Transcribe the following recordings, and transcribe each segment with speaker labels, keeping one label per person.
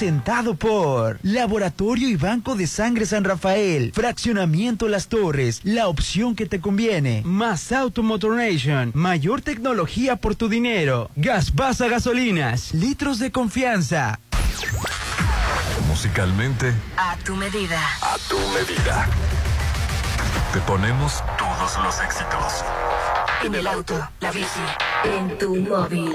Speaker 1: presentado por Laboratorio y Banco de Sangre San Rafael, Fraccionamiento Las Torres, la opción que te conviene. Más Automotor Nation, mayor tecnología por tu dinero. Gas Basa Gasolinas, litros de confianza.
Speaker 2: Musicalmente,
Speaker 3: A tu medida.
Speaker 2: a tu medida. Te ponemos todos los éxitos.
Speaker 3: En el auto, la bici, en tu móvil.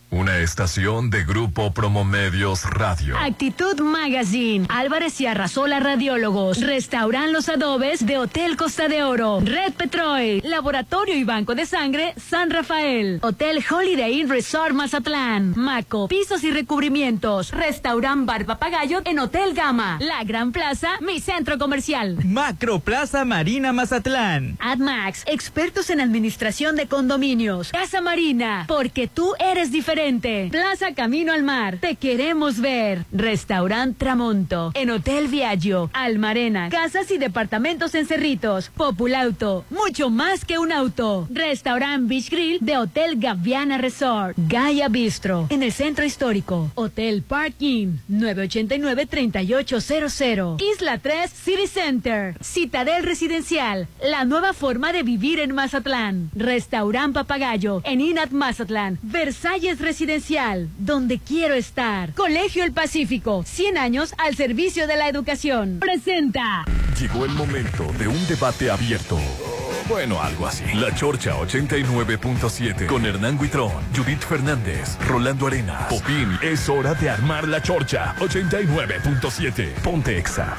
Speaker 2: Una estación de Grupo Promomedios Radio.
Speaker 4: Actitud Magazine, Álvarez y Arrasola Radiólogos, Restauran Los Adobes de Hotel Costa de Oro, Red Petrol, Laboratorio y Banco de Sangre San Rafael, Hotel Holiday Inn Resort Mazatlán, Maco, Pisos y Recubrimientos, Restaurant Bar Papagayo en Hotel Gama, La Gran Plaza, mi centro comercial.
Speaker 1: Macro Plaza Marina Mazatlán.
Speaker 4: AdMax, expertos en administración de condominios. Casa Marina, porque tú eres diferente. Plaza Camino al Mar, te queremos ver. Restaurant Tramonto, en Hotel Viaggio, Almarena, casas y departamentos en Cerritos. Populauto, mucho más que un auto. Restaurant Beach Grill de Hotel Gaviana Resort. Gaia Bistro, en el centro histórico. Hotel Parking, 989-3800. Isla 3 City Center. Citadel Residencial, la nueva forma de vivir en Mazatlán. Restaurant Papagayo, en Inat Mazatlán. Versalles Residencial, donde quiero estar. Colegio El Pacífico, 100 años al servicio de la educación. Presenta.
Speaker 2: Llegó el momento de un debate abierto. Bueno, algo así. La Chorcha 89.7 con Hernán Guitrón, Judith Fernández, Rolando Arenas, Popín. Es hora de armar la Chorcha 89.7. Ponte Exa.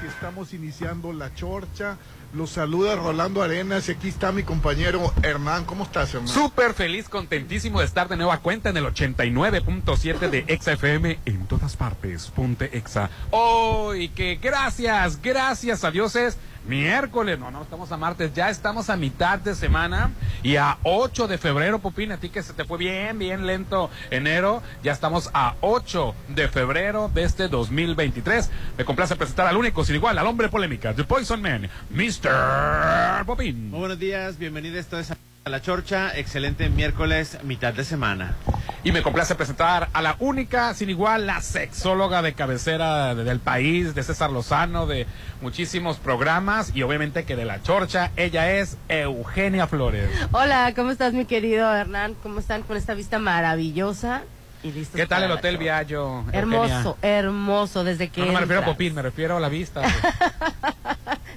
Speaker 5: Si estamos iniciando la chorcha, los saluda Rolando Arenas y aquí está mi compañero Hernán. ¿Cómo estás, Hernán?
Speaker 6: Súper feliz, contentísimo de estar de nueva cuenta en el 89.7 de Exa FM en todas partes. Ponte Exa. Oh, y que gracias, gracias a Dios es miércoles. No, no, estamos a martes, ya estamos a mitad de semana y a 8 de febrero, Popín, a ti que se te fue bien, bien lento enero, ya estamos a 8 de febrero de este 2023. Me complace presentar al único, sin igual, al hombre polémica, The Poison Man, Mr. Popín.
Speaker 7: Muy buenos días, bienvenidos todos a La Chorcha. Excelente miércoles, mitad de semana.
Speaker 6: Y me complace presentar a la única, sin igual, la sexóloga de cabecera de- del país, de César Lozano, de muchísimos programas y obviamente que de la chorcha. Ella es Eugenia Flores.
Speaker 8: Hola, ¿cómo estás, mi querido Hernán? ¿Cómo están con esta vista maravillosa? Y
Speaker 6: ¿Qué tal el Hotel? Viallo?
Speaker 8: Hermoso, hermoso, desde que.
Speaker 6: No, no me refiero a. Popín, me refiero a la vista.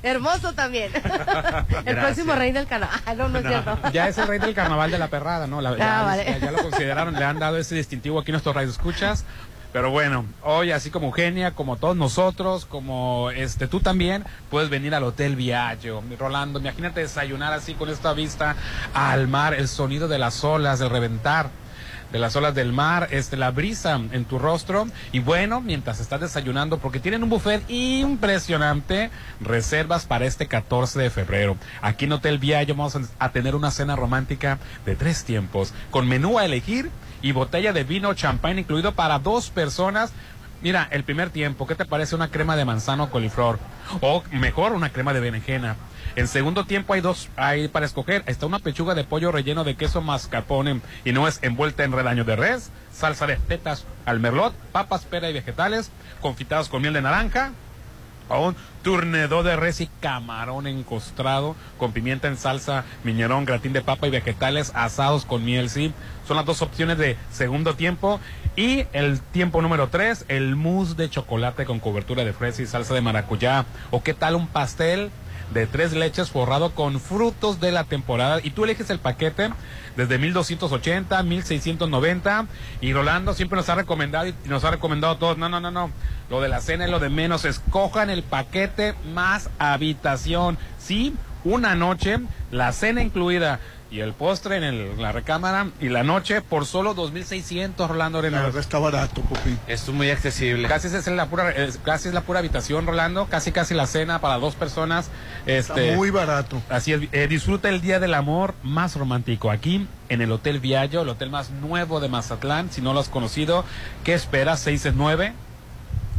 Speaker 8: Hermoso también. el
Speaker 6: Gracias.
Speaker 8: próximo rey del carnaval. Ah, no, no es cierto.
Speaker 6: ya es el rey del carnaval de la perrada, ¿no? La- ya,
Speaker 8: Ah, vale.
Speaker 6: ya- ya lo consideraron, le han dado ese distintivo aquí a nuestros radioescuchas. Pero bueno, hoy así como Eugenia, como todos nosotros, como este tú también, puedes venir al Hotel Viaggio. Rolando, imagínate desayunar así con esta vista al mar, el sonido de las olas, el reventar de las olas del mar, este, la brisa en tu rostro. Y bueno, mientras estás desayunando, porque tienen un buffet impresionante, reservas para este 14 de febrero. Aquí en Hotel Viallo vamos a- tener una cena romántica de tres tiempos, con menú a elegir y botella de vino champán incluido para dos personas. Mira, el primer tiempo, ¿qué te parece una crema de manzano coliflor? O mejor, una crema de berenjena. En segundo tiempo hay dos, hay para escoger. Está una pechuga de pollo relleno de queso mascarpone y no es envuelta en redaño de res, salsa de tetas al merlot, papas, pera y vegetales, confitados con miel de naranja, o un turnedor de res y camarón encostrado con pimienta en salsa, miñerón, gratín de papa y vegetales asados con miel, sí. Son las dos opciones de segundo tiempo. Y el tiempo número tres, el mousse de chocolate con cobertura de fresa y salsa de maracuyá. O qué tal un pastel de tres leches forrado con frutos de la temporada. Y tú eliges el paquete desde 1280, 1690. Y Rolando siempre nos ha recomendado y nos ha recomendado a todos. No, no, no, no. Lo de la cena es lo de menos. Escojan el paquete más habitación. Sí, una noche, la cena incluida. Y el postre en el- la recámara y la noche por solo 2.600, Rolando
Speaker 5: La
Speaker 6: Arenas.
Speaker 5: verdad está barato, Popín.
Speaker 7: Es muy accesible.
Speaker 6: Casi es la pura, es- casi es la pura habitación, Rolando. Casi casi la cena para dos personas.
Speaker 5: Está
Speaker 6: Este,
Speaker 5: muy barato.
Speaker 6: Así es, eh, disfruta el Día del Amor más romántico aquí en el Hotel Viallo, el hotel más nuevo de Mazatlán. Si no lo has conocido, ¿qué esperas? 669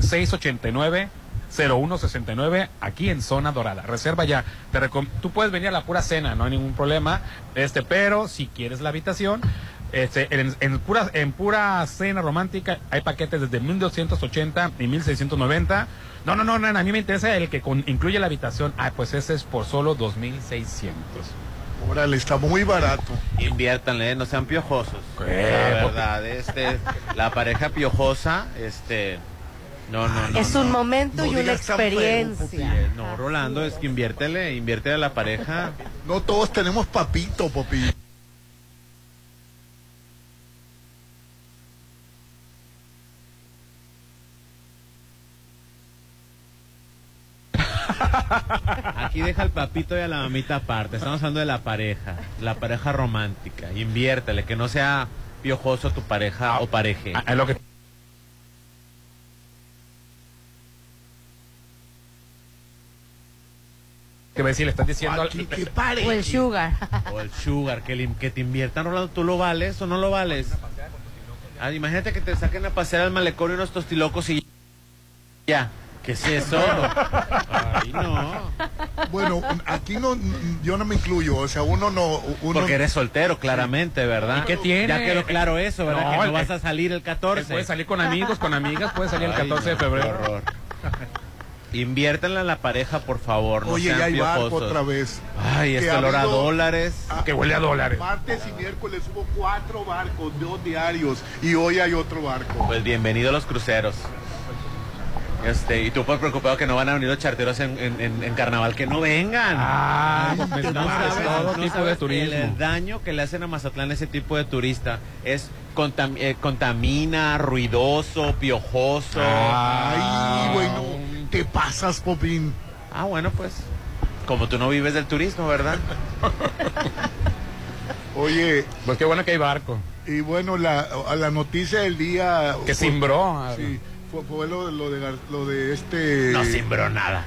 Speaker 6: 689 0169 aquí en Zona Dorada. Reserva ya. Te recom- Tú puedes venir a la pura cena, no hay ningún problema. Este, pero si quieres la habitación, este, en, en pura, en pura cena romántica hay paquetes desde 1280 y 1690. No, no, no, no, a mí me interesa el que con- incluye la habitación. Ah, pues ese es por solo 2600.
Speaker 5: Órale, está muy barato.
Speaker 7: Inviértanle, no sean piojosos.
Speaker 6: ¿Qué?
Speaker 7: La verdad, este, la pareja piojosa, este, no, no, no.
Speaker 8: es
Speaker 7: no.
Speaker 8: un momento
Speaker 5: no
Speaker 8: y una
Speaker 5: feo,
Speaker 8: experiencia.
Speaker 7: Eh, No, Rolando, es que inviértele, inviértele a la pareja.
Speaker 5: No todos tenemos papito, Popín.
Speaker 7: Aquí deja el papito y a la mamita aparte. Estamos hablando de la pareja, la pareja romántica. Inviértele, que no sea piojoso tu pareja o pareje.
Speaker 6: Ah, es lo que que decir, le estás diciendo al-
Speaker 5: Aquí, ¿qué
Speaker 8: O el sugar.
Speaker 7: O el sugar, que, le- que te inviertan, Rolando, ¿tú lo vales o no lo vales? Ah, imagínate que te saquen a pasear al malecón unos tostilocos y ya. ¿Qué es eso? Ay, no.
Speaker 5: Bueno, aquí no, yo no me incluyo, o sea, uno no, uno
Speaker 7: Porque eres soltero, claramente, ¿verdad?
Speaker 6: ¿Y qué tiene?
Speaker 7: Ya quedó claro eso, ¿verdad?
Speaker 6: No,
Speaker 7: que no
Speaker 6: el-
Speaker 7: vas a salir el 14.
Speaker 6: Puedes salir con amigos, con amigas, puedes salir el
Speaker 7: Ay,
Speaker 6: 14 de
Speaker 7: no, qué
Speaker 6: febrero.
Speaker 7: horror. Inviértanla en la pareja, por favor. No
Speaker 5: Oye,
Speaker 7: sean
Speaker 5: ya hay barco otra vez.
Speaker 7: Ay, este olor a dólares.
Speaker 5: Ah,
Speaker 6: Que huele a dólares.
Speaker 5: Martes y miércoles hubo cuatro barcos, dos diarios, y hoy hay otro barco.
Speaker 7: Pues bienvenido a los cruceros. Este, y tú por preocupado que no van a venir los charteros en, en- en- en carnaval, que no vengan.
Speaker 6: Ah, pues
Speaker 7: no
Speaker 6: necesitamos
Speaker 7: sabes,
Speaker 6: todo
Speaker 7: no
Speaker 6: tipo
Speaker 7: sabes
Speaker 6: de turismo.
Speaker 7: El daño que le hacen a Mazatlán ese tipo de turista es contam- eh, contamina, ruidoso, piojoso.
Speaker 5: Ay, bueno, te pasas, Popín.
Speaker 7: Ah, bueno, pues. Como tú no vives del turismo, ¿verdad?
Speaker 5: Oye,
Speaker 6: Pues qué bueno que hay barco.
Speaker 5: y bueno, la, a la noticia del día...
Speaker 6: Que
Speaker 5: fue-
Speaker 6: cimbró.
Speaker 5: Sí, fue, fue lo, de- lo de, Gar- lo de este...
Speaker 7: No simbró nada.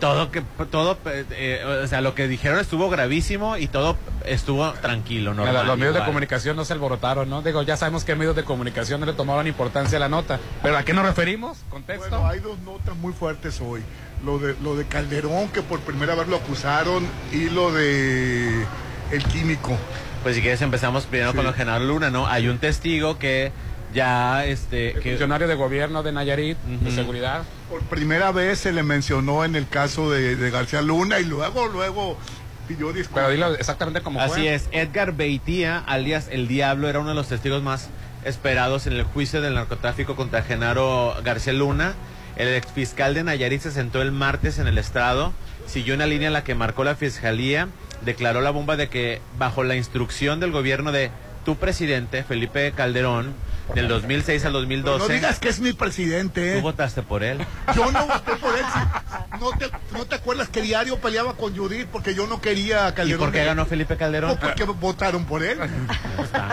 Speaker 7: Todo que todo eh, eh, o sea, lo que dijeron estuvo gravísimo y todo estuvo tranquilo, normal.
Speaker 6: los medios de
Speaker 7: igual.
Speaker 6: comunicación no se alborotaron, ¿no? Digo, ya sabemos que medios de comunicación no le tomaron importancia a la nota. ¿Pero a qué nos referimos? ¿Contexto?
Speaker 5: Bueno, hay dos notas muy fuertes hoy. Lo de, lo de Calderón, que por primera vez lo acusaron, y lo de el químico.
Speaker 7: Pues si quieres empezamos primero
Speaker 5: Sí.
Speaker 7: con lo de Genaro Luna, ¿no? Hay un testigo que ya este
Speaker 6: El
Speaker 7: que
Speaker 6: funcionario de gobierno de Nayarit, de seguridad.
Speaker 5: Por primera vez se le mencionó en el caso de, de García Luna y luego, luego pidió
Speaker 6: Pero
Speaker 5: disculpas.
Speaker 6: dilo exactamente como fue.
Speaker 7: Así es, Edgar Beitia, alias El Diablo, era uno de los testigos más esperados en el juicio del narcotráfico contra Genaro García Luna. El exfiscal de Nayarit se sentó el martes en el estrado, siguió una línea en la que marcó la fiscalía, declaró la bomba de que bajo la instrucción del gobierno de tu presidente, Felipe Calderón, del 2006 al
Speaker 5: Pero
Speaker 7: 2012,
Speaker 5: no digas que es mi presidente.
Speaker 7: tú
Speaker 5: ¿eh?
Speaker 7: votaste por él.
Speaker 5: Yo no voté por él. ¿No te, ¿No te acuerdas que diario peleaba con Judith porque yo no quería a
Speaker 7: ¿Y
Speaker 5: Calderón?
Speaker 7: por qué ganó Felipe Calderón?
Speaker 5: ¿O porque votaron por él?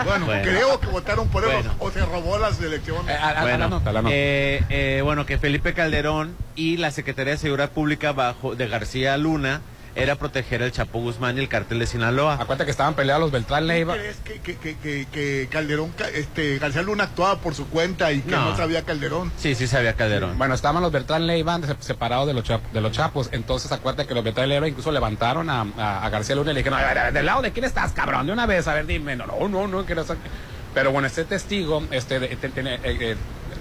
Speaker 5: Bueno,
Speaker 7: Bueno.
Speaker 5: creo que votaron por él o-
Speaker 7: Bueno.
Speaker 5: o, se robó las elecciones.
Speaker 6: Eh, a- a- a
Speaker 7: Bueno,
Speaker 6: la nota, a la nota.
Speaker 7: eh, eh, bueno, que Felipe Calderón y la Secretaría de Seguridad Pública bajo de García Luna era proteger al Chapo Guzmán y el cartel de Sinaloa.
Speaker 6: Acuérdate que estaban peleados los Beltrán Leiva.
Speaker 5: ¿Crees que, que, que, que, Calderón, ca- este, García Luna actuaba por su cuenta y que
Speaker 7: No.
Speaker 5: no, sabía Calderón?
Speaker 7: Sí, sí sabía Calderón.
Speaker 6: Bueno, estaban los Beltrán Leiva se- separados de los, chap- de los Chapos. Entonces, acuérdate que los Beltrán Leiva incluso levantaron a, a- a García Luna y le dijeron, a ver, a ver, ¿del lado de quién estás, cabrón? De una vez, a ver, dime. No, no, no, no, que no sé". Pero bueno, este testigo, este, de- te- tiene, eh, eh,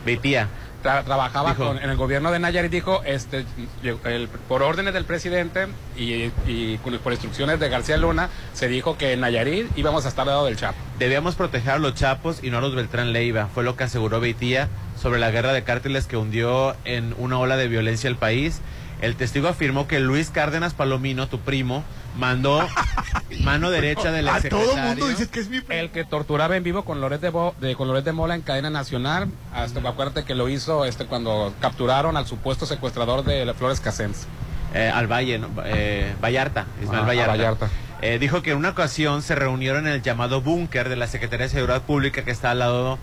Speaker 7: Vitía.
Speaker 6: Tra- trabajaba
Speaker 7: Dijo.
Speaker 6: con- en el gobierno de Nayarit, dijo, este, el- por órdenes del presidente y, y por instrucciones de García Luna, se dijo que en Nayarit íbamos a estar al lado del Chapo.
Speaker 7: Debíamos proteger a los Chapos y no a los Beltrán Leiva. Fue lo que aseguró Beitía sobre la guerra de cárteles que hundió en una ola de violencia el país. El testigo afirmó que Luis Cárdenas Palomino, tu primo, mandó mano derecha del
Speaker 5: A todo mundo dices que es mi
Speaker 6: El que torturaba en vivo con Loret de, Bo- de, con Loret de Mola en cadena nacional. Hasta, acuérdate que lo hizo este cuando capturaron al supuesto secuestrador de Flores Casens.
Speaker 7: Eh, al Valle, ¿no? Eh, Vallarta, Ismael
Speaker 6: Ah,
Speaker 7: Vallarta.
Speaker 6: Vallarta.
Speaker 7: Eh, dijo que en una ocasión se reunieron en el llamado búnker de la Secretaría de Seguridad Pública que está al lado,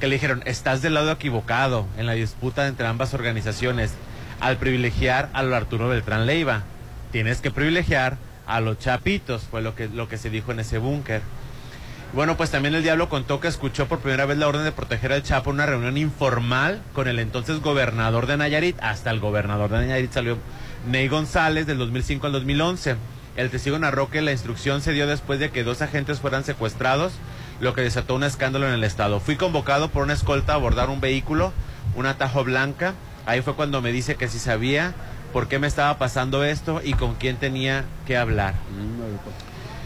Speaker 7: que le dijeron, estás del lado equivocado en la disputa entre ambas organizaciones al privilegiar a lo Arturo Beltrán Leiva. Tienes que privilegiar a los chapitos, fue lo que, lo que se dijo en ese búnker. Bueno, pues también el diablo contó que escuchó por primera vez la orden de proteger al Chapo en una reunión informal con el entonces gobernador de Nayarit. Hasta el gobernador de Nayarit salió Ney González del 2005 al 2011. El testigo narró que la instrucción se dio después de que dos agentes fueran secuestrados, lo que desató un escándalo en el estado. Fui convocado por una escolta a abordar un vehículo, un atajo blanca. Ahí fue cuando me dice que si sabía por qué me estaba pasando esto y con quién tenía que hablar.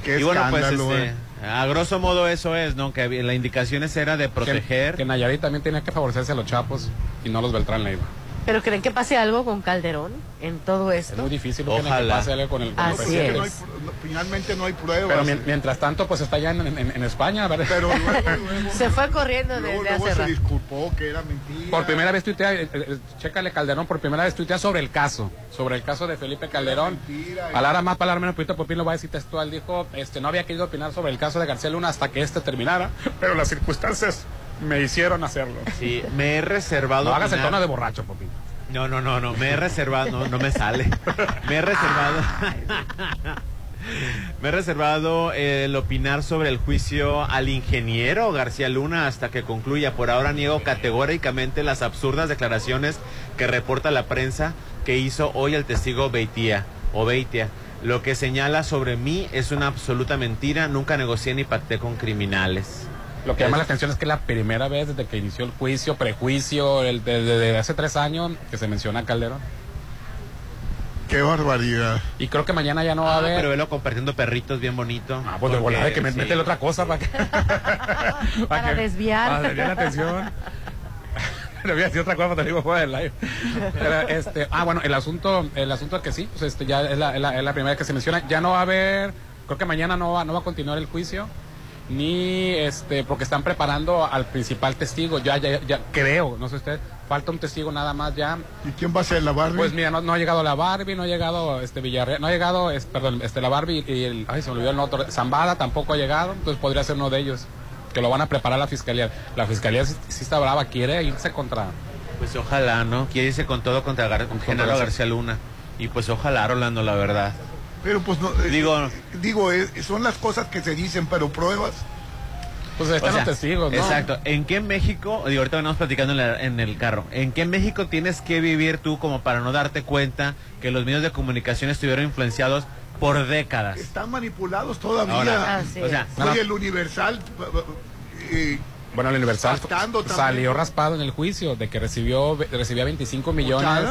Speaker 5: Qué
Speaker 7: y bueno, pues este,
Speaker 5: eh.
Speaker 7: a grosso modo eso es, ¿no? Que la indicaciones era de
Speaker 6: Que,
Speaker 7: proteger.
Speaker 6: que Nayarit también tenía que favorecerse a los chapos y no a los Beltrán Leiva.
Speaker 8: ¿Pero creen que pase algo con Calderón en todo
Speaker 6: Es
Speaker 8: esto?
Speaker 6: muy difícil que
Speaker 7: Ojalá.
Speaker 6: pase algo con el, con el
Speaker 8: Así
Speaker 5: Parece que
Speaker 6: presidente.
Speaker 5: no hay pr- no- finalmente no hay pruebas.
Speaker 6: Pero mien- mientras tanto, pues está ya en, en- en España, ¿verdad?
Speaker 5: Pero luego, luego,
Speaker 8: Se fue corriendo desde
Speaker 5: luego
Speaker 8: hace
Speaker 5: se
Speaker 8: rato.
Speaker 5: disculpó que era mentira.
Speaker 6: Por primera vez tuitea, eh, eh, chécale Calderón, por primera vez tuitea sobre el caso, sobre el caso de Felipe Calderón.
Speaker 5: Mentira.
Speaker 6: Palabra más, palabra menos, Pepito Popín lo va a decir textual, dijo, este, no había querido opinar sobre el caso de García Luna hasta que este terminara, pero las circunstancias me hicieron hacerlo.
Speaker 7: Sí, me he reservado.
Speaker 6: No hagas el tono de borracho, Popín.
Speaker 7: No, no, no, no, me he reservado, no, no me sale. Me he reservado. me he reservado eh, el opinar sobre el juicio al ingeniero García Luna hasta que concluya. Por ahora niego categóricamente las absurdas declaraciones que reporta la prensa que hizo hoy el testigo Beitia o Beitia. Lo que señala sobre mí es una absoluta mentira. Nunca negocié ni pacté con criminales.
Speaker 6: Lo que llama la atención es que es la primera vez desde que inició el juicio, prejuicio, el, desde desde hace tres años que se menciona a Calderón.
Speaker 5: Qué barbaridad.
Speaker 6: Y creo que mañana ya no va a
Speaker 7: Ah,
Speaker 6: haber...
Speaker 7: pero velo compartiendo perritos bien bonito.
Speaker 6: Ah, pues de volada de que me
Speaker 7: sí.
Speaker 6: mete otra cosa para que...
Speaker 8: Para
Speaker 6: que-
Speaker 8: desviar.
Speaker 6: Para desviar la atención. Le voy a decir otra cosa, pero te digo fuera del live. Pero, este, ah, bueno, el asunto, el asunto es que sí, pues este ya es la, es la, es la primera vez que se menciona. Ya no va a haber, creo que mañana no va, no va a continuar el juicio, ni este, porque están preparando al principal testigo. Ya, ya, ya creo, no sé usted, falta un testigo nada más ya.
Speaker 5: ¿Y quién va a ser la Barbie?
Speaker 6: Pues mira, no, no ha llegado la Barbie, no ha llegado este Villarreal, no ha llegado, es- perdón, este la Barbie y el, ay, se me olvidó el otro, Zambada tampoco ha llegado, entonces podría ser uno de ellos, que lo van a preparar la fiscalía. La fiscalía sí, sí está brava, quiere irse contra,
Speaker 7: Pues ojalá, ¿no? Quiere irse con todo contra Gar
Speaker 6: Con-
Speaker 7: Genaro
Speaker 6: contra
Speaker 7: García Luna. Y pues ojalá, Rolando, la verdad.
Speaker 5: Pero pues no. eh,
Speaker 7: Digo-
Speaker 5: digo, eh, son las cosas que se dicen, pero pruebas.
Speaker 6: pues están
Speaker 7: O sea,
Speaker 6: los testigos, ¿no?
Speaker 7: Exacto. ¿En qué México, digo, ahorita venimos platicando en, la- en el carro, ¿en qué México tienes que vivir tú como para no darte cuenta que los medios de comunicación estuvieron influenciados por décadas?
Speaker 5: Están manipulados todavía.
Speaker 7: Ahora, o sea.
Speaker 5: Oye, el Universal. eh,
Speaker 6: Bueno, el Universal salió raspado en el juicio de que recibió recibía 25 millones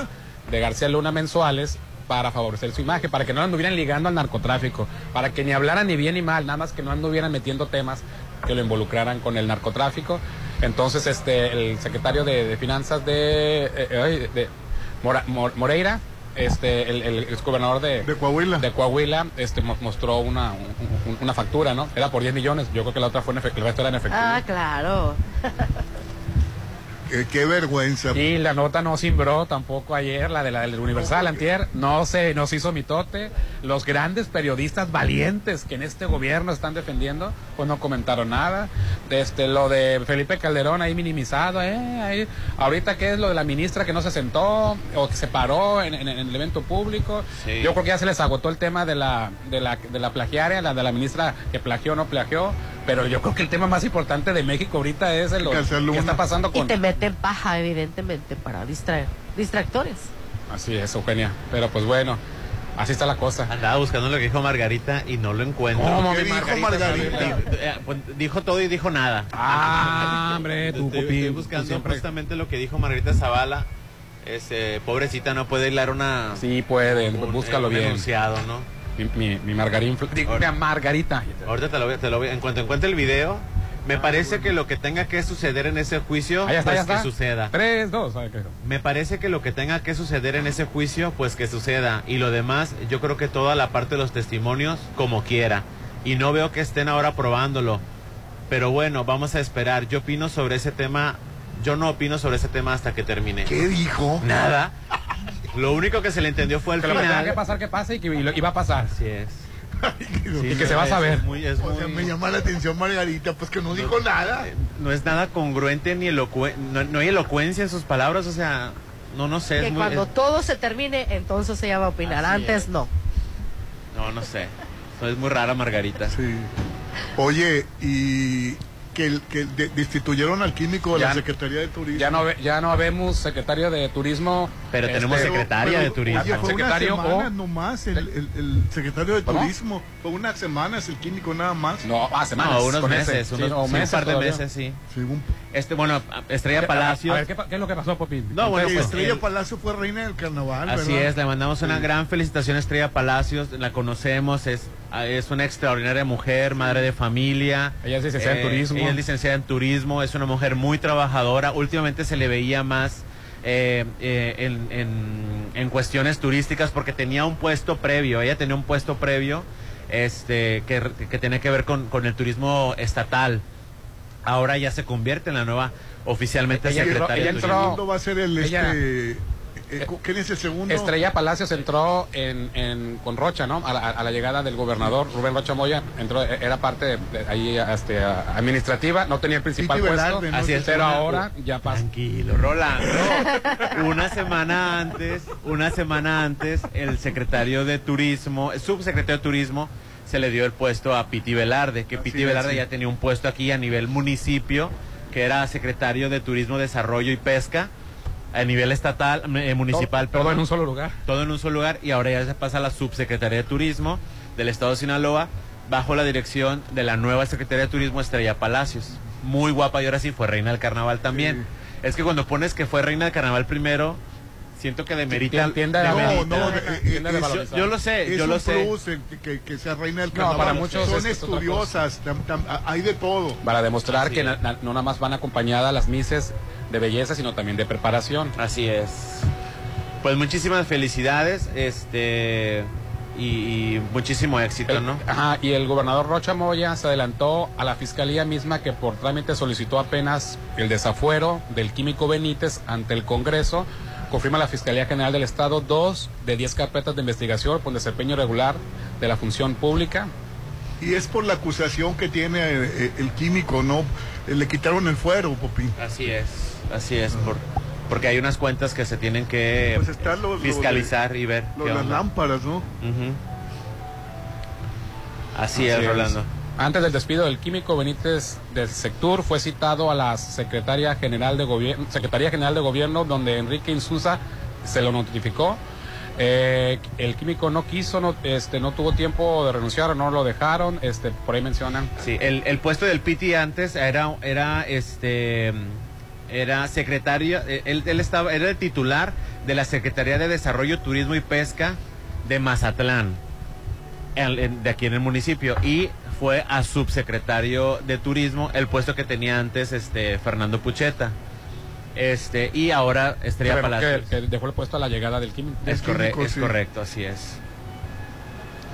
Speaker 6: de García Luna mensuales para favorecer su imagen, para que no anduvieran ligando al narcotráfico, para que ni hablaran ni bien ni mal, nada más que no anduvieran metiendo temas que lo involucraran con el narcotráfico. Entonces, este, el secretario de, de Finanzas de, eh, de Mora- Mor- Moreira, este, el, el exgobernador de,
Speaker 5: De Coahuila.
Speaker 6: de Coahuila, este, mo- mostró una, un- un- una factura, ¿no? Era por 10 millones. Yo creo que la otra fue en efectivo, el resto era en efectivo.
Speaker 8: Ah, claro.
Speaker 5: qué, qué vergüenza.
Speaker 6: Y la nota no cimbró tampoco ayer, la de la del Universal antier, no se nos hizo mitote. Los grandes periodistas valientes que en este gobierno están defendiendo, pues no comentaron nada. Este, lo de Felipe Calderón ahí minimizado, ¿eh? Ahí, ahorita qué es lo de la ministra que no se sentó o que se paró en, en- en el evento público.
Speaker 7: Sí.
Speaker 6: Yo creo que ya se les agotó el tema de la, de la, de la plagiaria, la de la ministra que plagió o no plagió. Pero yo creo que el tema más importante de México ahorita es el,
Speaker 5: Luna.
Speaker 6: está pasando
Speaker 8: Y
Speaker 6: con...
Speaker 8: te meten paja, evidentemente, para distraer. Distractores.
Speaker 6: Así es, Eugenia. Pero pues bueno, así está la cosa.
Speaker 7: Andaba buscando lo que dijo Margarita y no lo encuentro.
Speaker 6: ¿Cómo
Speaker 5: ¿Qué
Speaker 6: mi
Speaker 5: dijo Margarita?
Speaker 6: Margarita?
Speaker 7: Eh, pues, dijo todo y dijo nada.
Speaker 6: Ah, hombre, tu
Speaker 7: Estoy, estoy
Speaker 6: tú
Speaker 7: buscando
Speaker 6: siempre-
Speaker 7: justamente lo que dijo Margarita Zavala. Este, pobrecita, no puede hilar una.
Speaker 6: Sí puede,
Speaker 7: un-
Speaker 6: búscalo
Speaker 7: un
Speaker 6: bien.
Speaker 7: enunciado, ¿no?
Speaker 6: Mi, mi, mi Margarín, digo,
Speaker 7: Ahora-
Speaker 6: mi Margarita.
Speaker 7: Ahorita te lo voy, te lo voy- en cuanto encuentre el video, me parece que lo que tenga que suceder en ese juicio,
Speaker 6: Ahí está,
Speaker 7: pues que suceda.
Speaker 6: Tres, dos.
Speaker 7: Me parece que lo que tenga que suceder en ese juicio, pues que suceda. Y lo demás, yo creo que toda la parte de los testimonios, como quiera. Y no veo que estén ahora probándolo. Pero bueno, vamos a esperar. Yo opino sobre ese tema. Yo no opino sobre ese tema hasta que termine.
Speaker 5: ¿Qué dijo?
Speaker 7: Nada. Lo único que se le entendió fue el
Speaker 6: Que lo que tenga que
Speaker 7: final.
Speaker 6: pasar, que pase y que y lo- y va a pasar.
Speaker 7: Así es.
Speaker 6: Y que se va a saber.
Speaker 7: Es muy, es
Speaker 5: O sea, me llama la atención Margarita, pues que no dijo nada.
Speaker 7: no es nada congruente ni elocuente, no, no hay elocuencia en sus palabras, o sea, no, no sé. es
Speaker 8: Que
Speaker 7: muy-
Speaker 8: cuando
Speaker 7: es-
Speaker 8: todo se termine, entonces ella va a opinar.
Speaker 7: Así
Speaker 8: Antes
Speaker 7: es.
Speaker 8: no.
Speaker 7: no, no sé. No, es muy rara Margarita.
Speaker 5: Sí. Oye, y que, que de- destituyeron al químico de la
Speaker 6: Ya-
Speaker 5: Secretaría de Turismo.
Speaker 6: Ya no, ve- ya no vemos secretario de turismo.
Speaker 7: Pero
Speaker 6: este,
Speaker 7: tenemos secretaria
Speaker 5: pero,
Speaker 7: de turismo.
Speaker 5: Oye, fue
Speaker 6: Secretario
Speaker 5: una semana
Speaker 6: o-
Speaker 5: nomás el, el- el secretario de
Speaker 6: ¿Cómo?
Speaker 5: Turismo. Fue unas semanas el químico nada más.
Speaker 6: No, ah, semanas.
Speaker 7: No, unos meses,
Speaker 6: Sí,
Speaker 7: unos,
Speaker 6: o
Speaker 7: sí,
Speaker 6: meses
Speaker 7: un par de
Speaker 6: todavía.
Speaker 7: meses, sí. Este, bueno, Estrella
Speaker 6: A-
Speaker 7: Palacios.
Speaker 6: A ver, ¿qué, qué es lo que pasó, Popín?
Speaker 7: No, bueno, pues,
Speaker 5: Estrella
Speaker 7: el-
Speaker 5: Palacio fue reina del carnaval,
Speaker 7: Así
Speaker 5: ¿verdad?
Speaker 7: es, le mandamos una
Speaker 5: Sí.
Speaker 7: gran felicitación a Estrella Palacios, la conocemos, es, es una extraordinaria mujer, madre de familia.
Speaker 6: Ella es licenciada en turismo.
Speaker 7: Ella es licenciada en turismo, es una mujer muy trabajadora, últimamente se le veía más eh, eh, en, en- en cuestiones turísticas porque tenía un puesto previo, ella tenía un puesto previo este que, que tenía que ver con, con el turismo estatal. Ahora ya se convierte en la nueva oficialmente
Speaker 6: Ella
Speaker 7: secretaria
Speaker 6: ella
Speaker 7: de
Speaker 5: El
Speaker 6: entró-
Speaker 5: va a ser el
Speaker 6: Ella-
Speaker 5: este. Eh, ¿Quién es el segundo?
Speaker 6: Estrella Palacios entró en, en- con Rocha, ¿no? A la, a la llegada del gobernador Rubén Rocha Moya, entró, era parte de, de ahí este, a- administrativa, no tenía el principal puesto,
Speaker 5: Velarde, ¿no?
Speaker 7: Así es,
Speaker 6: pero ahora ya pasa.
Speaker 7: Tranquilo, Rolando. una semana antes, una semana antes, el secretario de Turismo, el subsecretario de Turismo, se le dio el puesto a Piti Velarde, que
Speaker 5: Así
Speaker 7: Piti
Speaker 5: es,
Speaker 7: Velarde
Speaker 5: sí.
Speaker 7: ya tenía un puesto aquí a nivel municipio, que era secretario de Turismo, Desarrollo y Pesca, a nivel estatal, eh, municipal,
Speaker 6: todo, todo en un solo lugar.
Speaker 7: todo en un solo lugar y ahora ya se pasa a la subsecretaría de Turismo del Estado de Sinaloa bajo la dirección de la nueva Secretaría de Turismo Estrella Palacios. Muy guapa y ahora sí fue reina del carnaval también. Es que cuando pones que fue reina del carnaval primero, siento que demerita.
Speaker 6: Tiende a
Speaker 5: No,
Speaker 7: demerita-
Speaker 5: no, eh, eh,
Speaker 7: yo lo sé,
Speaker 5: Es
Speaker 7: yo lo
Speaker 5: un
Speaker 7: sé.
Speaker 5: que, que- que sea reina del
Speaker 6: No,
Speaker 5: carnaval.
Speaker 6: para muchos
Speaker 5: Son
Speaker 6: es-
Speaker 5: estudiosas, tam- tam- a- hay de todo.
Speaker 6: Para demostrar
Speaker 7: Así
Speaker 6: que
Speaker 7: es.
Speaker 6: na- na- no nada más van acompañadas las mises de belleza, sino también de preparación.
Speaker 7: Así es. Pues muchísimas felicidades, este y, y muchísimo éxito,
Speaker 6: El-
Speaker 7: ¿no?
Speaker 6: Ajá, y el gobernador Rocha Moya se adelantó a la fiscalía misma que por trámite solicitó apenas el desafuero del químico Benítez ante el Congreso. Confirma la Fiscalía General del Estado dos de diez carpetas de investigación por desempeño irregular de la función pública.
Speaker 5: Y es por la acusación que tiene eh, el, químico, ¿no? Eh, Le quitaron el fuero, Popín.
Speaker 7: Así es, así es, por, porque hay unas cuentas que se tienen que
Speaker 5: Pues está lo- lo de-
Speaker 7: fiscalizar y ver.
Speaker 5: Lo
Speaker 7: qué
Speaker 5: de las
Speaker 7: onda.
Speaker 5: lámparas, ¿no?
Speaker 7: Así,
Speaker 6: Así
Speaker 7: es,
Speaker 6: es.
Speaker 7: Rolando.
Speaker 6: Antes del despido del químico Benítez del Sectur fue citado a la Secretaría General de Gobierno, Secretaría General de Gobierno, donde Enrique Insusa se lo notificó. Eh, el químico no quiso, no, este, no tuvo tiempo de renunciar no lo dejaron. Este, por ahí mencionan.
Speaker 7: Sí, el, el puesto del Piti antes era, era este era secretario, eh, él, él estaba, era el titular de la Secretaría de Desarrollo, Turismo y Pesca de Mazatlán, de aquí en el municipio, y fue a subsecretario de Turismo, el puesto que tenía antes este Fernando Pucheta. Este, y ahora Estrella
Speaker 6: Que-
Speaker 7: Palacios.
Speaker 6: que, que dejó el puesto a la llegada del químico.
Speaker 7: es,
Speaker 5: el
Speaker 7: corre-
Speaker 5: químico,
Speaker 7: es
Speaker 5: sí.
Speaker 7: correcto, así es.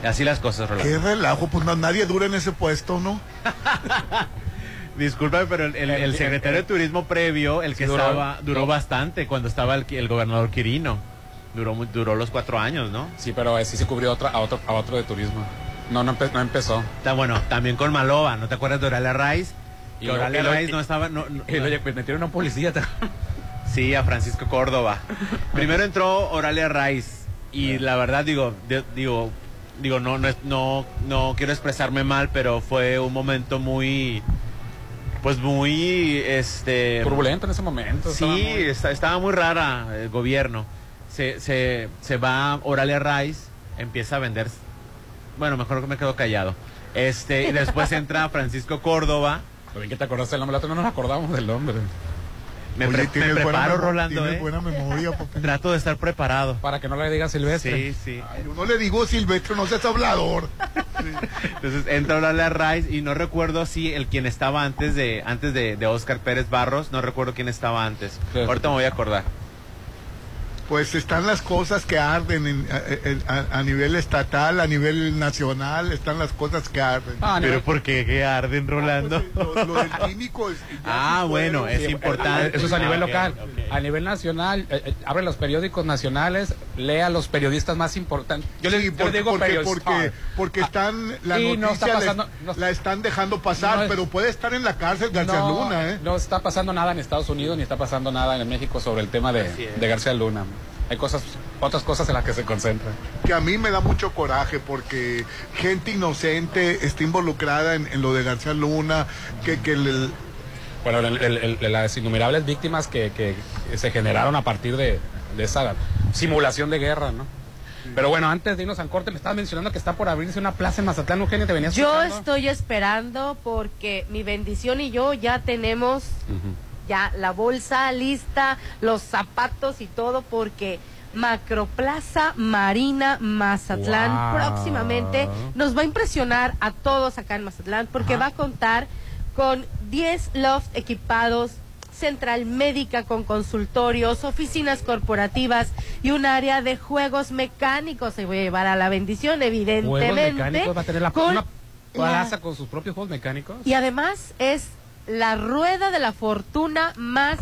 Speaker 7: Así las cosas, Rolando.
Speaker 5: Qué relajo, pues no, nadie dura en ese puesto, ¿no?
Speaker 7: Disculpa, pero el, el- el secretario de turismo previo, el que
Speaker 6: Sí, duró-
Speaker 7: estaba, duró
Speaker 6: no.
Speaker 7: bastante cuando estaba el, el gobernador Quirino. Duró, duró los cuatro años, ¿no?
Speaker 6: Sí, pero sí se cubrió otra, a, otro, a otro de turismo. No, no, empe- no empezó.
Speaker 7: Está bueno, también con Malova, ¿no te acuerdas de Oralia Rice?
Speaker 6: Y
Speaker 7: Que Oralia
Speaker 6: y lo-
Speaker 7: Rice no estaba, no, no-
Speaker 6: Y lo pues, metieron a un policía.
Speaker 7: sí, a Francisco Córdoba. Primero entró Oralia Rice y la verdad digo, de- digo, digo no, no, no, no quiero expresarme mal, pero fue un momento muy, pues muy, este,
Speaker 6: Turbulento en ese momento. estaba
Speaker 7: Sí,
Speaker 6: muy-
Speaker 7: está- estaba muy rara el gobierno. Se, se, se va Oralia Rice, empieza a vender. Bueno, mejor que me quedo callado. Este, y después entra Francisco Córdoba.
Speaker 6: Lo bien que te acordaste del nombre, la otra no nos acordamos del nombre.
Speaker 7: Me,
Speaker 5: Oye,
Speaker 7: pre- me
Speaker 5: tienes buena
Speaker 7: preparo, Rolando, ¿eh?
Speaker 5: buena memoria.
Speaker 7: Trato de estar preparado.
Speaker 6: Para que no le digas Silvestre.
Speaker 7: Sí, sí.
Speaker 5: Yo no le digo Silvestre, no seas hablador.
Speaker 7: Entonces entra Oralia Rice y no recuerdo si el quien estaba antes de antes de, de Oscar Pérez Barros, no recuerdo quién estaba antes.
Speaker 6: Sí.
Speaker 7: Ahorita me voy a acordar.
Speaker 5: Pues están las cosas que arden en- a, a- a nivel estatal, a nivel nacional, están las cosas que arden.
Speaker 6: Ah,
Speaker 7: Pero ¿por qué? ¿Qué arden, Rolando?
Speaker 5: Pues, lo, lo del químico es-
Speaker 7: Ah,
Speaker 5: sí
Speaker 7: bueno, es importante.
Speaker 6: Eso es a nivel
Speaker 7: Ah,
Speaker 6: local. A nivel nacional, eh, eh, abre los periódicos nacionales, lea a los periodistas más importantes. Yo les,
Speaker 5: Sí,
Speaker 6: yo les
Speaker 5: porque,
Speaker 6: digo
Speaker 5: porque,
Speaker 6: periodistas.
Speaker 5: porque, porque están la
Speaker 6: y no está
Speaker 5: noticia
Speaker 6: pasando-
Speaker 5: les-
Speaker 6: no-
Speaker 5: la están dejando pasar,
Speaker 6: no es-
Speaker 5: pero puede estar en la cárcel García
Speaker 6: no,
Speaker 5: Luna, ¿eh?
Speaker 6: no está pasando nada en Estados Unidos ni está pasando nada en México sobre el tema de, de García Luna. Hay cosas, otras cosas en las que se concentran.
Speaker 5: Que a mí me da mucho coraje porque gente inocente está involucrada en, en lo de García Luna, que, que el-
Speaker 6: Bueno, el- el- el- las innumerables víctimas que, que se generaron a partir de, de esa simulación de guerra, ¿no? Pero bueno, antes de irnos al corte, me estabas mencionando que está por abrirse una plaza en Mazatlán, Eugenia, te venías
Speaker 9: Yo
Speaker 6: escuchando?
Speaker 9: estoy esperando porque mi bendición y yo ya tenemos. Ya la bolsa lista, los zapatos y todo porque Macroplaza Marina Mazatlán
Speaker 6: Wow.
Speaker 9: próximamente nos va a impresionar a todos acá en Mazatlán porque
Speaker 6: Ajá.
Speaker 9: va a contar con 10 lofts equipados, central médica con consultorios, oficinas corporativas y un área de juegos mecánicos. Se va a llevar a la bendición,
Speaker 6: Juegos
Speaker 9: evidentemente.
Speaker 6: mecánicos, va a tener la,
Speaker 9: con
Speaker 6: una
Speaker 9: la-
Speaker 6: plaza con sus propios juegos mecánicos.
Speaker 9: y además es la rueda de la fortuna más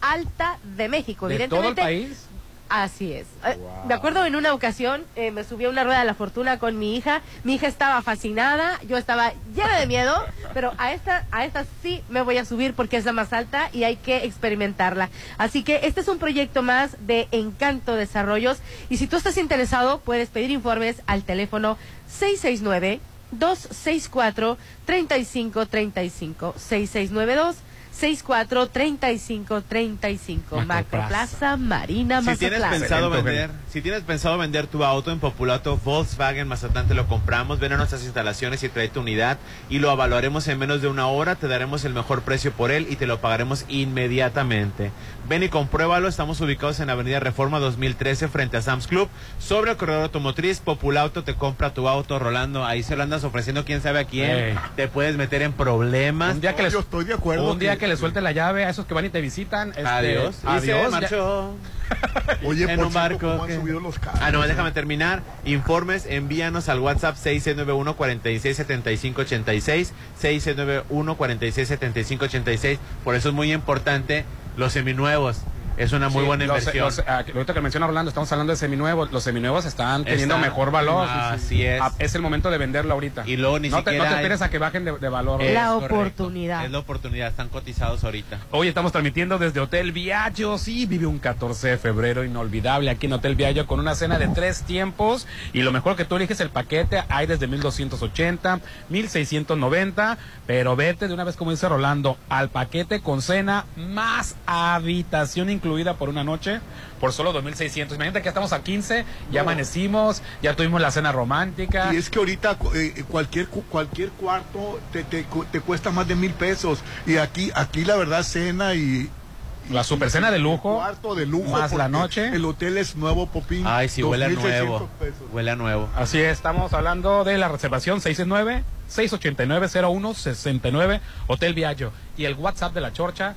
Speaker 9: alta de México.
Speaker 6: ¿De todo el país?
Speaker 9: Así es. Eh,
Speaker 6: Wow.
Speaker 9: Me acuerdo en una ocasión, eh, me subí a una rueda de la fortuna con mi hija. Mi hija estaba fascinada, yo estaba llena de miedo, pero a esta, a esta sí me voy a subir porque es la más alta y hay que experimentarla. Así que este es un proyecto más de Encanto Desarrollos. Y si tú estás interesado, puedes pedir informes al teléfono 669 264 3535 6692 64 35 35
Speaker 6: Macroplaza.
Speaker 9: Macroplaza Marina
Speaker 7: Si tienes
Speaker 9: Mazatlán.
Speaker 7: pensado vender, si tienes pensado vender tu auto en Populato Volkswagen Mazatlán te lo compramos, ven a nuestras instalaciones y trae tu unidad y lo evaluaremos en menos de una hora, te daremos el mejor precio por él y te lo pagaremos inmediatamente. Ven y compruébalo, estamos ubicados en Avenida Reforma 2013 frente a Sam's Club, sobre el corredor automotriz, Populauto te compra tu auto, Rolando, ahí se lo andas ofreciendo quién sabe a quién, te puedes meter en problemas.
Speaker 6: Un día que
Speaker 5: No,
Speaker 6: les,
Speaker 5: yo estoy de acuerdo
Speaker 6: un día
Speaker 5: que-
Speaker 6: que, le suelte la llave a esos que van y te visitan. este,
Speaker 7: Adiós.
Speaker 6: Adiós.
Speaker 7: marchó.
Speaker 5: Oye,
Speaker 7: en
Speaker 5: por
Speaker 7: un barco,
Speaker 5: ¿cómo han subido los carros?
Speaker 7: Ah, no, déjame terminar. Informes, envíanos al WhatsApp 691 46 75 86 691 46 75 86 Por eso es muy importante los seminuevos. Es una muy
Speaker 6: Sí,
Speaker 7: buena
Speaker 6: los-
Speaker 7: inversión.
Speaker 6: los- ah, que ahorita que menciona Orlando, estamos hablando de seminuevos. Los seminuevos están teniendo
Speaker 7: Está-
Speaker 6: mejor valor.
Speaker 7: Así es.
Speaker 6: Ah, Es el momento de venderlo ahorita.
Speaker 7: Y luego ni
Speaker 6: no te,
Speaker 7: siquiera
Speaker 6: no te
Speaker 7: hay-
Speaker 6: esperes a que bajen de, de valor.
Speaker 7: Es
Speaker 9: La
Speaker 7: correcto.
Speaker 9: oportunidad.
Speaker 7: Es la oportunidad. Están cotizados ahorita.
Speaker 6: Hoy estamos transmitiendo desde Hotel Viaggio. Sí, vive un 14 de febrero inolvidable aquí en Hotel Viaggio con una cena de tres tiempos. Y lo mejor que tú eliges el paquete. Hay desde 1280, 1690. Pero vete de una vez, como dice Rolando, al paquete con cena más habitación incluida por una noche por solo 2600. Imagínate que ya estamos a 15, ya
Speaker 5: No.
Speaker 6: amanecimos, ya tuvimos la cena romántica.
Speaker 5: Y es que ahorita eh, cualquier cu- cualquier cuarto te, te, te cuesta más de mil pesos. Y aquí aquí la verdad cena y...
Speaker 6: La supercena de lujo,
Speaker 5: Cuarto de lujo.
Speaker 6: más la noche.
Speaker 5: El hotel es nuevo, Popín.
Speaker 7: Ay, sí, huele a
Speaker 5: 2,600
Speaker 7: nuevo.
Speaker 5: pesos.
Speaker 7: Huele a nuevo.
Speaker 6: Así es, estamos hablando de la reservación 669-689-0169, Hotel Viaggio. Y el WhatsApp de la Chorcha,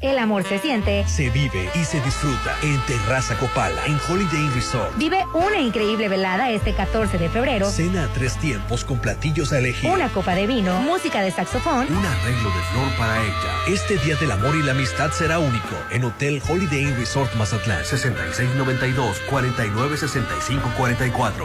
Speaker 10: El amor se siente.
Speaker 11: Se vive y se disfruta en Terraza Copala, en Holiday Inn Resort.
Speaker 10: Vive una increíble velada este 14 de febrero.
Speaker 11: Cena a tres tiempos con platillos a elegir.
Speaker 10: Una copa de vino, música de saxofón.
Speaker 11: Un arreglo de flor para ella. Este Día del Amor y la Amistad será único en Hotel Holiday Inn Resort Mazatlán. 6692-496544.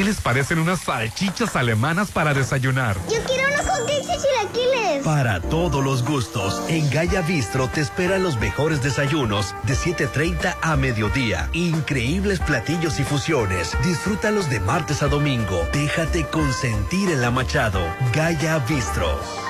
Speaker 12: ¿Qué les parecen unas salchichas alemanas para desayunar?
Speaker 13: Yo quiero unos hotcakes y chilaquiles.
Speaker 11: Para todos los gustos, en Gaya Bistro te esperan los mejores desayunos de 7.30 a mediodía. Increíbles platillos y fusiones. Disfrútalos de martes a domingo. Déjate consentir en la Machado. Gaya Bistro.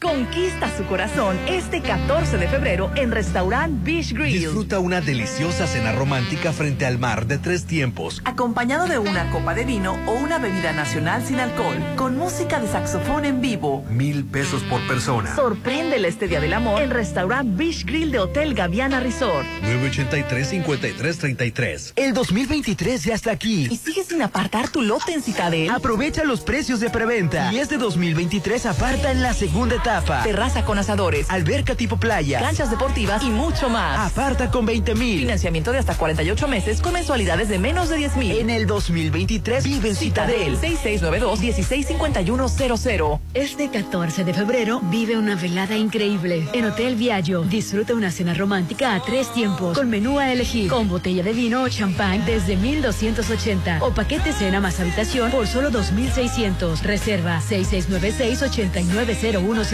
Speaker 14: Conquista su corazón este 14 de febrero en Restaurant Beach Grill.
Speaker 11: Disfruta una deliciosa cena romántica frente al mar de tres tiempos.
Speaker 14: Acompañado de una copa de vino o una bebida nacional sin alcohol, con música de saxofón en vivo.
Speaker 11: Mil pesos por persona.
Speaker 14: Sorpréndele este Día del Amor en Restaurant Beach Grill de Hotel Gaviana Resort.
Speaker 11: 983-5333.
Speaker 1: El 2023 ya está aquí.
Speaker 14: ¿Y sigues sin apartar tu lote en Citadel?
Speaker 1: Aprovecha los precios de preventa. Y este 2023 aparta en la segunda etapa.
Speaker 14: Terraza con asadores,
Speaker 1: alberca tipo playa,
Speaker 14: canchas deportivas y mucho más.
Speaker 1: Aparta con 20 mil.
Speaker 14: Financiamiento de hasta 48 meses con mensualidades de menos de 10 mil.
Speaker 1: En el 2023 vive en Citadel.
Speaker 14: 6692-165100.
Speaker 4: Este 14 de febrero vive una velada increíble. En Hotel Viaggio disfruta una cena romántica a tres tiempos con menú a elegir, con botella de vino o champán desde 1280 o paquete cena más habitación por solo 2600. Reserva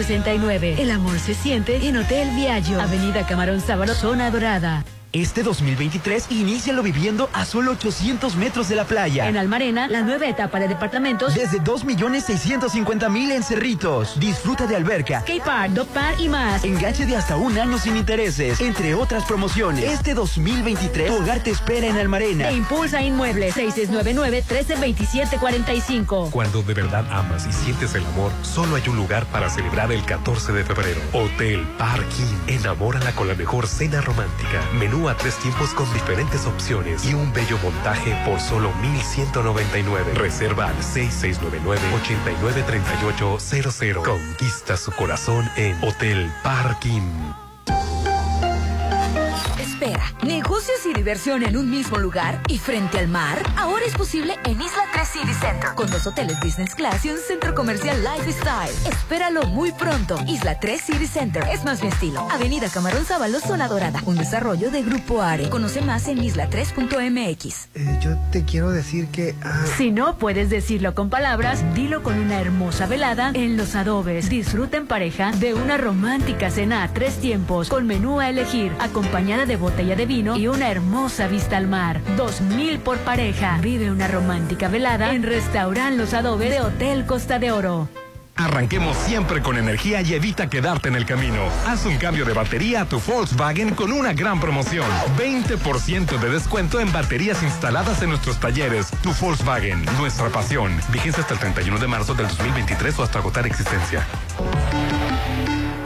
Speaker 4: 6696-890169. El amor se siente en Hotel Viaggio, Avenida Camarón Sábalo, Zona Dorada.
Speaker 1: Este 2023 inícialo viviendo a solo 800 metros de la playa.
Speaker 4: En Almarena, la nueva etapa de departamentos
Speaker 1: desde 2.650.000 en Cerritos. Disfruta de alberca,
Speaker 4: skate park, dog park y más.
Speaker 1: Enganche de hasta un año sin intereses, entre otras promociones. Este 2023 tu hogar te espera en Almarena.
Speaker 4: E impulsa Inmuebles 6699-132745.
Speaker 12: Cuando de verdad amas y sientes el amor, solo hay un lugar para celebrar el 14 de febrero. Hotel Parking. Enamórala con la mejor cena romántica. Menú a tres tiempos con diferentes opciones y un bello montaje por solo 1199. Reserva al 6699-893800. Conquista su corazón en Hotel Parking.
Speaker 15: Negocios y diversión en un mismo lugar y frente al mar. Ahora es posible en Isla 3 City Center, con dos hoteles business class y un centro comercial lifestyle. Espéralo muy pronto. Isla 3 City Center es más mi estilo. Avenida Camarón Sábalo, Zona Dorada. Un desarrollo de Grupo Are. Conoce más en isla3.mx.
Speaker 16: Eh, yo te quiero decir que. ah,
Speaker 4: Si no puedes decirlo con palabras, dilo con una hermosa velada en Los Adobes. Disfruta en pareja de una romántica cena a tres tiempos con menú a elegir, acompañada de botella de vino y una hermosa vista al mar. Dos mil por pareja. Vive una romántica velada en Restaurant Los Adobes de Hotel Costa de Oro.
Speaker 12: Arranquemos siempre con energía y evita quedarte en el camino. Haz un cambio de batería a tu Volkswagen con una gran promoción. 20% de descuento en baterías instaladas en nuestros talleres. Tu Volkswagen, nuestra pasión. Vigencia hasta el 31 de marzo del 2023 o hasta agotar existencia.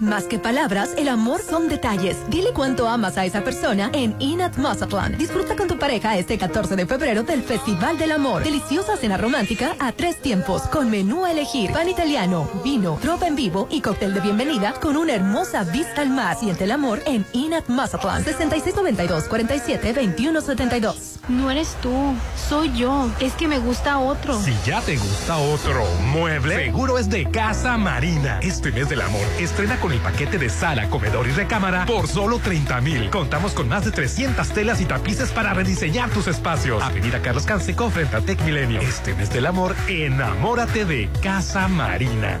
Speaker 17: Más que palabras, el amor son detalles. Dile cuánto amas a esa persona en Inat Mazatlán. Disfruta con tu pareja este 14 de febrero del Festival del Amor. Deliciosa cena romántica a tres tiempos, con menú a elegir, pan italiano, vino, tropa en vivo y cóctel de bienvenida con una hermosa vista al mar. Siente el amor en Inat Mazatlán. 6692 47 2172.
Speaker 18: No eres tú, soy yo. Es que me gusta otro.
Speaker 12: Si ya te gusta otro mueble, seguro es de Casa Marina. Este mes del amor, estrena con el paquete de sala, comedor y recámara por solo 30 mil. Contamos con más de 300 telas y tapices para rediseñar tus espacios. Avenida Carlos Canseco frente a Tech Milenio. Este mes del amor, enamórate de Casa Marina.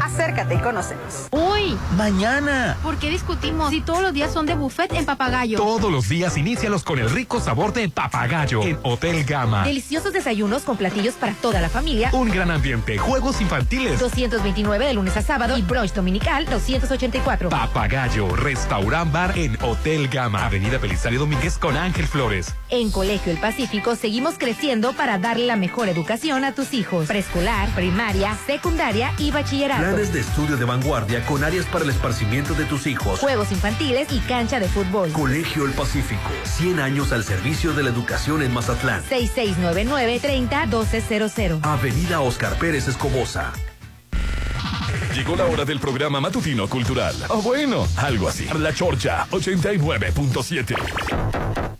Speaker 19: acércate y conócenos.
Speaker 18: Uy,
Speaker 1: Mañana.
Speaker 18: ¿por qué discutimos si todos los días son de buffet en Papagayo?
Speaker 12: Todos los días inícialos con el rico sabor de papagayo en Hotel Gama.
Speaker 10: Deliciosos desayunos con platillos para toda la familia.
Speaker 12: Un gran ambiente, juegos infantiles.
Speaker 10: 229 de lunes a sábado y brunch dominical 284.
Speaker 12: Papagayo, restaurant bar en Hotel Gama, Avenida Belisario Domínguez con Ángel Flores.
Speaker 10: En Colegio El Pacífico seguimos creciendo para darle la mejor educación a tus hijos. Preescolar, primaria, secundaria y bachillerato.
Speaker 11: Planes de estudio de vanguardia con áreas para el esparcimiento de tus hijos.
Speaker 10: Juegos infantiles y cancha de fútbol.
Speaker 11: Colegio El Pacífico, 100 años al servicio de la educación en Mazatlán.
Speaker 10: 6699-301200.
Speaker 11: Avenida Oscar Pérez Escobosa.
Speaker 2: Llegó la hora del programa matutino cultural. O bueno, algo así. La Chorcha 89.7.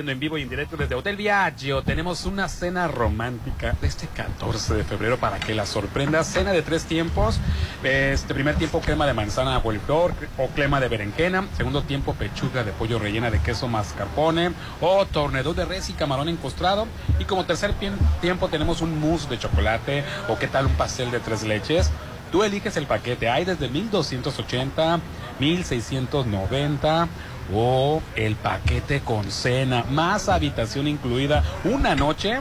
Speaker 6: transmitiendo en vivo y en directo desde Hotel Viaggio. Tenemos una cena romántica de este 14 de febrero para que la sorprenda. Cena de tres tiempos. Este primer tiempo crema de manzana o flor o crema de berenjena. Segundo tiempo pechuga de pollo rellena de queso mascarpone o tornedor de res y camarón encostrado. Y como tercer tiempo tenemos un mousse de chocolate o qué tal un pastel de tres leches. Tú eliges el paquete. Hay desde 1280, 1690 o el paquete con cena, más habitación incluida, una noche.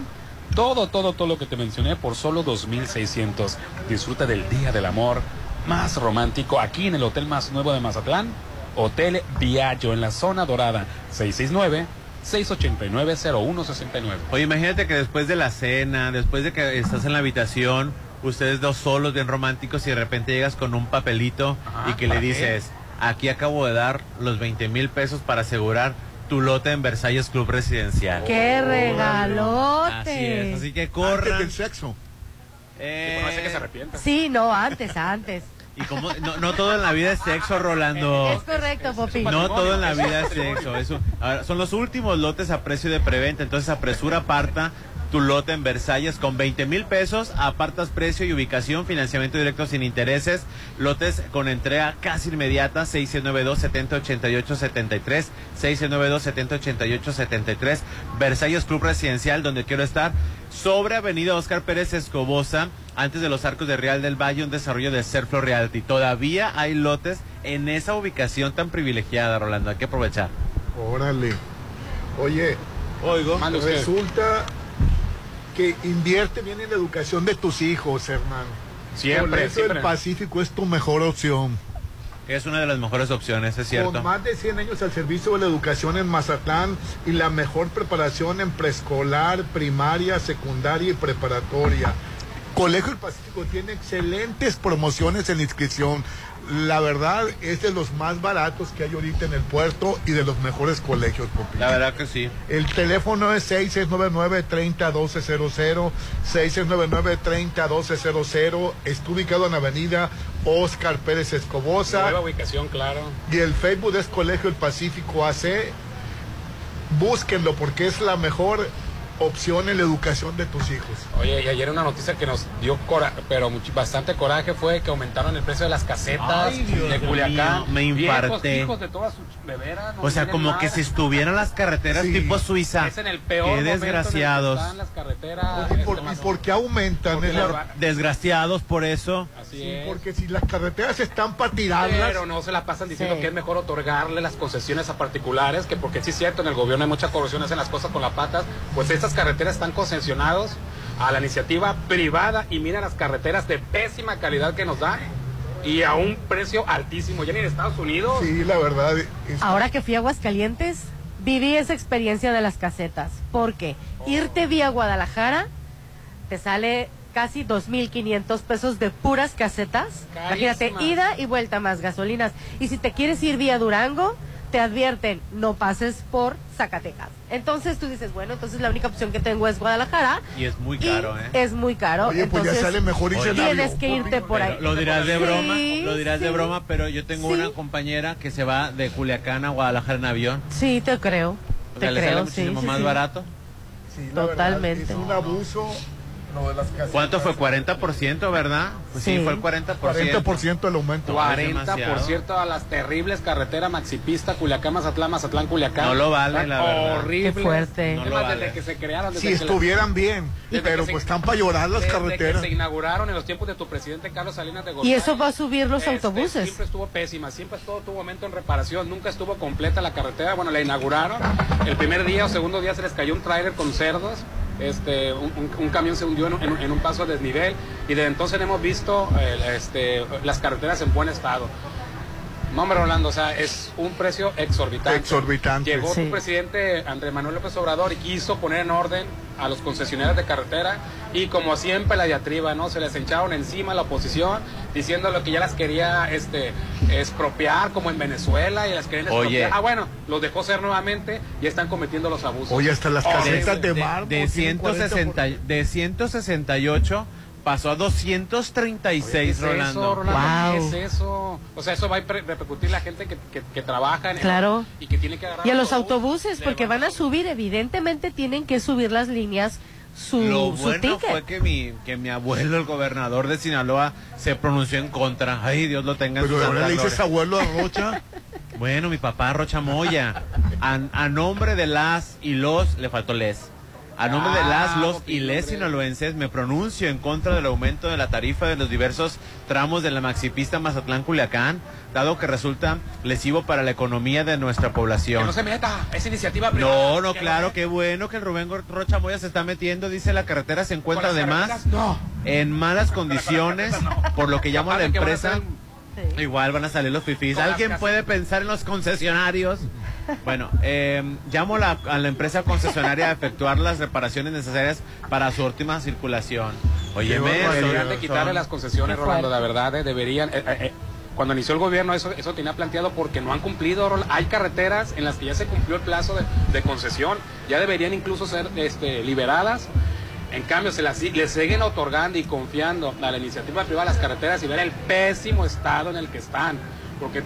Speaker 6: Todo, todo, todo lo que te mencioné por solo 2.600. Disfruta del Día del Amor más romántico aquí en el hotel más nuevo de Mazatlán, Hotel Viaggio en la zona dorada, 669 689-0169.
Speaker 7: Oye, imagínate que después de la cena, después de que estás en la habitación, ustedes dos solos, bien románticos, y de repente llegas con un papelito y que le dices, aquí acabo de dar los 20 mil pesos para asegurar tu lote en Versalles Club Residencial.
Speaker 8: ¡Qué regalote!
Speaker 7: Así es, así que corran.
Speaker 5: del sexo.
Speaker 7: Eh,
Speaker 6: que se arrepienta.
Speaker 8: Sí, no, antes, antes.
Speaker 7: y como no, no todo en la vida es sexo, Rolando.
Speaker 8: Es correcto, Popi.
Speaker 7: No todo en la vida es sexo. Eso, ahora, son los últimos lotes a precio de preventa. Entonces apresura, aparta tu lote en Versalles con 20 mil pesos. Apartas precio y ubicación, financiamiento directo sin intereses. Lotes con entrega casi inmediata. 692-7088-73. 692-7088-73. Versalles Club Residencial, donde quiero estar. Sobre Avenida Oscar Pérez Escobosa, antes de los arcos de Real del Valle, un desarrollo de Serflo Realty. Todavía hay lotes en esa ubicación tan privilegiada, Rolando. Hay que aprovechar.
Speaker 5: Órale. Oye,
Speaker 7: Oigo.
Speaker 5: Resulta que invierte bien en la educación de tus hijos, hermano.
Speaker 6: Siempre,
Speaker 5: Por eso
Speaker 6: siempre.
Speaker 5: el Pacífico es tu mejor opción.
Speaker 7: Es una de las mejores opciones, es cierto.
Speaker 5: Con más de 100 años al servicio de la educación en Mazatlán y la mejor preparación en preescolar, primaria, secundaria y preparatoria. Colegio del Pacífico tiene excelentes promociones en la inscripción. La verdad es de los más baratos que hay ahorita en el puerto y de los mejores colegios, Popín.
Speaker 7: La verdad que sí.
Speaker 5: El teléfono es 6699-301200, 6699-301200. Está ubicado en la avenida Oscar Pérez Escobosa.
Speaker 6: Nueva ubicación, claro.
Speaker 5: Y el Facebook es Colegio del Pacífico AC. Búsquenlo porque es la mejor opción en la educación de tus hijos.
Speaker 6: Oye, y ayer una noticia que nos dio cora pero mucho- bastante coraje fue que aumentaron el precio de las casetas
Speaker 7: Ay, Dios
Speaker 6: de Culiacán.
Speaker 7: mío, me infarté.
Speaker 6: hijos de todas sus de veras, no
Speaker 7: O sea, como
Speaker 6: nada.
Speaker 7: que si estuvieran las carreteras tipo Suiza.
Speaker 6: Es en el peor
Speaker 7: Qué
Speaker 6: momento en el que
Speaker 7: desgraciados.
Speaker 6: están las carreteras.
Speaker 5: Oye, ¿y por, y por qué aumentan?
Speaker 6: Porque
Speaker 5: la-
Speaker 7: Desgraciados por eso.
Speaker 6: Así
Speaker 5: Sí,
Speaker 6: es.
Speaker 5: porque si las carreteras están para tirarlas.
Speaker 6: Pero no se la pasan diciendo
Speaker 5: Sí.
Speaker 6: que es mejor otorgarle las concesiones a particulares, que porque sí es cierto, en el gobierno hay mucha corrupción, hacen las cosas con las patas, pues estas carreteras están concesionados a la iniciativa privada y mira las carreteras de pésima calidad que nos dan y a un precio altísimo, ya ni en Estados Unidos.
Speaker 5: Sí, la verdad. es-
Speaker 9: Ahora que fui a Aguascalientes, viví esa experiencia de las casetas. Porque irte vía Guadalajara te sale casi 2.500 pesos de puras casetas. Imagínate, ida y vuelta más gasolinas. Y si te quieres ir vía Durango, te advierten, no pases por Zacatecas. Entonces tú dices, bueno, entonces la única opción que tengo es Guadalajara.
Speaker 7: Y es muy
Speaker 9: y
Speaker 7: caro, ¿eh?
Speaker 9: Es muy caro.
Speaker 5: Oye, pues ya
Speaker 9: entonces
Speaker 5: sale mejor irse en
Speaker 9: Tienes que irte por ahí.
Speaker 7: Lo dirás de
Speaker 9: Sí,
Speaker 7: broma, lo dirás de broma, pero yo tengo
Speaker 9: Sí.
Speaker 7: una compañera que se va de Culiacán a Guadalajara en avión.
Speaker 9: Sí, te creo.
Speaker 7: O
Speaker 9: Te
Speaker 7: le
Speaker 9: creo,
Speaker 7: sale
Speaker 9: sí,
Speaker 7: muchísimo
Speaker 9: sí,
Speaker 7: más
Speaker 9: sí.
Speaker 7: barato.
Speaker 5: Sí, la verdad,
Speaker 9: Totalmente.
Speaker 5: es un abuso lo de las casetas.
Speaker 7: ¿Cuánto fue? 40%, ¿verdad? Pues sí,
Speaker 9: Sí.
Speaker 7: fue el 40%.
Speaker 5: 40% el aumento.
Speaker 6: 40% a las terribles carreteras Maxipista, Culiacán, Mazatlán, Mazatlán, Culiacán.
Speaker 7: No lo vale, la verdad.
Speaker 6: Horribles.
Speaker 9: Qué fuerte.
Speaker 7: No lo vale.
Speaker 6: desde que se crearon. desde
Speaker 5: Si
Speaker 6: que
Speaker 5: estuvieran bien,
Speaker 6: desde
Speaker 5: pero
Speaker 6: se-
Speaker 5: pues están para llorar las
Speaker 6: desde
Speaker 5: carreteras.
Speaker 6: que se inauguraron en los tiempos de tu presidente Carlos Salinas de Gortari.
Speaker 9: Y eso va a subir los
Speaker 6: Este,
Speaker 9: autobuses.
Speaker 6: Siempre estuvo pésima, siempre todo tuvo momento en reparación, nunca estuvo completa la carretera. Bueno, la inauguraron. El primer día o segundo día se les cayó un tráiler con cerdos. Este, un, camión se hundió en, un- en un- en un paso a desnivel y desde entonces hemos visto eh, este, las carreteras en buen estado. No, hombre, Rolando, o sea, es un precio exorbitante.
Speaker 5: Exorbitante.
Speaker 6: Llegó
Speaker 9: Sí.
Speaker 6: presidente Andrés Manuel López Obrador y quiso poner en orden a los concesionarios de carretera y como siempre la diatriba, ¿no? Se les echaron encima a la oposición diciendo lo que ya las quería este, expropiar como en Venezuela y las querían
Speaker 7: Oye.
Speaker 6: expropiar. Ah, bueno, los dejó ser nuevamente y están cometiendo los abusos.
Speaker 5: Oye, hasta las casetas de mármol.
Speaker 7: De,
Speaker 5: tienen
Speaker 7: 160, de 168 pasó a 236,
Speaker 6: ¿Qué es
Speaker 7: Rolando.
Speaker 6: eso, Rolando?
Speaker 9: Wow.
Speaker 6: ¿Qué es eso? O sea, eso va a repercutir la gente que, que, que trabaja en el-
Speaker 9: Claro.
Speaker 6: y que tiene que agarrar
Speaker 9: Y a los
Speaker 6: autobús.
Speaker 9: autobuses, porque
Speaker 6: van
Speaker 9: a subir, evidentemente tienen que subir las líneas su,
Speaker 7: Lo
Speaker 9: su
Speaker 7: bueno
Speaker 9: ticket.
Speaker 7: fue que mi, que mi abuelo, el gobernador de Sinaloa, se pronunció en contra. Ay, Dios lo tenga en
Speaker 5: Pero ahora le dices abuelo a Rocha.
Speaker 7: Bueno, mi papá Rocha Moya. A, a nombre de las y los, le faltó les. A nombre de las,
Speaker 6: Ah,
Speaker 7: los
Speaker 6: ok,
Speaker 7: y les sinaloenses me pronuncio en contra del aumento de la tarifa de los diversos tramos de la maxipista Mazatlán-Culiacán, dado que resulta lesivo para la economía de nuestra
Speaker 6: Que
Speaker 7: población.
Speaker 6: no se meta, es iniciativa privada.
Speaker 7: No, no, claro, qué bueno que el Rubén Rocha Moya se está metiendo. Dice la carretera se encuentra
Speaker 6: las
Speaker 7: además
Speaker 6: no.
Speaker 7: en malas condiciones, por lo que llamo a la empresa. Igual van a salir los fifís.
Speaker 6: Con
Speaker 7: ¿Alguien puede pensar en los concesionarios? Bueno, eh, llamo la- a la empresa concesionaria a efectuar las reparaciones necesarias para su última circulación. Oye.
Speaker 6: Deberían de quitarle las concesiones, Rolando, la verdad, eh, deberían. eh, eh, eh, cuando inició el gobierno eso, eso tenía planteado porque no han cumplido. Hay carreteras en las que ya se cumplió el plazo de, de concesión, ya deberían incluso ser este, liberadas. En cambio, se las le siguen otorgando y confiando a la iniciativa privada las carreteras y ver el pésimo estado en el que están. Porque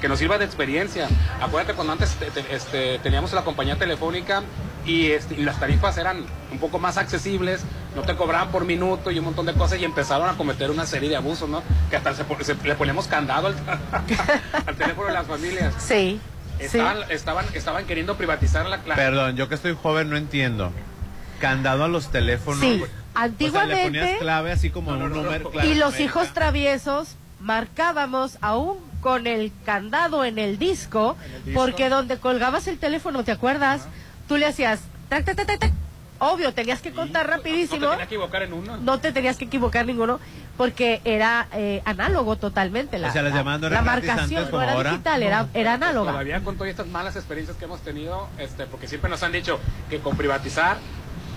Speaker 6: que nos sirva de experiencia. Acuérdate cuando antes te- te- este, teníamos la compañía telefónica y, este, y las tarifas eran un poco más accesibles, no te cobraban por minuto y un montón de cosas y empezaron a cometer una serie de abusos, ¿no? Que hasta se, se- le ponemos candado al, al teléfono de las familias.
Speaker 9: Sí, sí.
Speaker 6: Estaban, estaban, estaban queriendo privatizar la clase.
Speaker 7: Perdón, yo que estoy joven no entiendo. Candado a los teléfonos.
Speaker 9: Sí,
Speaker 7: O sea, le
Speaker 9: antiguamente-
Speaker 7: ponías clave así como un número. clave
Speaker 9: y los hijos traviesos marcábamos aún con el candado en el disco,
Speaker 6: disco.
Speaker 9: porque donde colgabas el teléfono, ¿te acuerdas? Tú le hacías tac, tac, tac, tac, tac. Obvio, tenías que contar
Speaker 6: No
Speaker 9: rapidísimo.
Speaker 6: te tenía que equivocar en uno.
Speaker 9: No te tenías que equivocar ninguno, porque era eh, análogo totalmente. La,
Speaker 7: O sea, las
Speaker 9: la-
Speaker 7: llamadas no
Speaker 9: la
Speaker 7: gratis
Speaker 9: marcación no era
Speaker 7: ahora.
Speaker 9: digital, era, era análoga.
Speaker 6: Todavía con todas estas malas experiencias que hemos tenido, este, porque siempre nos han dicho que con privatizar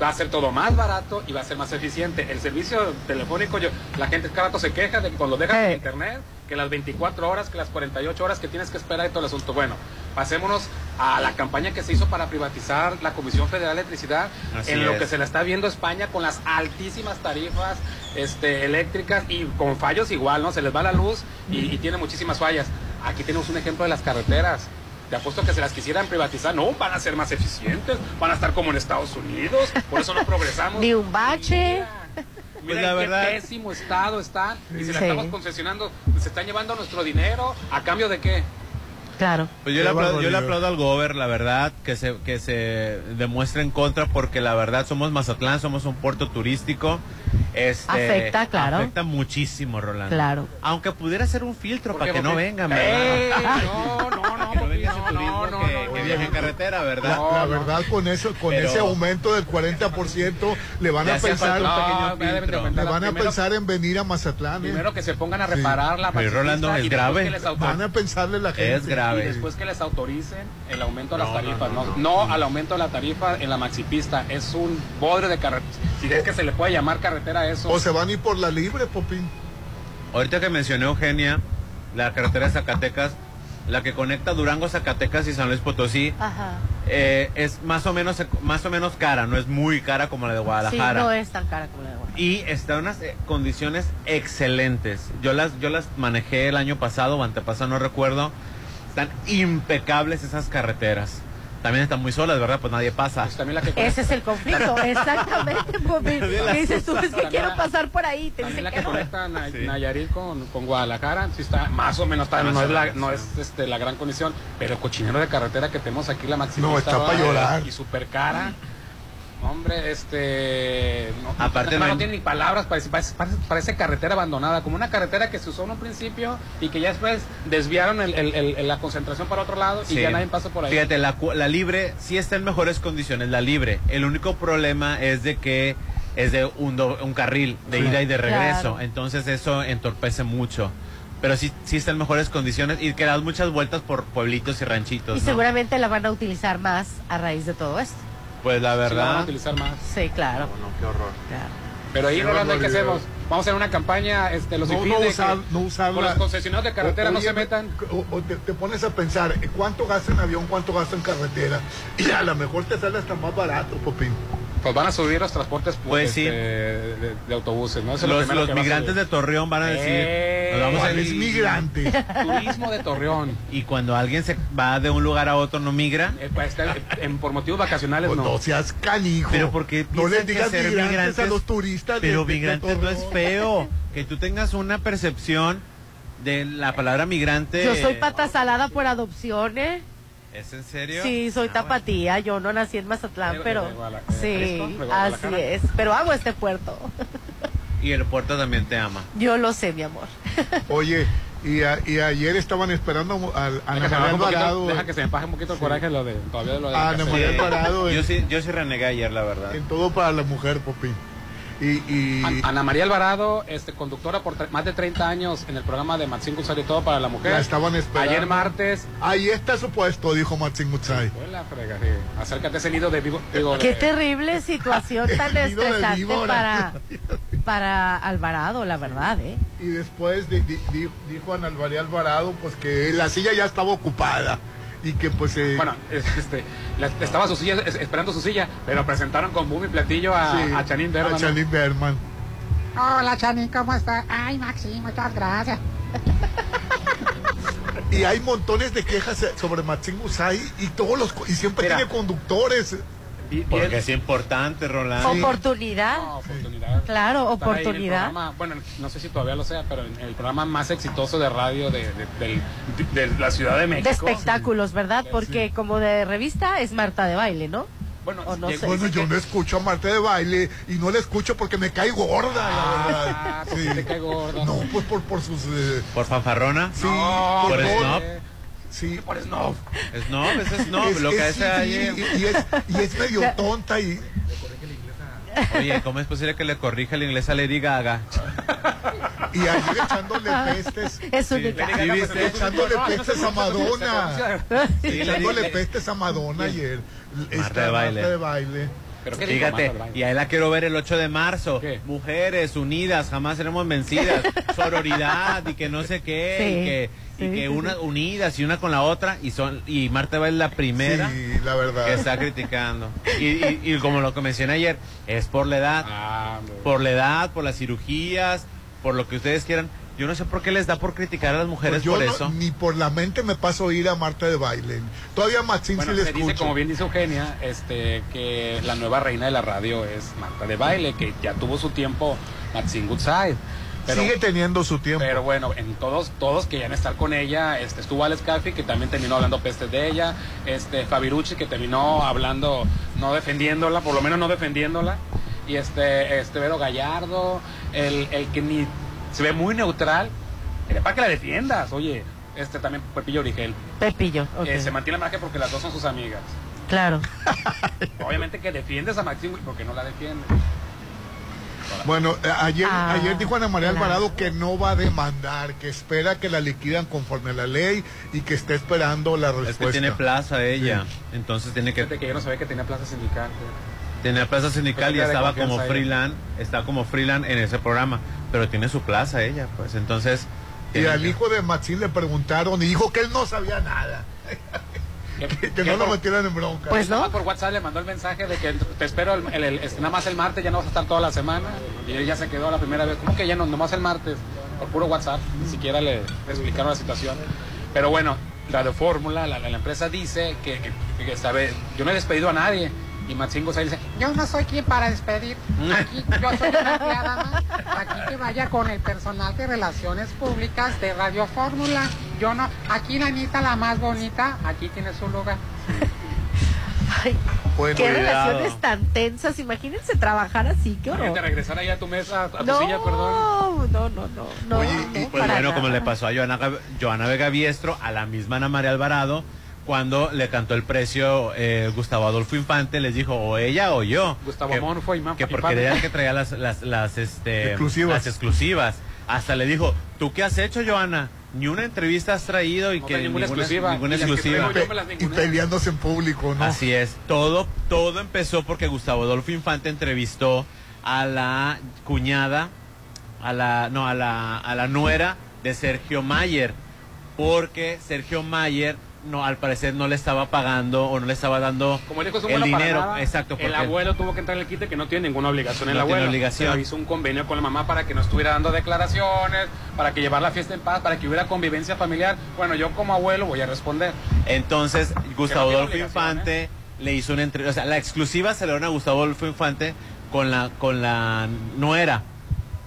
Speaker 6: va a ser todo más barato y va a ser más eficiente. El servicio telefónico, yo, la gente cada rato se queja de que cuando dejas el internet, que las 24 horas, que las 48 horas que tienes que esperar y todo el asunto. Bueno, pasémonos a la campaña que se hizo para privatizar la Comisión Federal de Electricidad,
Speaker 7: Así
Speaker 6: en lo que se la está viendo España con las altísimas tarifas este, eléctricas y con fallos igual, ¿no? Se les va la luz y, y tiene muchísimas fallas. Aquí tenemos un ejemplo de las carreteras. Te apuesto que se las quisieran privatizar. No, van a ser más eficientes, van a estar como en Estados Unidos, por eso no progresamos.
Speaker 8: Ni un bache.
Speaker 6: Mira
Speaker 7: la
Speaker 6: en qué
Speaker 7: verdad-
Speaker 6: pésimo estado están. Y si la
Speaker 8: Sí.
Speaker 6: estamos concesionando, se están llevando nuestro dinero. ¿A cambio de qué?
Speaker 8: Claro.
Speaker 7: Pues yo le, aplaudo, yo le aplaudo al gober, la verdad, que se, que se demuestre en contra porque la verdad somos Mazatlán, somos un puerto turístico. Este,
Speaker 8: Afecta, claro.
Speaker 7: Afecta muchísimo, Rolando.
Speaker 8: Claro.
Speaker 7: Aunque pudiera ser un filtro
Speaker 6: ¿Por
Speaker 7: para que no vengan. ¿verdad?
Speaker 6: No, no, no,
Speaker 7: Que no venga ese
Speaker 6: no,
Speaker 7: turismo
Speaker 6: no,
Speaker 7: que,
Speaker 6: no,
Speaker 7: que
Speaker 6: no,
Speaker 7: viaje
Speaker 6: no.
Speaker 7: en carretera, ¿verdad?
Speaker 5: La, la verdad, con eso, con
Speaker 7: Pero-
Speaker 5: ese aumento del 40%, le van a pensar,
Speaker 7: falta un pequeño
Speaker 6: No,
Speaker 5: le van a
Speaker 6: Primero-
Speaker 5: pensar en venir a Mazatlán. ¿eh?
Speaker 6: Primero que se pongan a reparar la
Speaker 7: Pero, Rolando, es
Speaker 6: y después
Speaker 7: grave.
Speaker 6: que les autor-
Speaker 5: Van a pensarle la gente.
Speaker 7: Es grave.
Speaker 6: Y después que les autoricen el aumento de las
Speaker 7: No, no,
Speaker 6: tarifas,
Speaker 7: no,
Speaker 6: no,
Speaker 7: no.
Speaker 6: no, al aumento de la tarifa en la maxipista. Es un bodre de carretera. Si es que se le puede llamar carretera eso.
Speaker 5: O se van a ir por la libre, Popín.
Speaker 7: Ahorita que mencioné Eugenia, la carretera de Zacatecas, la que conecta Durango, Zacatecas y San Luis Potosí,
Speaker 8: Ajá.
Speaker 7: eh, es más o menos más o menos cara, no es muy cara como la de
Speaker 8: Sí,
Speaker 7: Guadalajara.
Speaker 8: no es tan cara como la de Guadalajara.
Speaker 7: Y está en unas eh, condiciones excelentes. Yo las, yo las manejé el año pasado o antepasado, no recuerdo. Están impecables esas carreteras. También están muy solas, ¿verdad? Pues nadie pasa.
Speaker 6: Pues también la que
Speaker 8: Ese es el conflicto, exactamente, ¿Qué dices tú? Es que
Speaker 6: También
Speaker 8: quiero
Speaker 6: la-
Speaker 8: pasar por ahí. Te
Speaker 6: También
Speaker 8: dicen
Speaker 6: la
Speaker 8: que
Speaker 6: que
Speaker 8: no.
Speaker 7: Sí.
Speaker 6: Nayarit con, con Guadalajara, sí está más o menos, está-
Speaker 7: Más
Speaker 6: no, es la, no es este, la gran condición, pero el cochinero de carretera que tenemos aquí, la máxima
Speaker 5: No, está pa' llorar.
Speaker 6: Y súper cara. Hombre, este. No,
Speaker 7: Aparte
Speaker 6: no,
Speaker 7: no
Speaker 6: tiene ni palabras, parece, parece, parece- carretera abandonada, como una carretera que se usó en un principio y que ya después desviaron el- el- el- la concentración para otro lado y
Speaker 7: Sí.
Speaker 6: ya nadie pasa por ahí.
Speaker 7: Fíjate, la, cu- la libre sí está en mejores condiciones, la libre. El único problema es de que es de un, do- un carril de ida y de regreso.
Speaker 8: Claro.
Speaker 7: Entonces eso entorpece mucho. Pero sí, sí está en mejores condiciones y que das muchas vueltas por pueblitos y ranchitos.
Speaker 8: Y
Speaker 7: ¿no?
Speaker 8: seguramente la van a utilizar más a raíz de todo esto.
Speaker 7: Pues la
Speaker 6: Sí, la van a
Speaker 7: verdad.
Speaker 6: utilizar más.
Speaker 8: Sí, claro.
Speaker 7: No, qué horror.
Speaker 8: claro.
Speaker 6: Pero ahí,
Speaker 5: Qué
Speaker 6: Rolando, ¿qué
Speaker 5: barbaridad.
Speaker 6: hacemos? Vamos a hacer una campaña, este, los
Speaker 5: No, no usar, no usar
Speaker 6: con
Speaker 5: la-
Speaker 6: los concesionarios de carretera
Speaker 5: O-
Speaker 6: no se metan.
Speaker 5: O, o te, te pones a pensar, ¿eh, ¿cuánto gasta en avión, cuánto gasta en carretera? Y a lo mejor te sale hasta más barato, Popín.
Speaker 6: Pues van a subir los transportes
Speaker 7: Pues sí.
Speaker 6: este, de, de autobuses, ¿no? Eso es lo
Speaker 7: Los, los
Speaker 6: que
Speaker 7: migrantes de Torreón van a decir,
Speaker 6: Eh,
Speaker 7: nos vamos a
Speaker 5: ¿Cuál es
Speaker 7: ir.
Speaker 5: migrante?
Speaker 6: Turismo de Torreón.
Speaker 7: Y cuando alguien se va de un lugar a otro, no migra.
Speaker 6: Eh, pues, está- en- por motivos vacacionales
Speaker 5: Pues
Speaker 6: no.
Speaker 5: no seas canijo.
Speaker 7: Pero porque
Speaker 5: no les digas
Speaker 7: ser
Speaker 5: migrantes, a los turistas.
Speaker 7: Pero
Speaker 5: de
Speaker 7: migrantes no es feo. Que tú tengas una percepción de la palabra migrante.
Speaker 8: Yo soy pata salada por adopción, ¿eh?
Speaker 7: ¿Es en serio?
Speaker 8: Sí, soy
Speaker 7: Ah,
Speaker 8: tapatía. Yo no nací en Mazatlán, pero. Sí, así es. Pero amo este puerto.
Speaker 7: Y el puerto también te ama.
Speaker 8: Yo lo sé, mi amor.
Speaker 5: Oye, y, a- y ayer estaban esperando a, a Ana
Speaker 6: que, se me
Speaker 5: María
Speaker 6: baje un poquito-
Speaker 5: Alvarado.
Speaker 6: deja que se me baje un poquito el coraje lo de, todavía lo de
Speaker 5: Ah, Ana María. Alvarado.
Speaker 7: Yo
Speaker 5: en,
Speaker 7: sí, yo sí renegué ayer, la verdad.
Speaker 5: en todo para la mujer, Popín. Y, y
Speaker 6: An- Ana María Alvarado, este, conductora por más de 30 años en el programa de Maxine González y todo para la mujer.
Speaker 5: la estaban esperando.
Speaker 6: Ayer martes,
Speaker 5: Ahí está su puesto, dijo
Speaker 6: fue la frega, sí. Acércate a ese nido de vivo. digo,
Speaker 8: Qué
Speaker 6: de-
Speaker 8: terrible situación tan estresante para, para Alvarado, la verdad, ¿eh?
Speaker 5: Y después di- di- di- dijo Ana María Alvarado pues que la silla ya estaba ocupada y que pues eh,
Speaker 6: Bueno, es- este, la- estaba su silla, es- esperando su silla, pero presentaron con boom y platillo a,
Speaker 5: sí,
Speaker 6: a Chanín Berman.
Speaker 5: a Janine Berman.
Speaker 20: Hola, Chani, ¿cómo está? Ay, Maxi, muchas gracias.
Speaker 5: Y hay montones de quejas sobre Martín Musay y todos los y siempre
Speaker 6: Mira.
Speaker 5: tiene conductores.
Speaker 7: Porque es importante, Rolando.
Speaker 8: Oportunidad.
Speaker 6: No, oportunidad.
Speaker 8: Claro, oportunidad.
Speaker 6: programa, bueno, no sé si todavía lo sea, pero el programa más exitoso de radio de, de- del- de la Ciudad de México.
Speaker 8: De espectáculos, ¿verdad? Porque como de revista es Marta de baile, ¿no?
Speaker 6: Bueno,
Speaker 8: no
Speaker 6: llegó-.
Speaker 5: Bueno, yo no escucho a Marta de baile y no la escucho porque me cae gorda, la verdad.
Speaker 6: Ah, ¿por qué te cae gorda?
Speaker 5: No, pues por, por sus... eh,
Speaker 7: ¿Por fanfarrona?
Speaker 5: sí,
Speaker 6: No,
Speaker 7: ¿Por
Speaker 5: todo.
Speaker 7: snob?
Speaker 5: Sí.
Speaker 6: Por snob.
Speaker 7: Snob, es snob.
Speaker 5: Es-
Speaker 7: lo que hace
Speaker 5: sí,
Speaker 7: ayer.
Speaker 5: y, y es, y es medio tonta y...
Speaker 7: Oye, ¿cómo es posible que le corrija el inglés a Lady Gaga?
Speaker 5: Y ayer echándole pestes.
Speaker 8: Es única.
Speaker 7: ¿Sí viste?
Speaker 5: Echándole pestes a Madonna.
Speaker 7: Sí,
Speaker 5: echándole
Speaker 7: le-
Speaker 5: pestes a Madonna ayer. Esta
Speaker 7: de baile.
Speaker 5: Marta de baile.
Speaker 6: ¿Pero
Speaker 7: Fíjate, y ahí la quiero ver el 8 de marzo. Mujeres unidas, jamás seremos vencidas. Sororidad y que no sé qué,
Speaker 8: Sí,
Speaker 7: y que, y que
Speaker 8: sí,
Speaker 7: una unidas y una con la otra. Y son y Marta va es la primera
Speaker 5: Sí, la verdad.
Speaker 7: que está criticando. Y, y- y como lo que mencioné ayer, es por la edad.
Speaker 6: Ah,
Speaker 7: por la edad, por las cirugías, por lo que ustedes quieran. Yo no sé por qué les da por criticar a las mujeres
Speaker 5: Pues yo
Speaker 7: por
Speaker 5: no-
Speaker 7: eso.
Speaker 5: ni por la mente me paso a ir a Marta de baile. Todavía Maxine
Speaker 6: Bueno,
Speaker 5: sí le
Speaker 6: se dice,
Speaker 5: escucho.
Speaker 6: como bien dice Eugenia, este, que la nueva reina de la radio es Marta de Baile, que ya tuvo su tiempo Maxine Goodside. Pero,
Speaker 5: Sigue teniendo su tiempo.
Speaker 6: pero bueno, en todos, todos querían estar con ella. Este, estuvo Alex Calfi, que también terminó hablando pestes de ella. Este, Fabirucci, que terminó hablando, no defendiéndola, por lo menos no defendiéndola. Y este, este Vero Gallardo, el, el que ni se ve muy neutral, era para que la defiendas, oye. Este también Pepillo Origel.
Speaker 8: Pepillo, ok.
Speaker 6: Eh, se mantiene la marca porque las dos son sus amigas.
Speaker 8: Claro.
Speaker 6: Obviamente que defiendes a Maxine porque no la defiende.
Speaker 5: Bueno, eh, ayer,
Speaker 6: Ah,
Speaker 5: ayer dijo Ana María
Speaker 6: claro.
Speaker 5: Alvarado que no va a demandar, que espera que la liquidan conforme a la ley y que está esperando la respuesta.
Speaker 7: Es que tiene plaza ella, entonces tiene que
Speaker 6: Fíjate que yo no sabía que tenía plaza sindical.
Speaker 7: tenía plaza sindical y
Speaker 6: Pues,
Speaker 7: estaba como freelance, está como freelance en ese programa, pero tiene su plaza ella, pues entonces
Speaker 5: Y
Speaker 7: tiene
Speaker 5: al hijo de Maxine le preguntaron y dijo que él no sabía nada. que, que no lo metieran en bronca.
Speaker 6: Pues no. Por WhatsApp le mandó el mensaje de que te espero el, el- el- este, nada más el martes, ya no vas a estar toda la semana. Y él ya se quedó la primera vez. ¿Cómo que ya no? Nomás el martes. Por puro WhatsApp. Ni siquiera le, le explicaron la situación. Pero bueno, Radio Fórmula, la, la- la empresa dice que, que, que sabe, yo no he despedido a nadie. Y Maxine González dice,
Speaker 20: Yo no soy quien para despedir. Aquí yo soy una empleada más. Aquí que vaya con el personal de relaciones públicas de Radio Fórmula. Yo no. Aquí la Anita, la más bonita, aquí tiene su lugar.
Speaker 5: Bueno,
Speaker 8: Qué
Speaker 6: cuidado.
Speaker 8: relaciones tan tensas. Imagínense trabajar así, qué
Speaker 6: Imagínate
Speaker 8: horror.
Speaker 6: regresar ahí a tu mesa, a tu
Speaker 8: No,
Speaker 6: silla, perdón.
Speaker 8: no, no, no, no.
Speaker 7: Oye,
Speaker 8: no,
Speaker 7: y pues bueno,
Speaker 8: nada.
Speaker 7: como le pasó a Joana, Joana Vega Biestro, a la misma Ana María Alvarado, cuando le cantó el precio eh, Gustavo Adolfo Infante, les dijo o ella o yo.
Speaker 6: Gustavo
Speaker 7: que,
Speaker 6: Monfo y Ma-
Speaker 7: que porque era el que traía las, las, las, este,
Speaker 5: Exclusivas.
Speaker 7: las exclusivas. Hasta le dijo, ¿tú qué has hecho, Joana? Ni una entrevista has traído y
Speaker 6: No
Speaker 7: que
Speaker 6: trae ninguna exclusiva.
Speaker 7: ninguna
Speaker 6: Y las que
Speaker 7: exclusiva.
Speaker 5: y peleándose en público, ¿no?
Speaker 7: Así es. Todo, todo empezó porque Gustavo Adolfo Infante entrevistó a la cuñada, a la, no, a la, a la nuera de Sergio Mayer, porque Sergio Mayer no, al parecer no le estaba pagando o no le estaba dando
Speaker 6: Como el hijo es un
Speaker 7: el
Speaker 6: bueno para
Speaker 7: dinero.
Speaker 6: nada,
Speaker 7: Exacto.
Speaker 6: El abuelo tuvo que entrar en el quite que no tiene ninguna obligación el
Speaker 7: No tiene
Speaker 6: abuelo.
Speaker 7: obligación.
Speaker 6: Pero hizo un convenio con la mamá para que no estuviera dando declaraciones, para que llevar la fiesta en paz, para que hubiera convivencia familiar. Bueno, yo como abuelo voy a responder.
Speaker 7: Entonces, Gustavo Adolfo Infante le hizo una entrevista, o sea, la exclusiva se le dio a Gustavo Adolfo Infante con la, con la nuera.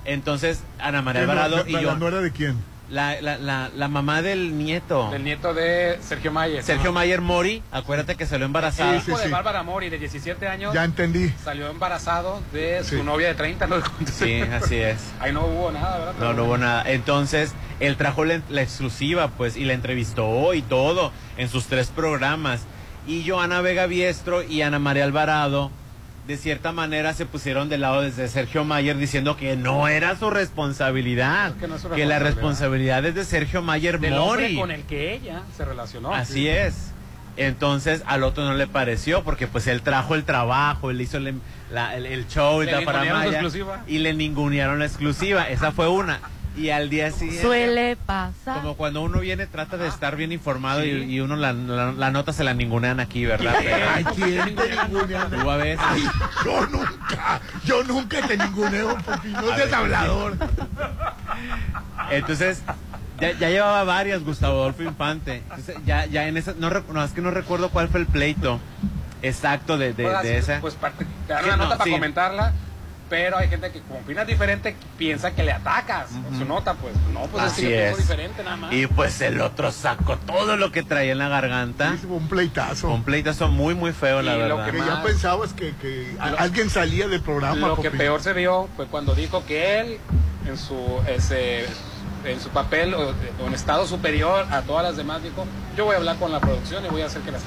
Speaker 7: Entonces, Ana María
Speaker 5: ¿Quién no-
Speaker 7: Alvarado
Speaker 5: la-
Speaker 7: y yo.
Speaker 5: la nuera de quién?
Speaker 7: La, la, la, la mamá del nieto.
Speaker 6: El nieto de Sergio Mayer.
Speaker 7: Sergio Mayer Mori, acuérdate que salió embarazada.
Speaker 6: El hijo de Bárbara Mori, de 17 años.
Speaker 5: Ya entendí.
Speaker 6: Salió embarazado de su
Speaker 7: Sí.
Speaker 6: novia de 30. ¿no?
Speaker 7: Sí, así es.
Speaker 6: Ahí no hubo nada, ¿verdad?
Speaker 7: No, no hubo nada. Entonces, él trajo la, la exclusiva, pues, y la entrevistó y todo en sus tres programas. Y Joana Vega Biestro y Ana María Alvarado, de cierta manera, se pusieron del lado de Sergio Mayer diciendo que no era su responsabilidad.
Speaker 6: Que no es su
Speaker 7: que la
Speaker 6: responsabilidad.
Speaker 7: es de Sergio Mayer
Speaker 6: Del
Speaker 7: Mori.
Speaker 6: con el que ella se relacionó.
Speaker 7: Así es. Entonces al otro no le pareció porque pues él trajo el trabajo, él hizo el, la- el- el show y
Speaker 6: Le
Speaker 7: la y le ningunearon la exclusiva. Esa fue una. Y al día siguiente,
Speaker 8: Suele pasar.
Speaker 7: como cuando uno viene, trata de estar bien informado y, y uno la, la- la nota se la ningunean aquí, ¿verdad?
Speaker 5: Ay, ¿quién te ningunea?
Speaker 7: Tú a veces.
Speaker 5: Yo nunca, yo nunca te ninguneo, porque no
Speaker 7: ver.
Speaker 5: hablador.
Speaker 7: Entonces, ya, ya llevaba varias Gustavo Adolfo Infante. Entonces, ya, ya en esa, no, no, es que no recuerdo cuál fue el pleito exacto de, de,
Speaker 6: Pues,
Speaker 7: de
Speaker 6: así,
Speaker 7: esa.
Speaker 6: Pues parte,
Speaker 7: Sí,
Speaker 6: una
Speaker 7: no,
Speaker 6: nota para
Speaker 7: sí.
Speaker 6: comentarla, pero hay gente que como opinas diferente piensa que le atacas con su nota, pues no, pues
Speaker 7: Así
Speaker 6: es que
Speaker 7: es.
Speaker 6: diferente nada más.
Speaker 7: Y pues el otro sacó todo lo que traía en la garganta.
Speaker 5: un pleitazo.
Speaker 7: Un pleitazo muy, muy feo, la
Speaker 6: Y lo
Speaker 7: verdad.
Speaker 5: Que ya pensabas que, que
Speaker 6: Lo-
Speaker 5: alguien salía del programa.
Speaker 6: Lo que peor se vio fue cuando dijo que él, en su, ese, en su papel o, o en estado superior a todas las demás, dijo, yo voy a hablar con la producción y voy a hacer que las...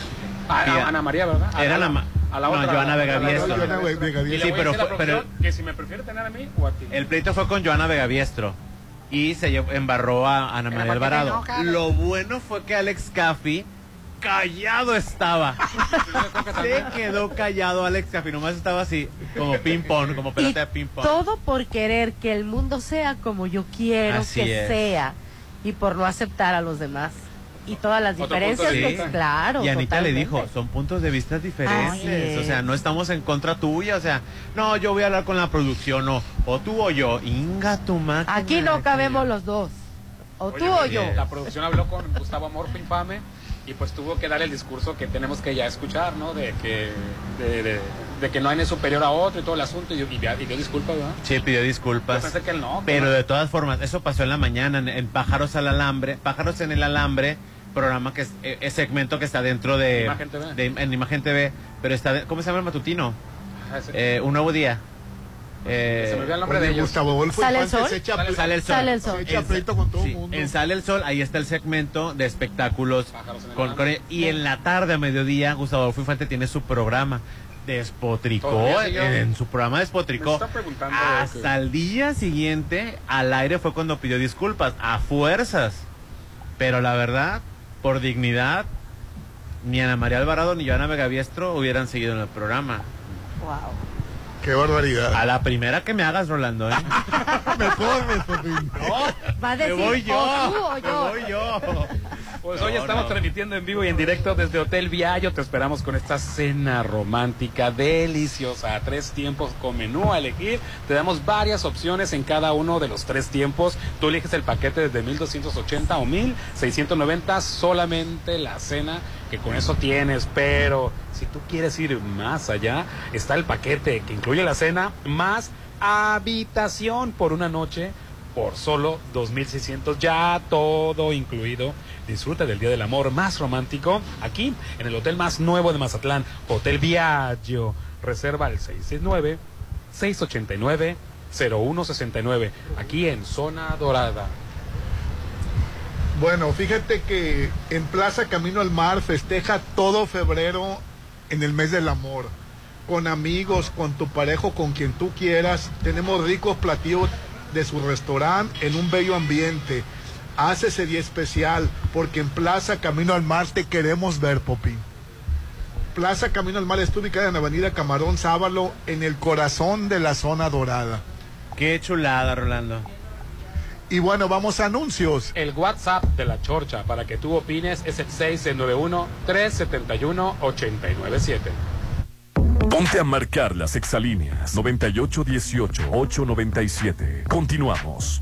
Speaker 6: A, a-
Speaker 7: Mira,
Speaker 6: Ana María, ¿verdad? A
Speaker 7: era la ma-
Speaker 6: a la
Speaker 7: no,
Speaker 6: otra.
Speaker 7: Joana Biestro.
Speaker 6: Joana
Speaker 5: Joana Vega
Speaker 6: Y le
Speaker 5: Biestro.
Speaker 6: voy
Speaker 7: Sí, pero
Speaker 6: a decir a la
Speaker 7: fue- pero-
Speaker 6: producción que si me prefiere tener a mí o a ti.
Speaker 7: El pleito fue con Joana Vega Biestro. Y se llevó- embarró a Ana
Speaker 20: Pero
Speaker 7: María
Speaker 20: ¿por qué te
Speaker 7: Alvarado. Lo bueno fue que Alex Caffi callado estaba. Se quedó callado Alex Capi, nomás estaba así, como ping pong, como pelota de ping pong.
Speaker 9: Todo por querer que el mundo sea como yo quiero
Speaker 7: Así
Speaker 9: que
Speaker 7: es.
Speaker 9: sea y por no aceptar a los demás. Y todas las diferencias, que-
Speaker 7: vista.
Speaker 9: claro.
Speaker 7: Y Anita le dijo, son puntos de vista diferentes. O sea, no estamos en contra tuya. O sea, no, yo voy a hablar con la producción, o, o tú o yo. Inga tu máquina.
Speaker 9: Aquí no cabemos los dos. O tú o yo.
Speaker 6: La producción habló con Gustavo Amorfo Infame y pues tuvo que dar el discurso que tenemos que ya escuchar, ¿no? De que, de, de- de que no hay ni superior a otro y todo el asunto y, y, y dio disculpas, ¿verdad?
Speaker 7: Sí, pidió disculpas.
Speaker 6: Yo pensé que él no.
Speaker 7: Pero
Speaker 6: no.
Speaker 7: de todas formas, eso pasó en la mañana en, en Pájaros al Alambre. Pájaros en el Alambre, programa que es, eh, es segmento que está dentro de.
Speaker 6: Imagen TV.
Speaker 7: de- en Imagen TV. Pero está. de- ¿Cómo se llama el matutino?
Speaker 6: Ah,
Speaker 7: Eh, un nuevo día. Eh,
Speaker 6: Se me olvidó el nombre
Speaker 5: Oye,
Speaker 6: de ellos.
Speaker 5: Gustavo Adolfo
Speaker 9: ¿Sale el sol?
Speaker 5: se echa
Speaker 6: Sale-
Speaker 7: Sale el sol.
Speaker 9: Sale el sol.
Speaker 5: Se echa
Speaker 7: En-
Speaker 5: pleito con todo
Speaker 7: sí,
Speaker 5: mundo.
Speaker 7: en Sale el Sol, ahí está el segmento de espectáculos.
Speaker 6: En
Speaker 7: Con, con- y en la tarde, a mediodía, Gustavo Adolfo Infante tiene su programa. Despotricó,
Speaker 6: siguió.
Speaker 7: en su programa despotricó. Hasta el día siguiente, al aire fue cuando pidió disculpas, a fuerzas. Pero la verdad, por dignidad, ni Ana María Alvarado ni Joana Vegaviestro hubieran seguido en el programa.
Speaker 9: Wow.
Speaker 5: Qué barbaridad.
Speaker 7: A la primera que me hagas, Rolando, ¿eh?
Speaker 5: Me corres, Popín.
Speaker 9: Va a
Speaker 7: Me voy yo.
Speaker 9: o tú o
Speaker 7: Me
Speaker 9: yo.
Speaker 7: voy yo.
Speaker 6: Pues
Speaker 7: No,
Speaker 6: hoy estamos
Speaker 7: no.
Speaker 6: transmitiendo en vivo y en directo desde Hotel Viallo. Te esperamos con esta cena romántica deliciosa. A tres tiempos con menú a elegir. Te damos varias opciones en cada uno de los tres tiempos. Tú eliges el paquete desde 1280 o 1690. Solamente la cena que con eso tienes. Pero si tú quieres ir más allá, está el paquete que incluye la cena más habitación por una noche por solo 2.600, ya todo incluido. Disfruta del Día del Amor más romántico aquí en el hotel más nuevo de Mazatlán, Hotel Viaggio. Reserva al 669-689-0169, aquí en Zona Dorada.
Speaker 5: Bueno, fíjate que en Plaza Camino al Mar festeja todo febrero en el mes del amor. Con amigos, con tu pareja, con quien tú quieras. Tenemos ricos platillos de su restaurante en un bello ambiente. Haz ese día especial porque en Plaza Camino al Mar te queremos ver, Popín. Plaza Camino al Mar está ubicada en la avenida Camarón Sábalo, en el corazón de la zona dorada.
Speaker 7: Qué chulada, Rolando.
Speaker 5: Y bueno, vamos a anuncios.
Speaker 6: El WhatsApp de la Chorcha para que tú opines es el 691-371-897.
Speaker 2: Ponte a marcar las exalíneas 9818-897. Continuamos.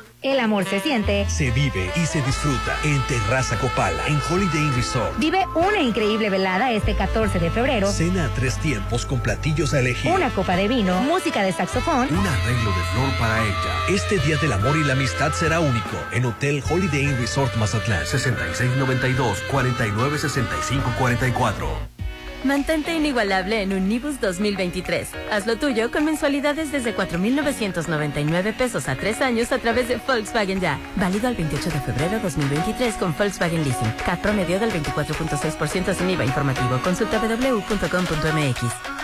Speaker 17: El amor se siente.
Speaker 11: Se vive y se disfruta en Terraza Copala, en Holiday Inn Resort.
Speaker 17: Vive una increíble velada este 14 de febrero.
Speaker 11: Cena a tres tiempos con platillos a elegir.
Speaker 17: Una copa de vino, música de saxofón.
Speaker 11: Un arreglo de flor para ella. Este Día del Amor y la Amistad será único en Hotel Holiday Inn Resort Mazatlán.
Speaker 21: 6692-496544.
Speaker 22: Mantente inigualable en un Nibus 2023. Hazlo tuyo con mensualidades desde 4,999 pesos a tres años a través de Volkswagen Ya. Válido al 28 de febrero 2023 con Volkswagen Leasing. CAT promedio del 24.6% sin IVA informativo. Consulta www.com.mx.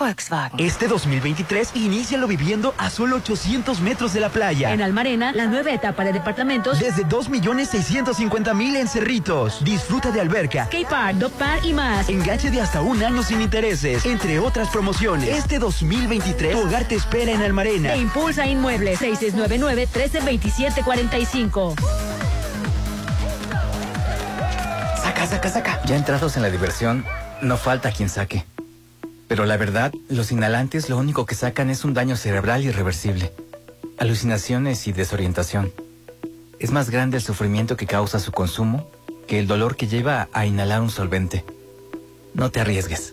Speaker 1: Volkswagen. Este 2023, inícialo viviendo a solo 800 metros de la playa.
Speaker 4: En Almarena, la nueva etapa de departamentos.
Speaker 1: Desde 2.650.000 en Cerritos. Disfruta de alberca,
Speaker 4: Skate Park, Dog Park y más.
Speaker 1: enganche de hasta un año sin intereses, entre otras promociones. Este 2023, tu hogar te espera en Almarena.
Speaker 4: Te impulsa Inmuebles 6699-132745.
Speaker 23: Saca, saca, saca. Ya entrados en la diversión, no falta quien saque. Pero la verdad, los inhalantes lo único que sacan es un daño cerebral irreversible, alucinaciones y desorientación. Es más grande el sufrimiento que causa su consumo que el dolor que lleva a inhalar un solvente. No te arriesgues.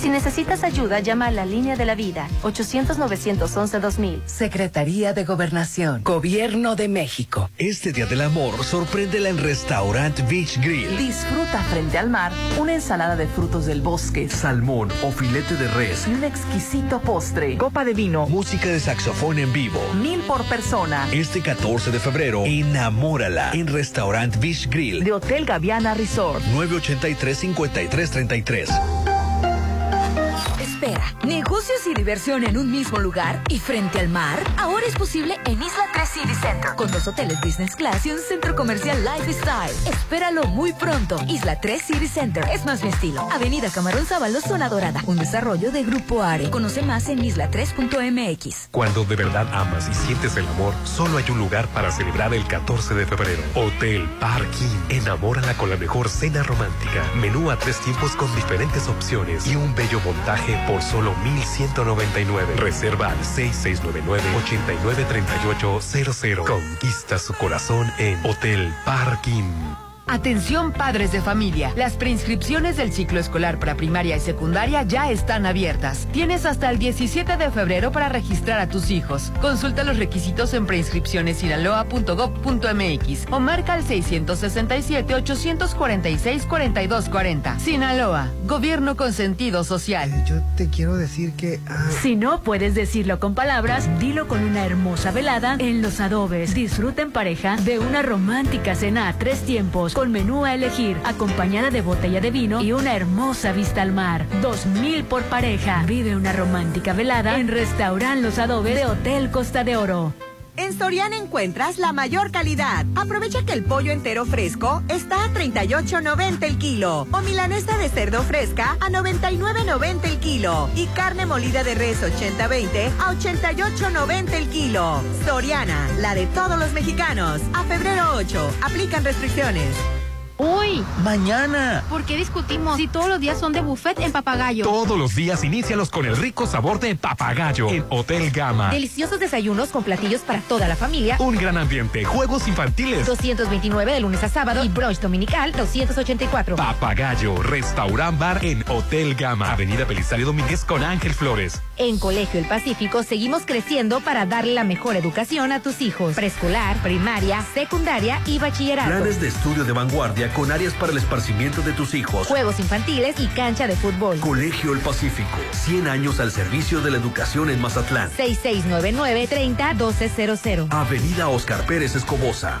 Speaker 24: Si necesitas ayuda, llama a la línea de la vida 800-911-2000.
Speaker 25: Secretaría de Gobernación, Gobierno de México.
Speaker 11: Este Día del Amor, sorpréndela en Restaurant Beach Grill.
Speaker 25: Disfruta frente al mar una ensalada de frutos del bosque,
Speaker 11: Salmón o filete de res.
Speaker 25: y un exquisito postre, copa de vino,
Speaker 11: Música de saxofón en vivo.
Speaker 25: mil por persona.
Speaker 11: Este 14 de febrero, enamórala en Restaurant Beach Grill.
Speaker 25: De Hotel Gaviana Resort.
Speaker 11: 983-5333.
Speaker 15: Negocios y diversión en un mismo lugar y frente al mar. Ahora es posible en Isla 3 City Center, con dos hoteles business class y un centro comercial lifestyle. Espéralo muy pronto. Isla 3 City Center es más mi estilo. Avenida Camarón Sábalo, Zona Dorada, un desarrollo de Grupo Are. Conoce más en isla3.mx.
Speaker 12: Cuando de verdad amas y sientes el amor, solo hay un lugar para celebrar el 14 de febrero. Hotel Parking. Enamórala con la mejor cena romántica. Menú a tres tiempos con diferentes opciones y un bello montaje por solo 1,199. Reserva al 6699-893800. Conquista su corazón en Hotel Parking.
Speaker 26: Atención padres de familia, las preinscripciones del ciclo escolar para primaria y secundaria ya están abiertas. Tienes hasta el 17 de febrero para registrar a tus hijos. Consulta los requisitos en preinscripcionessinaloa.gov.mx o marca al 667-846-4240. Sinaloa, gobierno con sentido social.
Speaker 27: Yo te quiero decir que... ah,
Speaker 4: Si no puedes decirlo con palabras, dilo con una hermosa velada en Los Adobes. Disfruta en pareja de una romántica cena a tres tiempos con menú a elegir, acompañada de botella de vino y una hermosa vista al mar. Dos mil por pareja. Vive una romántica velada en Restaurant Los Adobes de Hotel Costa de Oro.
Speaker 28: En Soriana encuentras la mayor calidad. Aprovecha que el pollo entero fresco está a 38.90 el kilo o milanesa de cerdo fresca a 99.90 el kilo y carne molida de res 80-20 a 88.90 el kilo. Soriana, la de todos los mexicanos. A febrero 8, aplican restricciones.
Speaker 18: Uy,
Speaker 11: Mañana.
Speaker 18: ¿por qué discutimos si todos los días son de buffet en Papagayo?
Speaker 12: Todos los días inícialos con el rico sabor de papagayo en Hotel Gama.
Speaker 10: Deliciosos desayunos con platillos para toda la familia.
Speaker 12: Un gran ambiente, juegos infantiles.
Speaker 10: 229 de lunes a sábado y brunch dominical 284.
Speaker 12: Papagayo, restaurant bar en Hotel Gama, Avenida Belisario Domínguez con Ángel Flores.
Speaker 10: En Colegio El Pacífico seguimos creciendo para darle la mejor educación a tus hijos. Preescolar, primaria, secundaria y bachillerato.
Speaker 11: Planes de estudio de vanguardia con áreas para el esparcimiento de tus hijos.
Speaker 10: Juegos infantiles y cancha de fútbol.
Speaker 11: Colegio El Pacífico. 100 años al servicio de la educación en Mazatlán.
Speaker 10: 6699-301200.
Speaker 11: Avenida Oscar Pérez Escobosa.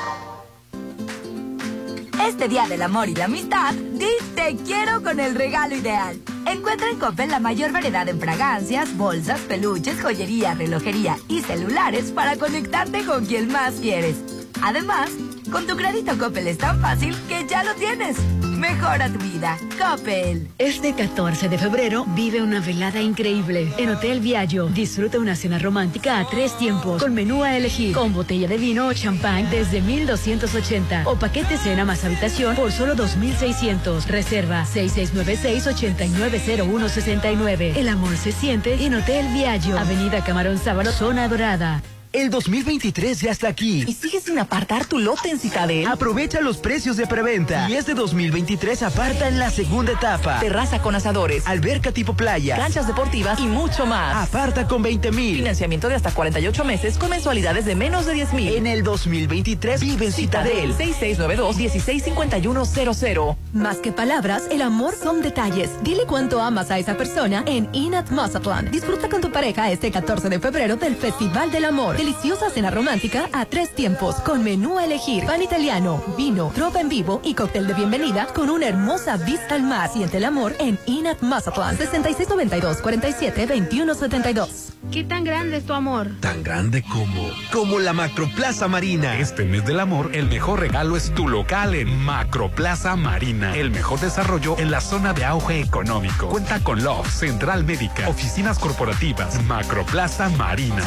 Speaker 15: Este día del amor y la amistad, di te quiero con el regalo ideal. Encuentra en Coppel la mayor variedad en fragancias, bolsas, peluches, joyería, relojería y celulares para conectarte con quien más quieres. Además, con tu crédito Coppel es tan fácil que ya lo tienes. Mejora tu vida. Coppel.
Speaker 4: Este 14 de febrero vive una velada increíble en Hotel Viaggio. Disfruta una cena romántica a tres tiempos con menú a elegir, con botella de vino o champán desde 1280 o paquete cena más habitación por solo 2600. Reserva 6696-890169. El amor se siente en Hotel Viaggio. Avenida Camarón Sábalo, Zona Dorada.
Speaker 1: El 2023 ya está aquí.
Speaker 25: ¿Y sigues sin apartar tu lote en Citadel?
Speaker 1: Aprovecha los precios de preventa. Y este 2023 aparta en la segunda etapa.
Speaker 25: Terraza con asadores,
Speaker 1: Alberca tipo playa.
Speaker 25: canchas deportivas y mucho más.
Speaker 1: Aparta con 20 mil.
Speaker 25: Financiamiento de hasta 48 meses con mensualidades de menos de 10 mil.
Speaker 1: En el 2023 vive en Citadel.
Speaker 25: 6692-165100.
Speaker 17: Más que palabras, el amor son detalles. Dile cuánto amas a esa persona en Inat Mazatlán. Disfruta con tu pareja este 14 de febrero del Festival del Amor. Deliciosa cena romántica a tres tiempos con menú a elegir, pan italiano, vino, trova en vivo y cóctel de bienvenida con una hermosa vista al mar. Siente el amor en Inat Mazatlán. 6692 47 2172.
Speaker 18: ¿Qué tan grande es tu amor?
Speaker 11: Tan grande como, como la Macroplaza Marina.
Speaker 12: Este mes del amor, el mejor regalo es tu local en Macroplaza Marina. El mejor desarrollo en la zona de auge económico. Cuenta con Love, Central Médica, oficinas corporativas, Macroplaza Marina.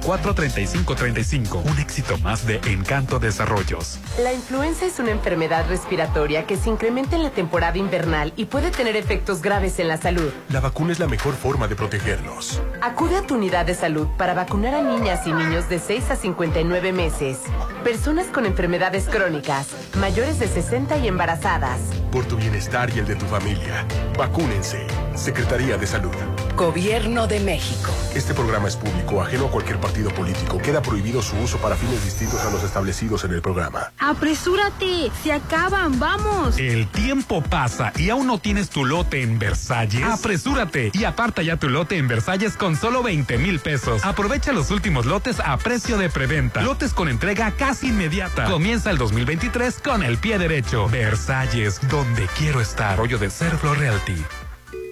Speaker 12: 6692-643535. Un éxito más de Encanto Desarrollos.
Speaker 26: La influenza es una enfermedad respiratoria que se incrementa en la temporada invernal y puede tener efectos graves en la salud.
Speaker 29: La vacuna es la mejor forma de protegernos.
Speaker 26: Acude a tu unidad de salud para vacunar a niñas y niños de 6 a 59 meses, personas con enfermedades crónicas, mayores de 60 y embarazadas.
Speaker 29: Por tu bienestar y el de tu familia, vacúnense. Secretaría de Salud.
Speaker 30: Gobierno de México.
Speaker 29: Este programa es público, ajeno a cualquier partido político. Queda prohibido su uso para fines distintos a los establecidos en el programa.
Speaker 18: ¡Apresúrate! ¡Se acaban! ¡Vamos!
Speaker 12: El tiempo pasa y aún no tienes tu lote en Versalles. Apresúrate y aparta ya tu lote en Versalles con solo 20 mil pesos. Aprovecha los últimos lotes a precio de preventa. Lotes con entrega casi inmediata. Comienza el 2023 con el pie derecho. Versalles, donde quiero estar. Rollo de Cerflo Realty.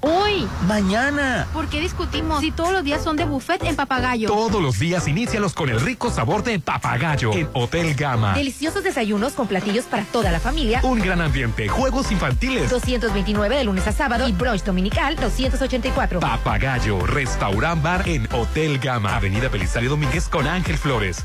Speaker 18: Hoy.
Speaker 11: Mañana.
Speaker 18: ¿Por qué discutimos si todos los días son de buffet en Papagayo?
Speaker 12: Todos los días inícialos con el rico sabor de Papagayo en Hotel Gama.
Speaker 10: Deliciosos desayunos con platillos para toda la familia.
Speaker 12: Un gran ambiente, juegos infantiles.
Speaker 10: 229 de lunes a sábado y brunch dominical 284.
Speaker 12: Papagayo, restaurant bar en Hotel Gama. Avenida Belisario Domínguez con Ángel Flores.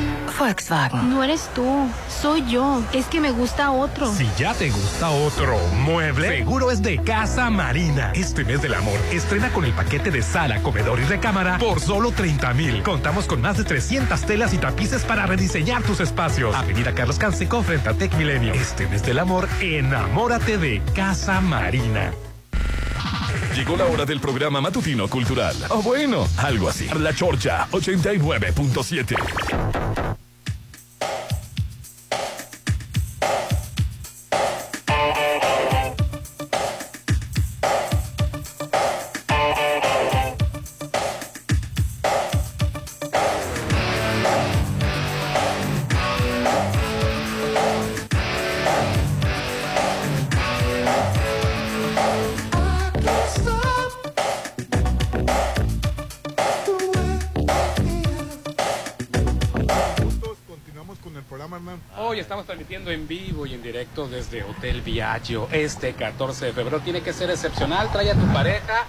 Speaker 18: Volkswagen. No eres tú, soy yo. Es que me gusta otro.
Speaker 12: Si ya te gusta otro mueble, seguro es de Casa Marina. Este mes del amor, estrena con el paquete de sala, comedor y recámara por solo 30 mil. Contamos con más de 300 telas y tapices para rediseñar tus espacios. Avenida Carlos Canseco frente a Tech Milenio. Este mes del amor, enamórate de Casa Marina.
Speaker 2: Llegó la hora del programa matutino cultural. O bueno, algo así. La Chorcha 89.7.
Speaker 6: transmitiendo en vivo y en directo desde Hotel Viaggio. Este 14 de febrero tiene que ser excepcional. Trae a tu pareja,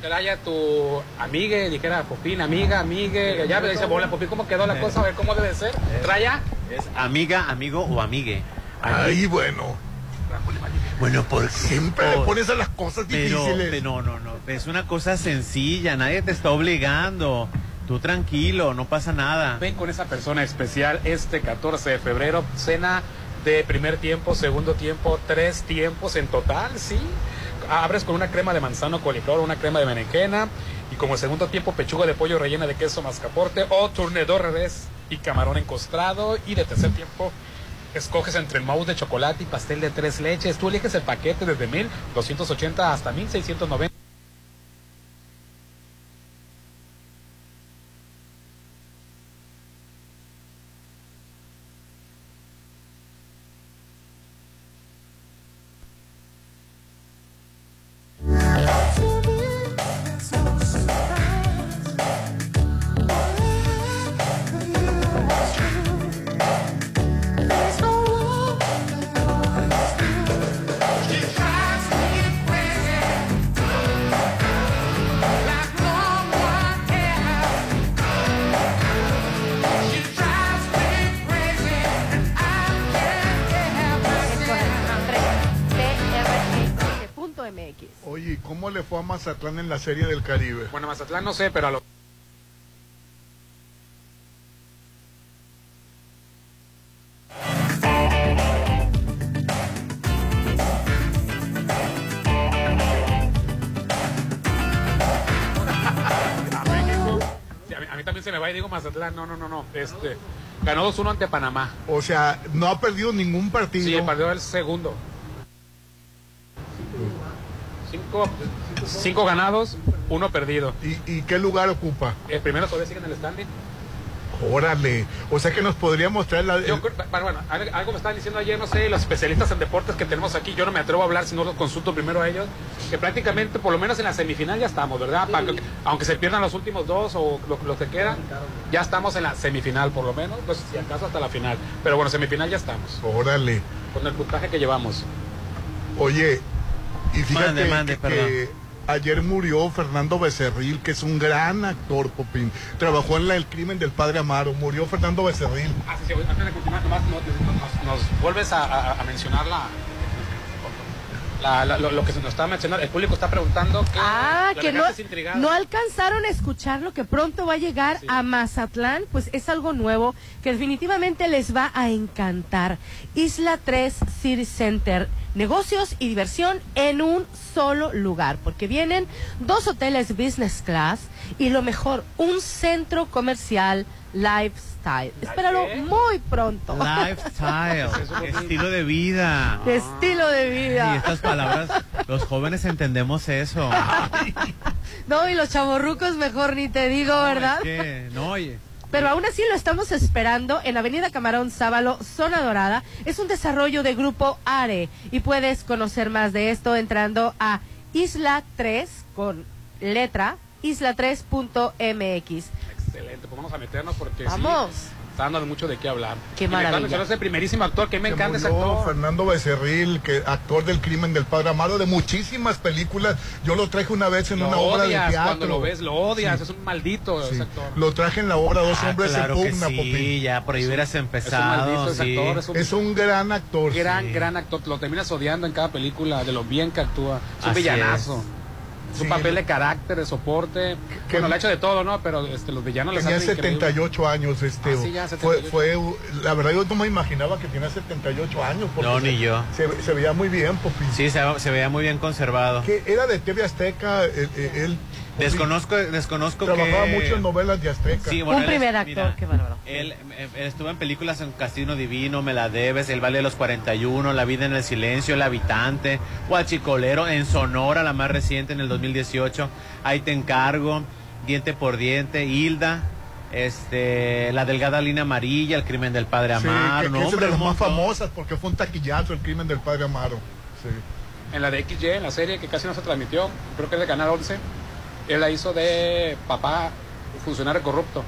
Speaker 6: trae a tu amiga, dijera Popín, amiga, amigue. Ya me dice, bola, Popín, ¿cómo quedó la cosa? A ver cómo debe ser. Trae a...
Speaker 7: Es amiga, amigo o amigue.
Speaker 5: Ay, bueno. Bueno, por siempre le pones a las cosas difíciles.
Speaker 7: pero no, no, no. Es una cosa sencilla, nadie te está obligando. Tú tranquilo, no pasa nada.
Speaker 6: Ven con esa persona especial este 14 de febrero, cena de primer tiempo, segundo tiempo, tres tiempos en total, ¿sí? Abres con una crema de manzano coliflor, una crema de berenjena y como segundo tiempo pechuga de pollo rellena de queso mascaporte o tournedor revés y camarón encostrado y de tercer tiempo escoges entre el mouse de chocolate y pastel de tres leches. Tú eliges el paquete desde 1280 hasta 1690.
Speaker 5: Mazatlán en la Serie del Caribe?
Speaker 6: Bueno, Mazatlán no sé, pero a lo... Sí, a, mí, a mí también se me va y digo Mazatlán, no, no, no, no. Este, ganó 2-1 ante Panamá.
Speaker 5: O sea, no ha perdido ningún partido.
Speaker 6: Sí, perdió el segundo. Cinco, cinco ganados, uno perdido.
Speaker 5: ¿Y, y qué lugar ocupa?
Speaker 6: El primero todavía sigue en el standing.
Speaker 5: Órale. O sea que nos podría mostrar la.
Speaker 6: Yo bueno, algo me estaban diciendo ayer, no sé, los especialistas en deportes que tenemos aquí, yo no me atrevo a hablar si no los consulto primero a ellos, que prácticamente, por lo menos en la semifinal ya estamos, ¿verdad? Pa- que- aunque se pierdan los últimos dos o lo, lo que queda, ya estamos en la semifinal, por lo menos, pues si acaso hasta la final. Pero bueno, semifinal ya estamos.
Speaker 5: Órale.
Speaker 6: Con el puntaje que llevamos.
Speaker 5: Oye, y fíjate
Speaker 7: Mande, mande,
Speaker 5: que,
Speaker 7: perdón.
Speaker 5: que ayer murió Fernando Becerril, que es un gran actor, Popín. Trabajó en la- El crimen del padre Amaro. Murió Fernando Becerril.
Speaker 6: Ah, sí, sí, antes de continuar, nomás no- nos, nos vuelves a, a- a mencionar la, la- la- lo, lo que se nos está mencionando. El público está preguntando que
Speaker 9: Ah, que no, no alcanzaron a escuchar lo que pronto va a llegar a Mazatlán, pues es algo nuevo que definitivamente les va a encantar. Isla 3 City Center, negocios y diversión en un solo lugar, porque vienen dos hoteles business class y lo mejor, un centro comercial lifestyle. Espéralo muy pronto.
Speaker 7: Lifestyle, estilo de vida.
Speaker 9: Estilo de
Speaker 7: Y
Speaker 9: vida.
Speaker 7: estas palabras, los jóvenes entendemos eso.
Speaker 9: No, y los chavorrucos mejor ni te digo, ¿verdad?
Speaker 7: Es que, no, oye.
Speaker 9: Pero aún así lo estamos esperando en Avenida Camarón Sábalo, Zona Dorada. Es un desarrollo de Grupo ARE y puedes conocer más de esto entrando a Isla 3 con letra isla3.mx.
Speaker 6: Excelente, pues vamos a meternos porque
Speaker 9: Vamos.
Speaker 6: sí, está dando mucho de qué hablar.
Speaker 9: Qué
Speaker 6: me
Speaker 9: maravilla.
Speaker 6: ese primerísimo actor que me
Speaker 5: Se
Speaker 6: encanta ese actor.
Speaker 5: Fernando Becerril, que actor del crimen del padre Amaro, de muchísimas películas. Yo lo traje una vez en
Speaker 6: Lo
Speaker 5: una obra de
Speaker 6: odias,
Speaker 5: teatro.
Speaker 6: cuando lo ves, lo odias,
Speaker 5: Sí.
Speaker 6: es un maldito ese actor.
Speaker 5: Lo traje en la obra Dos
Speaker 7: Ah,
Speaker 5: Hombres
Speaker 7: claro
Speaker 5: en
Speaker 7: que
Speaker 5: Pugna,
Speaker 7: sí,
Speaker 5: Popín.
Speaker 7: ya por ahí hubieras
Speaker 6: Es un
Speaker 7: empezado.
Speaker 6: maldito ese
Speaker 7: sí.
Speaker 6: actor, es un,
Speaker 5: Es un gran actor.
Speaker 6: gran,
Speaker 5: sí.
Speaker 6: gran actor. Lo terminas odiando en cada película de lo bien que actúa. Es un
Speaker 7: Así
Speaker 6: villanazo. Es un
Speaker 5: Sí,
Speaker 6: papel de carácter, de soporte.
Speaker 5: Que-
Speaker 6: Bueno, lo ha hecho de todo, ¿no? Pero este, los villanos les
Speaker 5: Tenía
Speaker 6: hacen increíble.
Speaker 5: 78 años, este.
Speaker 6: Ah, sí, ya,
Speaker 5: fue,
Speaker 6: 78.
Speaker 5: fue, la verdad yo no me imaginaba que tenía 78 años.
Speaker 7: No,
Speaker 5: se-
Speaker 7: ni yo.
Speaker 5: Se, se veía muy bien, Popín.
Speaker 7: Sí, se, se veía muy bien conservado.
Speaker 5: Que era de TV Azteca, él, él- él
Speaker 7: Desconozco, desconozco
Speaker 5: trabajaba
Speaker 7: que...
Speaker 5: mucho en novelas de Azteca.
Speaker 7: Sí, bueno,
Speaker 9: un
Speaker 7: él
Speaker 9: primer
Speaker 7: es-
Speaker 9: actor,
Speaker 7: mira,
Speaker 9: qué bárbaro.
Speaker 7: Él, eh, él estuvo en películas en Casino Divino, Me la debes, El Valle de los 41, La vida en el silencio, El habitante, Huachicolero, en Sonora, la más reciente en el 2018, Ahí te encargo, Diente por diente, Hilda, este, La delgada línea amarilla, El crimen del padre
Speaker 5: Sí,
Speaker 7: Amaro,
Speaker 5: que,
Speaker 7: no,
Speaker 5: que es de las más famosas porque fue un taquillazo el crimen del padre Amaro. Sí.
Speaker 6: En la de XY, en la serie que casi no se transmitió, creo que es de Canal 11, él la hizo de papá funcionario corrupto.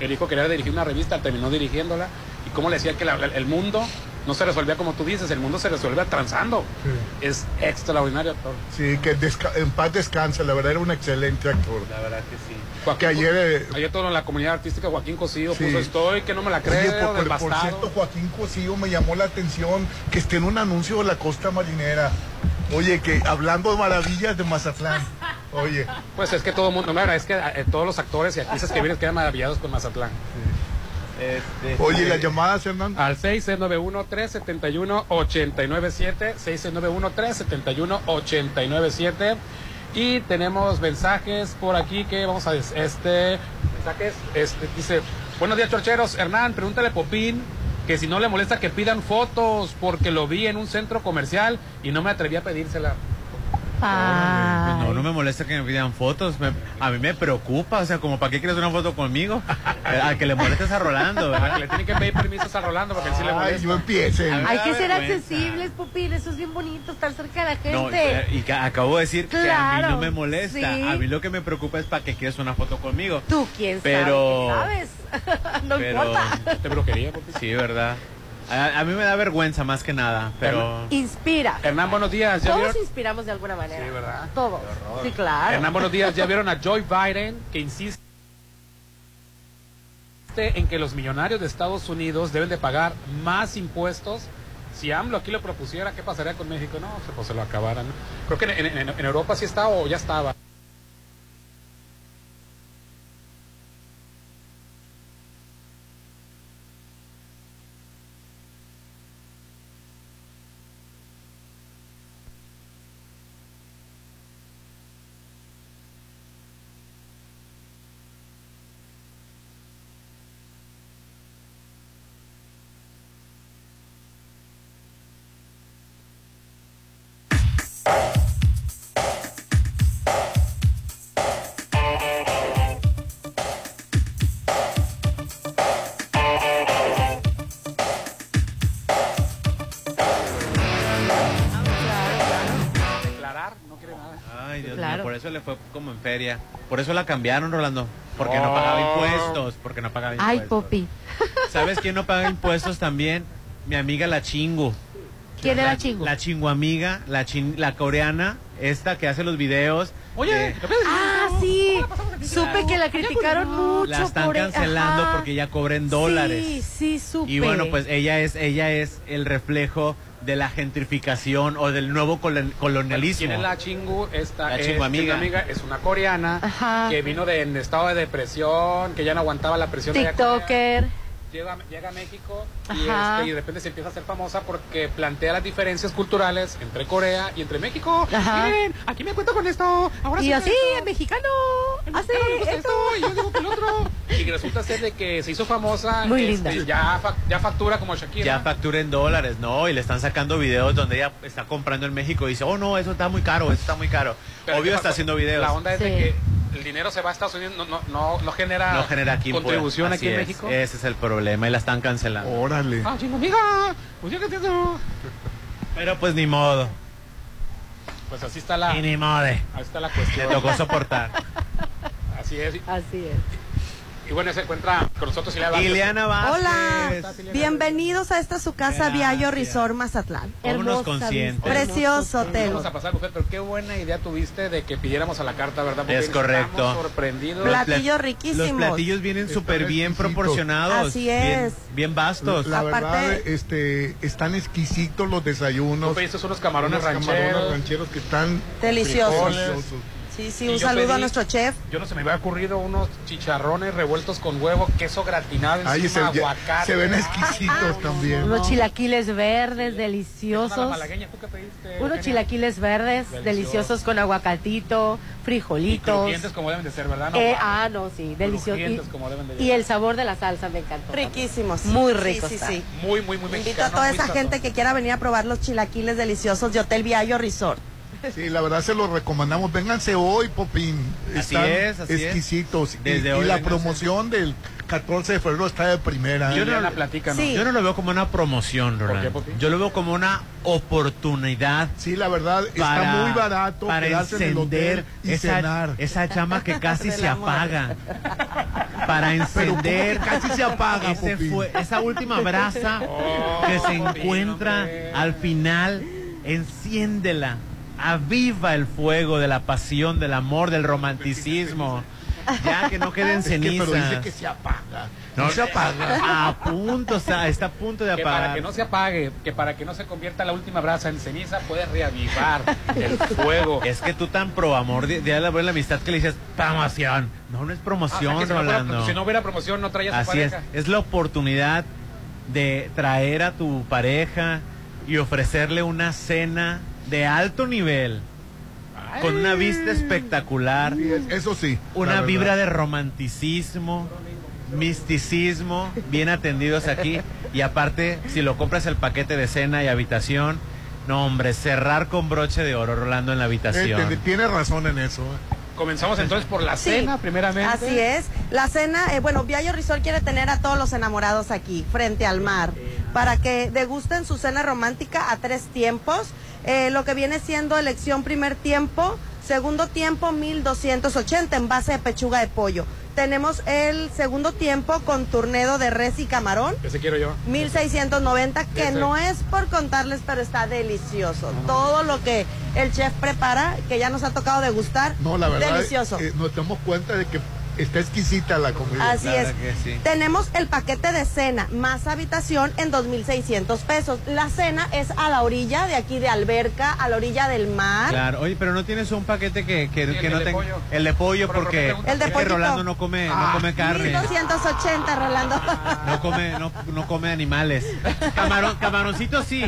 Speaker 6: El hijo quería dirigir una revista, terminó dirigiéndola. Y cómo le decía que la- el mundo no se resolvía como tú dices, el mundo se resuelve transando. Es extraordinario actor.
Speaker 5: Sí, que en paz descansa, la verdad era un excelente actor.
Speaker 7: La verdad que sí.
Speaker 5: Que ayer, eh,
Speaker 6: Ayer todo en la comunidad artística, Joaquín Cosío
Speaker 5: Sí.
Speaker 6: puso estoy, que no me la
Speaker 5: Oye,
Speaker 6: creo,
Speaker 5: por, por- por cierto, Joaquín Cosío me llamó la atención que esté en un anuncio de la costa marinera. Oye, que hablando de maravillas de Mazatlán. Oye,
Speaker 6: Pues es que todo el mundo, no, es que eh, todos los actores y actrices que vienen quedan maravillados con Mazatlán.
Speaker 7: Este,
Speaker 5: oye, las llamadas, Hernán.
Speaker 6: Al 691-371-897, 691-371-897. Y tenemos mensajes por aquí que vamos a este mensajes este dice, "Buenos días, chorcheros. Hernán, pregúntale a Popín que si no le molesta que pidan fotos porque lo vi en un centro comercial y no me atreví a pedírsela."
Speaker 9: Ay.
Speaker 7: No, no me molesta que me pidan fotos. me- a mí me preocupa. O sea, como para qué quieres una foto conmigo. Eh, Al que le molestes a Rolando,
Speaker 6: Ah, que
Speaker 7: ¿verdad?
Speaker 6: le tienen que pedir permisos a Rolando porque él sí le
Speaker 5: Ay,
Speaker 6: molesta.
Speaker 5: no empiecen.
Speaker 7: A mí me
Speaker 9: Hay que ser accesibles, Pupín. Eso es bien bonito, estar cerca de la gente.
Speaker 7: y que acabo de decir que a mí
Speaker 9: Claro,
Speaker 7: no me molesta.
Speaker 9: sí.
Speaker 7: A mí lo que me preocupa es para que quieres una foto conmigo.
Speaker 9: Tú, quién
Speaker 7: Pero-
Speaker 9: sabe, ¿qué sabes? no
Speaker 7: pero-
Speaker 9: importa.
Speaker 6: Te brujería, Popín.
Speaker 7: Sí, verdad. A, a mí me da vergüenza más que nada, pero...
Speaker 9: Inspira.
Speaker 6: Hernán, buenos días. ¿Ya
Speaker 9: Todos
Speaker 6: vieron?
Speaker 9: inspiramos de alguna manera.
Speaker 6: Sí, ¿verdad?
Speaker 9: Todos. Sí, claro.
Speaker 6: Hernán, buenos días. ¿Ya vieron a Joe Biden que insiste en que los millonarios de Estados Unidos deben de pagar más impuestos Si AMLO aquí lo propusiera, ¿qué pasaría con México? No, pues se lo acabaran. ¿no? Creo que en, en- en Europa sí está o ya estaba.
Speaker 7: Fue como en feria. Por eso la cambiaron, Rolando. Porque no
Speaker 6: Oh.
Speaker 7: pagaba impuestos. Porque no pagaba
Speaker 9: Ay,
Speaker 7: impuestos.
Speaker 9: Popi.
Speaker 7: ¿Sabes quién no paga impuestos también? Mi amiga la Chingu.
Speaker 9: ¿Quién era
Speaker 7: La-
Speaker 9: Chingu?
Speaker 7: La Chingu amiga, la, chin- la coreana, esta que hace los videos.
Speaker 6: Oye,
Speaker 7: de-
Speaker 9: Ah, sí. Supe que la criticaron mucho
Speaker 7: la están
Speaker 9: por e-
Speaker 7: cancelando
Speaker 9: ajá.
Speaker 7: porque ya cobra en dólares.
Speaker 9: Sí, sí, supe.
Speaker 7: Y bueno, pues ella es, ella es el reflejo de la gentrificación o del nuevo colon- colonialismo.
Speaker 6: ¿Quién es la chingu? Esta
Speaker 7: La
Speaker 6: es,
Speaker 7: chingu amiga.
Speaker 6: es una coreana
Speaker 9: Ajá.
Speaker 6: que vino de, en estado de depresión, que ya no aguantaba la presión. de.
Speaker 9: TikToker.
Speaker 6: Llega, llega a México y, este, y de repente se empieza a hacer famosa porque plantea las diferencias culturales entre Corea y entre México.
Speaker 9: Ajá.
Speaker 6: Miren, aquí me cuento con esto. Ahora
Speaker 9: Y
Speaker 6: sí
Speaker 9: así,
Speaker 6: esto.
Speaker 9: el mexicano.
Speaker 6: El
Speaker 9: Hace
Speaker 6: mexicano le gusta
Speaker 9: esto.
Speaker 6: esto, y yo digo que el otro. Y resulta ser de que se hizo famosa.
Speaker 9: Muy
Speaker 6: este,
Speaker 9: linda.
Speaker 6: Ya, fa- ya factura como Shakira.
Speaker 7: Ya factura en dólares, ¿no? Y le están sacando videos donde ella está comprando en México y dice, oh no, eso está muy caro, eso está muy caro.
Speaker 6: Pero
Speaker 7: Obvio
Speaker 6: ¿qué
Speaker 7: está haciendo videos.
Speaker 6: La onda es de que el dinero se va a Estados Unidos, no, no, no, no genera,
Speaker 7: no genera aquí
Speaker 6: contribución aquí en
Speaker 7: es,
Speaker 6: México.
Speaker 7: Ese es el problema y la están cancelando.
Speaker 5: Órale.
Speaker 6: Ah, chingo, amiga, pues te
Speaker 7: Pero pues ni modo.
Speaker 6: Pues así está la,
Speaker 7: Y ni modo.
Speaker 6: así está la
Speaker 7: Le
Speaker 6: cuestión.
Speaker 7: tocó soportar.
Speaker 6: Así es.
Speaker 9: Así es.
Speaker 6: Y bueno, se encuentra con nosotros Ileana Vázquez.
Speaker 7: Ileana Vázquez.
Speaker 31: Hola, bienvenidos a esta su casa Viallo Resort Mazatlán.
Speaker 9: Hermosa
Speaker 7: conscientes.
Speaker 31: Precioso hotel.
Speaker 6: Vamos a pasar, mujer, pero qué buena idea tuviste de que pidiéramos a la carta, ¿verdad?
Speaker 7: Es correcto.
Speaker 6: Sorprendidos.
Speaker 31: Plat- Platillos
Speaker 7: Los
Speaker 31: riquísimos.
Speaker 7: platillos vienen súper bien proporcionados.
Speaker 31: Así
Speaker 7: bien-
Speaker 31: es.
Speaker 7: Bien, vastos.
Speaker 5: La verdad,
Speaker 31: Aparte-
Speaker 5: este, están exquisitos los
Speaker 6: Tú
Speaker 5: desayunos.
Speaker 6: pediste unos camarones
Speaker 5: unos
Speaker 6: rancheros.
Speaker 5: camarones rancheros que están
Speaker 31: Deliciosos.
Speaker 5: deliciosos.
Speaker 31: Sí, sí,
Speaker 6: Y
Speaker 31: un saludo a nuestro chef.
Speaker 6: Yo no se me había ocurrido unos chicharrones revueltos con huevo, queso gratinado
Speaker 5: Ay, se,
Speaker 6: encima, aguacate.
Speaker 5: se ven
Speaker 6: Ay,
Speaker 5: exquisitos también.
Speaker 9: Unos chilaquiles verdes
Speaker 6: Una
Speaker 9: deliciosos.
Speaker 6: malagueña, ¿tú qué pediste?
Speaker 9: Unos chilaquiles verdes
Speaker 6: Delicioso.
Speaker 9: deliciosos con aguacatito,
Speaker 6: Y
Speaker 9: frijolitos.
Speaker 6: crujientes como deben de ser, ¿verdad? No,
Speaker 9: Eh, ah, no, sí, delicioso.
Speaker 6: Crujientes
Speaker 9: Y,
Speaker 6: como deben de
Speaker 9: y el sabor de la salsa me encantó.
Speaker 31: Riquísimos.
Speaker 9: Muy
Speaker 31: Sí,
Speaker 9: rico
Speaker 31: Sí, sí.
Speaker 6: Muy, muy, muy
Speaker 31: Invito
Speaker 6: mexicano.
Speaker 31: a toda esa gente que quiera venir a probar los chilaquiles deliciosos de Hotel Viallo Resort.
Speaker 5: Sí, la verdad se los recomendamos. Vénganse hoy, Popín.
Speaker 7: Así
Speaker 5: Están
Speaker 7: es, así
Speaker 5: exquisitos. Y-
Speaker 7: Desde
Speaker 5: y,
Speaker 7: hoy
Speaker 5: la
Speaker 7: vénganse.
Speaker 5: promoción del 14 de febrero está de primera.
Speaker 7: Yo no-
Speaker 6: Ileana, platícanos.
Speaker 31: Sí.
Speaker 7: Yo no lo veo como una promoción,
Speaker 6: ¿Por qué,
Speaker 7: Rolando.
Speaker 6: Popi?
Speaker 7: Yo lo veo como una oportunidad
Speaker 5: Sí, la verdad,
Speaker 7: para,
Speaker 5: está muy barato
Speaker 7: para
Speaker 5: quedarse en el
Speaker 7: encender
Speaker 5: hotel y
Speaker 7: esa,
Speaker 5: cenar.
Speaker 7: esa llama que casi se apaga. Para encender
Speaker 5: ¿cómo que casi se apaga,
Speaker 7: ese fue- esa última brasa
Speaker 6: Oh,
Speaker 7: que se
Speaker 6: Popín,
Speaker 7: encuentra
Speaker 6: hombre.
Speaker 7: al final, enciéndela. Aviva el fuego de la pasión, del amor, del romanticismo. Ya que no queden
Speaker 5: Es que, pero dice
Speaker 7: cenizas.
Speaker 5: que se apaga.
Speaker 7: No,
Speaker 5: No se apaga.
Speaker 7: A punto, está, está a punto de
Speaker 6: Que para
Speaker 7: apagar.
Speaker 6: que no se apague, que para que no se convierta la última brasa en ceniza, puede reavivar el fuego.
Speaker 7: Es que tú tan pro amor, de, de la buena amistad que le dices promoción. No, no es
Speaker 6: Ah,
Speaker 7: promoción,
Speaker 6: o sea, que si, no si no hubiera promoción, no traía a su
Speaker 7: Así es,
Speaker 6: pareja.
Speaker 7: es la oportunidad de traer a tu pareja y ofrecerle una cena de alto nivel, con una vista espectacular,
Speaker 5: Sí, Eso sí.
Speaker 7: una vibra de romanticismo, misticismo, bien atendidos aquí. Y aparte, si lo compras el paquete de cena y habitación, no hombre, cerrar con broche de oro, Rolando, en la
Speaker 5: Eh,
Speaker 7: habitación.
Speaker 5: te- Tiene razón en eso. eh.
Speaker 6: Comenzamos entonces por la
Speaker 31: Sí,
Speaker 6: cena, primeramente.
Speaker 31: Así es. La cena, eh, bueno, Viallo Resort quiere tener a todos los enamorados aquí, frente al mar, para que degusten su cena romántica a tres tiempos. Eh, lo que viene siendo elección primer tiempo, segundo tiempo 1280 en base de pechuga de pollo. Tenemos el segundo tiempo con turnedo de res y camarón.
Speaker 6: Ese quiero yo.
Speaker 31: 1690, que
Speaker 6: Ese.
Speaker 31: no es por contarles, pero está delicioso. Todo lo que el chef prepara, que ya nos ha tocado degustar,
Speaker 5: No, la verdad,
Speaker 31: delicioso.
Speaker 5: eh, nos damos cuenta de que está exquisita la comida.
Speaker 31: Así es. Tenemos el paquete de cena más habitación en 2.600 pesos. La cena es a la orilla de aquí de Alberca, a la orilla del mar.
Speaker 32: Claro, oye, pero no tienes un paquete que, que, que no tenga. El de pollo, porque
Speaker 31: El de pollito.
Speaker 32: Rolando no come, no come carne.
Speaker 31: 1280, Rolando.
Speaker 32: No come, no, no come animales. Camarón, camaroncito sí.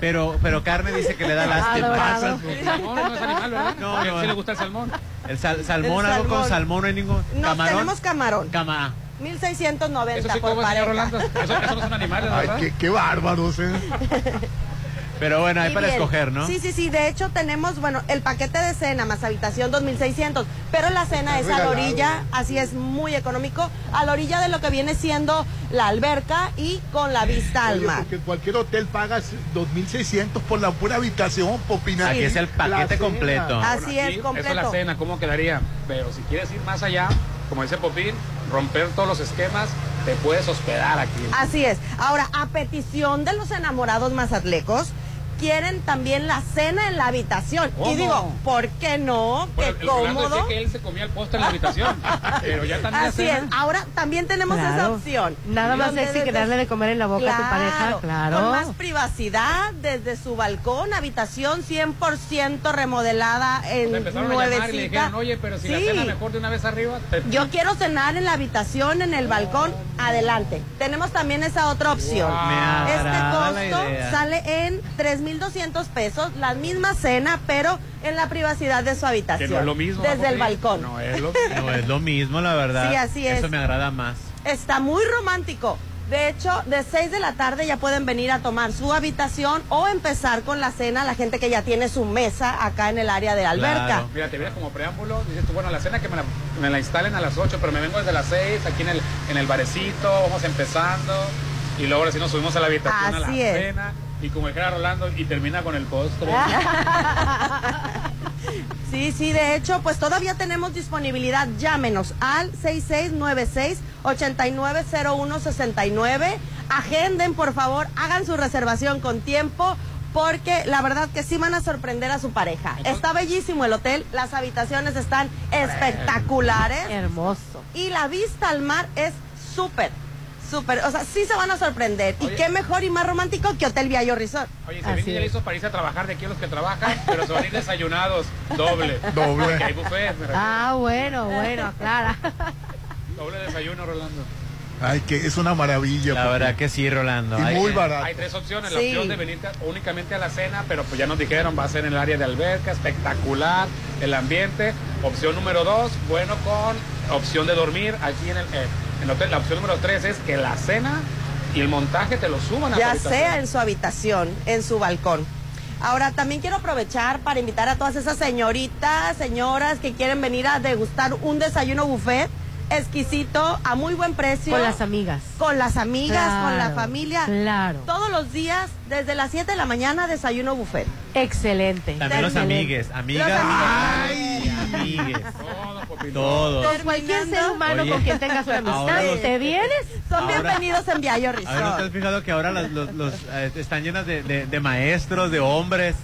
Speaker 32: Pero, pero carne dice que le da lástima.
Speaker 6: Salmón no es animal, ¿verdad?
Speaker 32: No,
Speaker 6: ¿A quién
Speaker 32: no.
Speaker 6: sí le gusta el salmón?
Speaker 32: El sal- salmón,
Speaker 31: El
Speaker 32: algo con
Speaker 31: salmón.
Speaker 32: no hay ningún.
Speaker 31: No,
Speaker 32: camarón.
Speaker 31: tenemos camarón.
Speaker 32: Cama.
Speaker 31: 1690
Speaker 6: Eso sí
Speaker 31: por pareja.
Speaker 6: Rolando. Eso, eso no son animales,
Speaker 5: Ay,
Speaker 6: ¿verdad?
Speaker 5: qué, qué bárbaros, ¿eh?
Speaker 32: Pero bueno, hay
Speaker 31: Y
Speaker 32: para
Speaker 31: bien.
Speaker 32: escoger, ¿no?
Speaker 31: Sí, sí, sí. De hecho, tenemos, bueno, el paquete de cena más habitación 2600. Pero la cena es a la orilla, así es muy económico, a la orilla de lo que viene siendo la alberca y con la vista al
Speaker 5: Oye,
Speaker 31: mar.
Speaker 5: porque cualquier hotel pagas 2.600 por la pura habitación, Popina.
Speaker 32: Aquí es el paquete completo.
Speaker 31: Así es,
Speaker 6: Aquí, Eso es la
Speaker 31: completo.
Speaker 6: cena, ¿cómo quedaría? Pero si quieres ir más allá, como dice Popín, romper todos los esquemas, te puedes hospedar aquí.
Speaker 31: Así es. Ahora, a petición de los enamorados mazatlecos, quieren también la cena en la habitación.
Speaker 6: ¿Cómo?
Speaker 31: Y digo, ¿por qué no?
Speaker 6: Bueno,
Speaker 31: Qué
Speaker 6: el
Speaker 31: cómodo.
Speaker 6: decía que él se comía el postre en la habitación, pero ya también la
Speaker 31: Así
Speaker 6: cena.
Speaker 31: es. Ahora también tenemos esa
Speaker 9: Claro.
Speaker 31: opción.
Speaker 9: Nada más sexy que darle de comer en la boca a tu pareja, claro.
Speaker 31: Con más privacidad, desde su balcón, habitación 100% remodelada en
Speaker 6: y le
Speaker 31: nuevecita.
Speaker 6: dijeron, oye, pero si la
Speaker 31: Sí.
Speaker 6: cena mejor de una vez arriba, te...
Speaker 31: Yo quiero cenar en la habitación, en el balcón, adelante. Tenemos también esa otra opción.
Speaker 32: La
Speaker 31: Este costo sale en 3.200 pesos, la misma cena, pero en la privacidad de su habitación.
Speaker 32: Que no es lo mismo,
Speaker 31: Desde el balcón.
Speaker 32: No es lo, no es lo mismo, la verdad.
Speaker 31: Sí, así es.
Speaker 32: Eso me agrada más.
Speaker 31: Está muy romántico. De hecho, de 6 de la tarde ya pueden venir a tomar su habitación o empezar con la cena la gente que ya tiene su mesa acá en el área de la alberca.
Speaker 6: Claro. Mira, te vienes como preámbulo, dices tú, bueno, la cena que me la, me la instalen a las 8, pero me vengo desde las 6, aquí en el, en el barecito, vamos empezando, y luego ahora sí nos subimos a la habitación a la
Speaker 31: Así es.
Speaker 6: cena, y como dijera Rolando, y termina con el postre.
Speaker 31: Sí, sí, de hecho, pues todavía tenemos disponibilidad. Llámenos al 6696-890169. Agenden, por favor, hagan su reservación con tiempo. Porque la verdad que sí van a sorprender a su pareja. Está bellísimo el hotel, las habitaciones están espectaculares.
Speaker 9: Hermoso.
Speaker 31: Y la vista al mar es súper, súper. O sea, sí se van a sorprender. Y qué mejor y más romántico que Hotel Viallo Resort.
Speaker 6: Oye, se viene ya listos para irse a trabajar de aquí a los que trabajan, pero se van a ir desayunados, doble.
Speaker 5: Doble.
Speaker 6: Porque hay buffet, me refiero.
Speaker 9: Ah, bueno, bueno, Clara.
Speaker 6: Doble desayuno, Rolando.
Speaker 5: Ay, que es una maravilla.
Speaker 32: La verdad que sí, Rolando.
Speaker 5: Y
Speaker 32: Hay
Speaker 5: muy
Speaker 32: que-
Speaker 5: barato.
Speaker 6: Hay tres opciones, la
Speaker 31: Sí.
Speaker 6: opción de venir únicamente a la cena, pero pues ya nos dijeron, va a ser en el área de alberca, espectacular, el ambiente. Opción número dos, bueno, con opción de dormir aquí en el, eh, en el hotel. La opción número tres es que la cena y el montaje te lo suban a
Speaker 31: ya sea en su habitación, en su balcón. Ahora, también quiero aprovechar para invitar a todas esas señoritas, señoras que quieren venir a degustar un desayuno buffet exquisito, a muy buen precio.
Speaker 9: Con las amigas.
Speaker 31: Con las amigas, con la familia.
Speaker 9: claro.
Speaker 31: Todos los días, desde las 7 de la mañana, desayuno buffet.
Speaker 9: Excelente.
Speaker 32: También los amigues, amigas
Speaker 31: Los
Speaker 32: y amigues. Todos.
Speaker 9: Con cualquier ser humano
Speaker 32: Oye.
Speaker 9: con quien tengas una amistad,
Speaker 32: Ahora los-
Speaker 9: te vienes.
Speaker 31: Son
Speaker 32: Ahora-
Speaker 31: bienvenidos en Viallo
Speaker 32: A ver, ¿no te
Speaker 31: Resort.
Speaker 32: has fijado que ahora las- los, los, eh, están llenas de, de- de maestros, de hombres?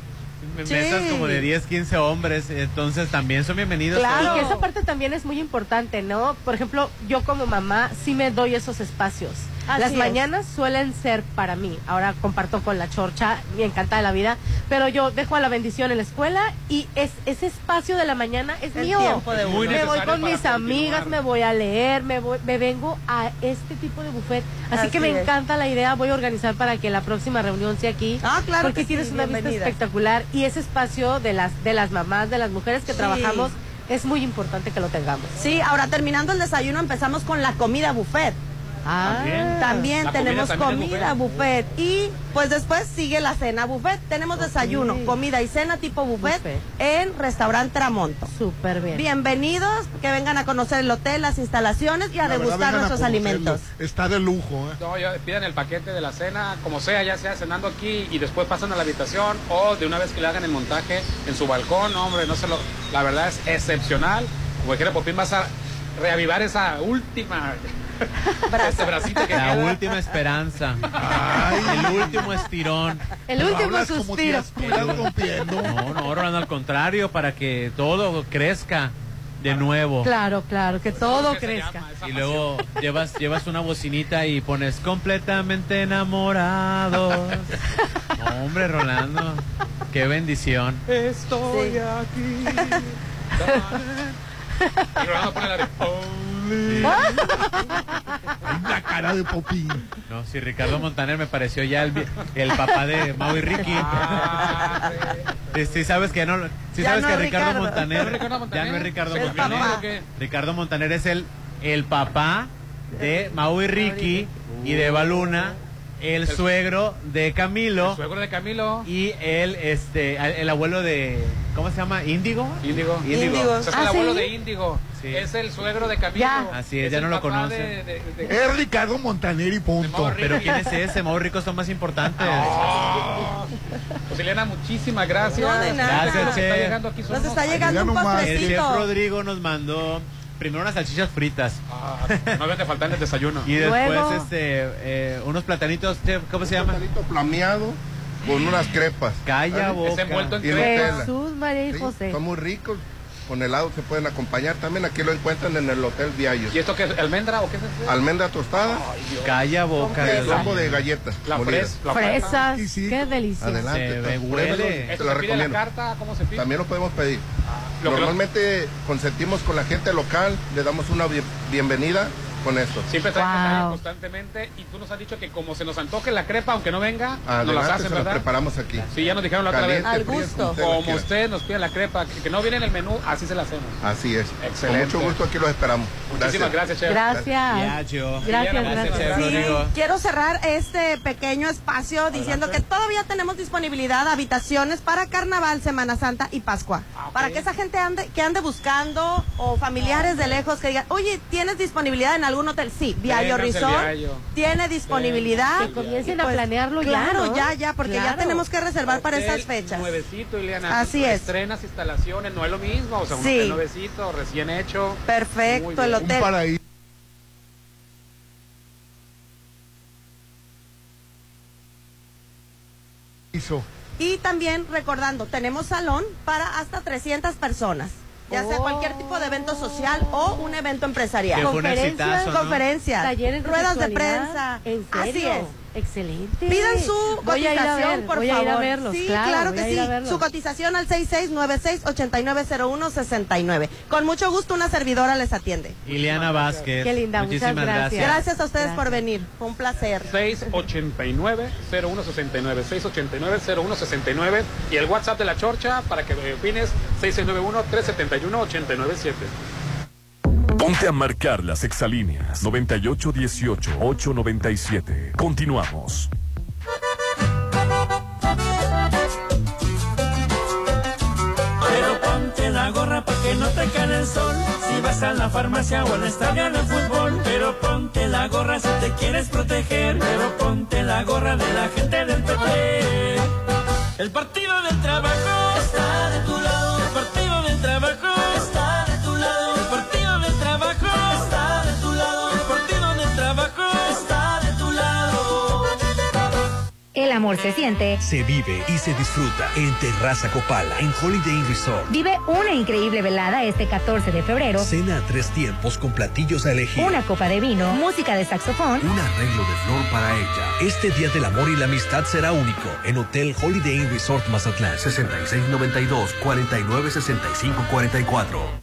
Speaker 31: Sí.
Speaker 32: Mesas como de 10, 15 hombres, entonces también son bienvenidos.
Speaker 9: Y
Speaker 32: todos.
Speaker 9: que esa parte también es muy importante, ¿no? Por ejemplo, yo como mamá sí me doy esos espacios.
Speaker 31: Así
Speaker 9: Las
Speaker 31: es.
Speaker 9: mañanas suelen ser para mí. Ahora comparto con la chorcha, me encanta de la vida, pero yo dejo a la bendición en la escuela y es, ese espacio de la mañana es
Speaker 31: El
Speaker 9: mío.
Speaker 31: tiempo de uno.
Speaker 9: me voy con mis amigas, me voy a leer, me, voy- me vengo a este tipo de buffet. Así,
Speaker 31: Así
Speaker 9: que me
Speaker 31: es.
Speaker 9: encanta la idea, voy a organizar para que la próxima reunión sea aquí.
Speaker 31: Ah, claro
Speaker 9: Porque
Speaker 31: que sí,
Speaker 9: tienes una vista
Speaker 31: bienvenidas.
Speaker 9: espectacular y ese espacio de las, de las mamás, de las mujeres que
Speaker 31: Sí.
Speaker 9: trabajamos, es muy importante que lo tengamos.
Speaker 31: Sí, ahora terminando el desayuno empezamos con la comida buffet.
Speaker 9: Ah,
Speaker 6: También. Comida
Speaker 31: tenemos
Speaker 6: también
Speaker 31: comida buffet. y pues después sigue la cena buffet. Tenemos desayuno, comida y cena tipo buffet,
Speaker 9: Buffet.
Speaker 31: en restaurante Tramonto.
Speaker 9: súper bien.
Speaker 31: Bienvenidos, que vengan a conocer el hotel, las instalaciones y a
Speaker 5: La
Speaker 31: degustar nuestros alimentos.
Speaker 5: Está de lujo, ¿eh?
Speaker 6: No, ya pidan el paquete de la cena, como sea, ya sea cenando aquí y después pasan a la habitación o de una vez que le hagan el montaje en su balcón, no, hombre, no se lo, la verdad es excepcional. Como dijera Popín, vas a reavivar esa última, ese bracito que
Speaker 32: La
Speaker 6: queda.
Speaker 32: última esperanza. El último estirón.
Speaker 9: El último
Speaker 5: Hablas como si rompiendo.
Speaker 32: No, no, Rolando, al contrario, para que todo crezca.
Speaker 7: de nuevo.
Speaker 9: Claro, claro, que todo crezca.
Speaker 7: Y luego llevas, llevas una bocinita y pones completamente enamorado. Hombre, Rolando, qué bendición.
Speaker 6: Estoy aquí. y Rolando pone la de...
Speaker 5: La cara de Popín.
Speaker 7: No, si Ricardo Montaner me pareció ya el, el papá de Mau y Ricky. Sí, sí, sabes que no, sí
Speaker 31: Ya
Speaker 7: sabes
Speaker 31: no
Speaker 7: que
Speaker 31: es
Speaker 7: Ricardo
Speaker 31: Ricardo.
Speaker 7: Montaner,
Speaker 6: ¿No es Ricardo Montaner?
Speaker 7: ya no es Ricardo
Speaker 31: Es
Speaker 7: Montaner. Ricardo Montaner es el el papá de Mau y Ricky y de Baluna, el suegro de Camilo
Speaker 6: El suegro de Camilo.
Speaker 7: y el este el, el abuelo de ¿cómo se llama? Índigo.
Speaker 6: Índigo.
Speaker 31: Índigo.
Speaker 6: Es
Speaker 9: ¿Ah,
Speaker 6: el abuelo
Speaker 9: sí?
Speaker 6: de Índigo.
Speaker 7: Sí.
Speaker 6: Es el suegro de Camilo.
Speaker 9: Ya.
Speaker 7: Así es, ya no lo
Speaker 6: papá
Speaker 7: conoce.
Speaker 6: de- de- de-
Speaker 5: Es Ricardo Montaner y punto.
Speaker 7: Pero quién es ese? Mau Rico son más importantes.
Speaker 6: Ah. Pues Eliana, muchísimas gracias.
Speaker 31: No, de nada.
Speaker 7: Gracias,
Speaker 6: Nos está llegando aquí
Speaker 31: Nos está llegando
Speaker 5: ya
Speaker 31: un.
Speaker 7: El chef. Rodrigo nos mandó primero unas salchichas fritas
Speaker 6: Ah, no debe de faltar en el desayuno.
Speaker 7: y después
Speaker 9: Luego.
Speaker 7: este eh, unos platanitos, chef, ¿cómo se llama?
Speaker 33: Platanito flameado con unas crepas.
Speaker 7: Calla
Speaker 33: ¿Vale?
Speaker 7: boca.
Speaker 6: Es envuelto en
Speaker 33: Y
Speaker 6: crema.
Speaker 33: Nutella.
Speaker 9: Jesús, María y
Speaker 33: Sí,
Speaker 9: José.
Speaker 33: son muy ricos. Con helado se pueden acompañar. También aquí lo encuentran en el Hotel Viallo.
Speaker 6: ¿Y esto qué es? ¿Almendra o qué es eso?
Speaker 33: Almendra tostada
Speaker 7: Calla boca.
Speaker 33: el combo de galletas.
Speaker 6: La fres, la
Speaker 9: Fresas,
Speaker 5: Sí, sí.
Speaker 9: qué delicioso.
Speaker 33: Adelante.
Speaker 7: Se me
Speaker 33: pruébelo,
Speaker 7: huele.
Speaker 33: Te
Speaker 6: ¿Esto
Speaker 33: la
Speaker 6: se pide la
Speaker 33: recomiendo.
Speaker 6: carta? ¿Cómo se pide?
Speaker 33: También lo podemos pedir.
Speaker 6: Lo lo-
Speaker 33: Normalmente consentimos con la gente local, le damos una bien- bienvenida con esto.
Speaker 6: Siempre traen
Speaker 9: Wow.
Speaker 6: constantemente y tú nos has dicho que como se nos antoje la crepa, aunque no venga, nos las
Speaker 33: Adelante,
Speaker 6: hacen,
Speaker 33: las
Speaker 6: ¿verdad?
Speaker 33: preparamos aquí.
Speaker 6: Sí, ya nos dijeron la otra vez.
Speaker 31: Al gusto.
Speaker 33: como usted
Speaker 6: nos pide la crepa, que, que no viene en el menú, así se la hacemos.
Speaker 33: Así es.
Speaker 6: Excelente.
Speaker 33: Con mucho gusto aquí los esperamos.
Speaker 6: Muchísimas gracias, chef.
Speaker 9: Gracias. Gracias,
Speaker 7: Gracias,
Speaker 31: Sí, quiero cerrar este pequeño espacio diciendo que todavía tenemos disponibilidad habitaciones para Carnaval, Semana Santa y Pascua.
Speaker 6: Ah.
Speaker 31: Para que esa gente ande, que ande buscando o familiares de lejos que digan, oye, ¿tienes disponibilidad en algún hotel? Sí, Viallo Resort tiene disponibilidad.
Speaker 9: Que comiencen a
Speaker 31: pues,
Speaker 9: planearlo ya,
Speaker 31: Claro,
Speaker 9: ¿no?
Speaker 31: ya, ya, porque ya tenemos que reservar para esas fechas.
Speaker 6: Nuevecito, Ileana.
Speaker 31: Así es.
Speaker 6: Estrenas, instalaciones, no es lo mismo. O sea, un
Speaker 31: Sí.
Speaker 6: hotel nuevecito, recién hecho.
Speaker 31: Perfecto, el
Speaker 5: Un
Speaker 31: hotel.
Speaker 5: paraíso.
Speaker 31: Y también recordando, tenemos salón para hasta 300 personas. Ya sea cualquier tipo de evento social o un evento empresarial.
Speaker 7: Que fue un
Speaker 9: Conferencias,
Speaker 7: exitazo, ¿no?
Speaker 31: Conferencias,
Speaker 9: Talleres de
Speaker 31: ruedas de
Speaker 9: sexualidad.
Speaker 31: prensa.
Speaker 9: ¿En serio?
Speaker 31: Así es.
Speaker 9: Excelente.
Speaker 31: Pidan su
Speaker 9: Voy a ir a
Speaker 31: cotización,
Speaker 9: ver,
Speaker 31: por
Speaker 9: voy
Speaker 31: favor.
Speaker 9: a ir a verlos.
Speaker 31: Sí,
Speaker 9: claro,
Speaker 31: claro
Speaker 9: voy
Speaker 31: que
Speaker 9: a ir
Speaker 31: sí.
Speaker 9: a verlos.
Speaker 31: Su cotización al 6696-890169. Con mucho gusto, una servidora les atiende.
Speaker 7: Ileana Vázquez.
Speaker 9: Qué linda, muchas
Speaker 7: Muchísimas
Speaker 9: gracias.
Speaker 31: Gracias a ustedes
Speaker 9: Gracias.
Speaker 31: por venir. Fue un placer.
Speaker 6: 689-0169, 689-0169 y el WhatsApp de la Chorcha para que opines 6691-371-897.
Speaker 2: Ponte a marcar las exalíneas 9818-897. Continuamos.
Speaker 34: Pero ponte la gorra para que no te cae el sol. Si vas a la farmacia o al estadio de fútbol. Pero ponte la gorra si te quieres proteger. Pero ponte la gorra de la gente del PP. El partido del trabajo está de tu lado. El
Speaker 35: amor se siente.
Speaker 11: Se vive y se disfruta en Terraza Copala, en Holiday Inn Resort.
Speaker 35: Vive una increíble velada este 14 de febrero.
Speaker 11: Cena a tres tiempos con platillos a elegir.
Speaker 35: Una copa de vino, música de saxofón.
Speaker 11: Un arreglo de flor para ella. Este Día del Amor y la Amistad será único en Hotel Holiday Inn Resort Mazatlán.
Speaker 12: 6692-496544.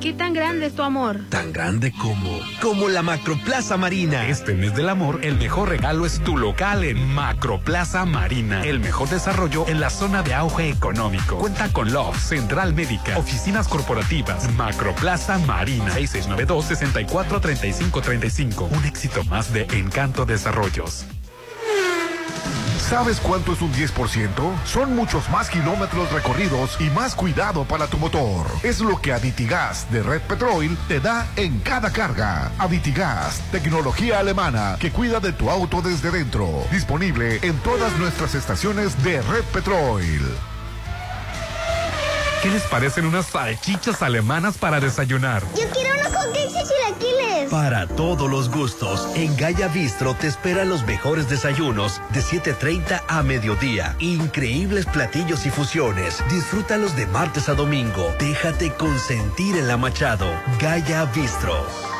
Speaker 18: ¿Qué tan grande es tu amor?
Speaker 11: Tan grande como, como la Macroplaza Marina.
Speaker 12: Este mes del amor, el mejor regalo es tu local en Macroplaza Marina. El mejor desarrollo en la zona de auge económico. Cuenta con Love, Central Médica, oficinas corporativas, Macroplaza Marina. 6692-643535. Un éxito más de Encanto Desarrollos.
Speaker 5: ¿Sabes cuánto es un 10%? Son muchos más kilómetros recorridos y más cuidado para tu motor. Es lo que Aditigas de Red Petrol te da en cada carga. Aditigas, tecnología alemana que cuida de tu auto desde dentro. Disponible en todas nuestras estaciones de Red Petrol.
Speaker 12: ¿Qué les parecen unas salchichas alemanas para desayunar?
Speaker 13: Yo quiero chilaquiles.
Speaker 11: Para todos los gustos, en Gaya Bistro te esperan los mejores desayunos de 7.30 a mediodía. Increíbles platillos y fusiones. Disfrútalos de martes a domingo. Déjate consentir en la Machado. Gaya Bistro.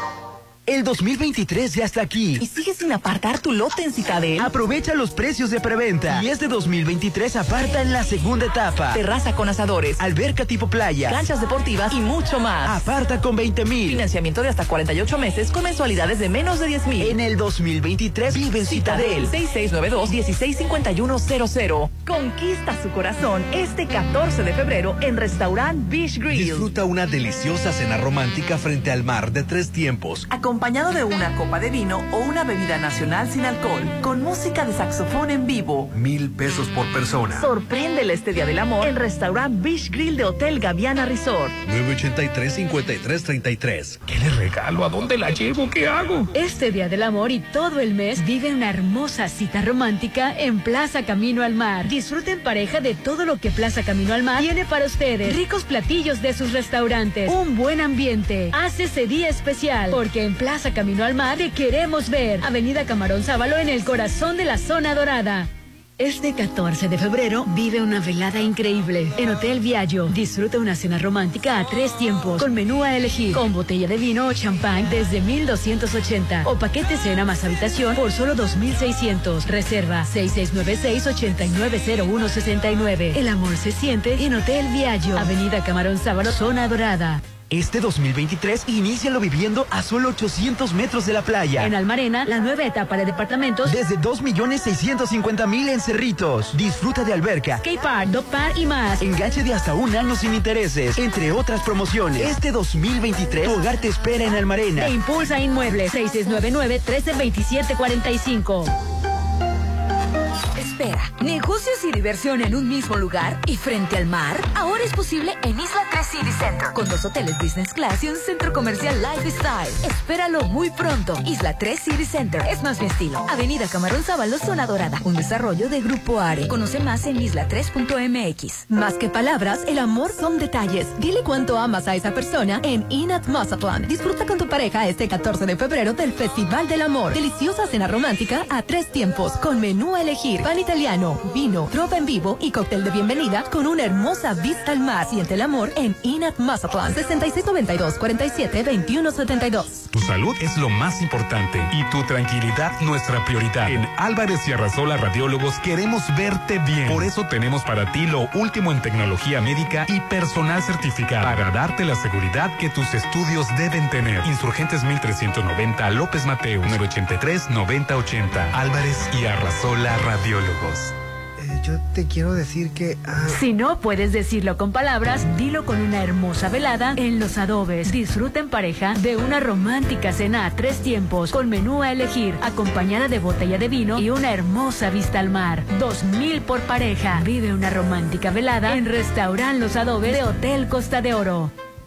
Speaker 1: El 2023 ya está aquí.
Speaker 14: ¿Y sigues sin apartar tu lote en Citadel?
Speaker 1: Aprovecha los precios de preventa. Y este 2023 aparta en la segunda etapa.
Speaker 14: Terraza con asadores,
Speaker 1: alberca tipo playa,
Speaker 14: canchas deportivas y mucho más.
Speaker 1: Aparta con 20 mil.
Speaker 14: Financiamiento de hasta 48 meses con mensualidades de menos de 10 mil.
Speaker 1: En el 2023 vive en Citadel.
Speaker 14: 6692-165100. Conquista su corazón este 14 de febrero en Restaurant Beach Grill.
Speaker 11: Disfruta una deliciosa cena romántica frente al mar de tres tiempos
Speaker 36: acompañado de una copa de vino o una bebida nacional sin alcohol, con música de saxofón en vivo.
Speaker 11: Mil pesos por persona.
Speaker 14: Sorpréndele este Día del Amor en Restaurant Beach Grill de Hotel Gaviana Resort.
Speaker 11: 983-5333.
Speaker 12: ¿Qué le regalo? ¿A dónde la llevo? ¿Qué hago?
Speaker 4: Este Día del Amor y todo el mes vive una hermosa cita romántica en Plaza Camino al Mar. Disfruten pareja de todo lo que Plaza Camino al Mar tiene para ustedes. Ricos platillos de sus restaurantes. Un buen ambiente. Hace ese día especial porque en Plaza Camino al Mar te queremos ver. Avenida Camarón Sábalo en el corazón de la zona dorada. Este 14 de febrero vive una velada increíble en Hotel Viaggio. Disfruta una cena romántica a tres tiempos con menú a elegir, con botella de vino o champán desde 1280 o paquete cena más habitación por solo 2600. Reserva 6696-890169. El amor se siente en Hotel Viaggio. Avenida Camarón Sábalo, zona dorada.
Speaker 1: Este 2023, inícialo viviendo a solo 800 metros de la playa.
Speaker 4: En Almarena, la nueva etapa de departamentos.
Speaker 1: Desde 2.650.000 en Cerritos. Disfruta de alberca,
Speaker 4: K-Park, Dog Park y más.
Speaker 1: Enganche de hasta un año sin intereses, entre otras promociones. Este 2023, tu hogar te espera en Almarena.
Speaker 4: Te impulsa Inmuebles, 6699-132745.
Speaker 17: Negocios y diversión en un mismo lugar y frente al mar. Ahora es posible en Isla 3 City Center, con dos hoteles business class y un centro comercial lifestyle. Espéralo muy pronto. Isla 3 City Center es más mi estilo. Avenida Camarón Sábalo, zona dorada. Un desarrollo de Grupo Are. Conoce más en isla3.mx. Más que palabras, el amor son detalles. Dile cuánto amas a esa persona en Inat Mazatlán. Disfruta con tu pareja este 14 de febrero del Festival del Amor. Deliciosa cena romántica a tres tiempos, con menú a elegir, pan italiano, vino, tropa en vivo y cóctel de bienvenida con una hermosa vista al mar. Siente el amor en Inat Mazatlán. 6692 47 2172.
Speaker 12: Tu salud es lo más importante y tu tranquilidad nuestra prioridad. En Álvarez y Arrasola Radiólogos queremos verte bien. Por eso tenemos para ti lo último en tecnología médica y personal certificado para darte la seguridad que tus estudios deben tener. Insurgentes 1390 López Mateo 983 9080 Álvarez y Arrasola Radiólogos.
Speaker 16: Yo te quiero decir que... ah,
Speaker 4: Si no puedes decirlo con palabras, dilo con una hermosa velada en Los Adobes. Disfruta en pareja de una romántica cena a tres tiempos con menú a elegir, acompañada de botella de vino y una hermosa vista al mar. Dos mil por pareja. Vive una romántica velada en Restaurant Los Adobes de Hotel Costa de Oro.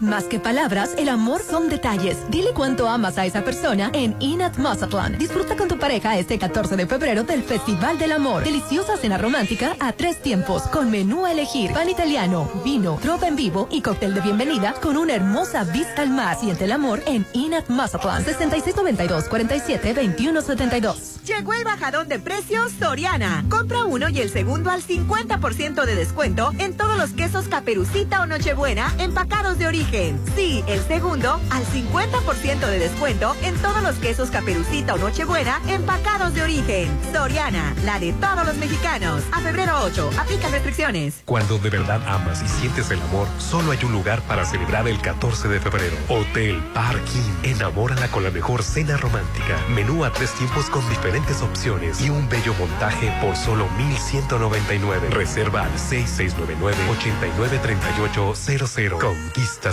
Speaker 17: Más que palabras, el amor son detalles. Dile cuánto amas a esa persona en Inat Mazatlán. Disfruta con tu pareja este 14 de febrero del Festival del Amor. Deliciosa cena romántica a tres tiempos, con menú a elegir, pan italiano, vino, tropa en vivo y cóctel de bienvenida con una hermosa vista al mar. Siente el amor en Inat Mazatlán. 6692 47 2172.
Speaker 37: Llegó el bajadón de precios Soriana. Compra uno y el segundo al 50% de descuento en todos los quesos Caperucita o Nochebuena empacados de origen. Sí, el segundo al 50% de descuento en todos los quesos Caperucita o Nochebuena empacados de origen. Soriana, la de todos los mexicanos. A febrero 8, aplica restricciones.
Speaker 12: Cuando de verdad amas y sientes el amor, solo hay un lugar para celebrar el 14 de febrero. Hotel Parking. Enamórala con la mejor cena romántica. Menú a tres tiempos con diferentes opciones y un bello montaje por solo 1199. Reserva al 6699-893800. Conquista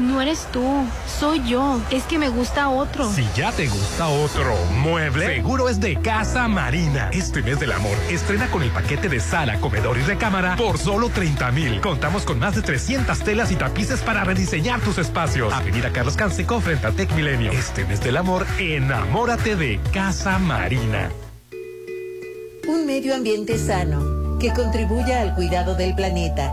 Speaker 18: No eres tú, soy yo. Es que me gusta otro.
Speaker 12: Si ya te gusta otro mueble, seguro es de Casa Marina. Este mes del amor, estrena con el paquete de sala, comedor y recámara por solo 30 mil. Contamos con más de 300 telas y tapices para rediseñar tus espacios. Avenida Carlos Canseco frente a Tech Milenio. Este mes del amor, enamórate de Casa Marina.
Speaker 19: Un medio ambiente sano que contribuya al cuidado del planeta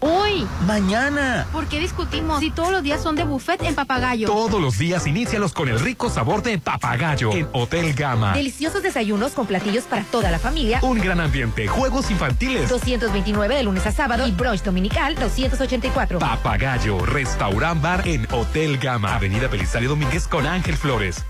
Speaker 18: Hoy.
Speaker 1: Mañana.
Speaker 18: ¿Por qué discutimos si todos los días son de buffet en Papagayo?
Speaker 12: Todos los días inícialos con el rico sabor de Papagayo en Hotel Gama.
Speaker 10: Deliciosos desayunos con platillos para toda la familia.
Speaker 12: Un gran ambiente, juegos infantiles.
Speaker 10: 229 de lunes a sábado y brunch dominical 284.
Speaker 12: Papagayo, restaurant bar en Hotel Gama. Avenida Belisario Domínguez con Ángel Flores.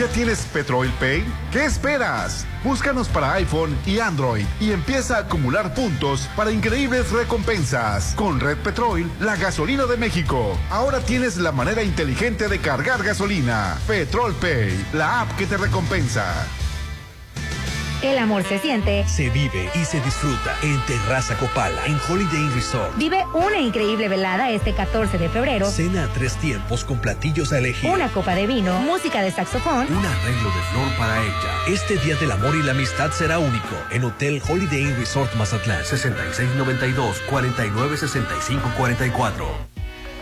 Speaker 5: ¿Ya tienes Petrol Pay? ¿Qué esperas? Búscanos para iPhone y Android y empieza a acumular puntos para increíbles recompensas. Con Red Petrol, la gasolina de México. Ahora tienes la manera inteligente de cargar gasolina. Petrol Pay, la app que te recompensa.
Speaker 10: El amor se siente,
Speaker 11: se vive y se disfruta en Terraza Copala, en Holiday Inn Resort.
Speaker 10: Vive una increíble velada este 14 de febrero.
Speaker 11: Cena a tres tiempos con platillos a elegir.
Speaker 10: Una copa de vino, música de saxofón.
Speaker 11: Un arreglo de flor para ella. Este día del amor y la amistad será único en Hotel Holiday Inn Resort Mazatlán. 6692 496544.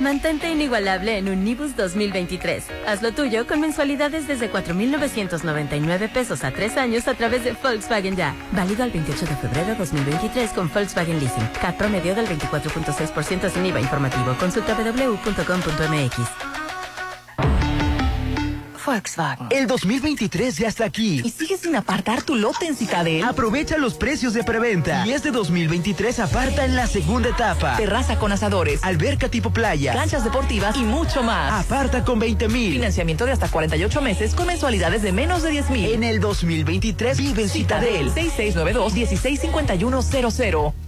Speaker 22: Mantente inigualable en un Nibus 2023. Haz lo tuyo con mensualidades desde 4,999 pesos a tres años a través de Volkswagen Ya. Válido al 28 de febrero 2023 con Volkswagen Leasing. CAT promedio del 24.6% sin IVA informativo. Consulta www.com.mx.
Speaker 1: Volkswagen. El 2023 ya está aquí.
Speaker 14: ¿Y sigues sin apartar tu lote en Citadel?
Speaker 1: Aprovecha los precios de preventa. Y este 2023 aparta en la segunda etapa.
Speaker 14: Terraza con asadores,
Speaker 1: alberca tipo playa,
Speaker 14: canchas deportivas y mucho más.
Speaker 1: Aparta con 20 mil.
Speaker 14: Financiamiento de hasta 48 meses con mensualidades de menos de 10 mil.
Speaker 1: En el 2023 vive en Citadel.
Speaker 14: 6692-165100.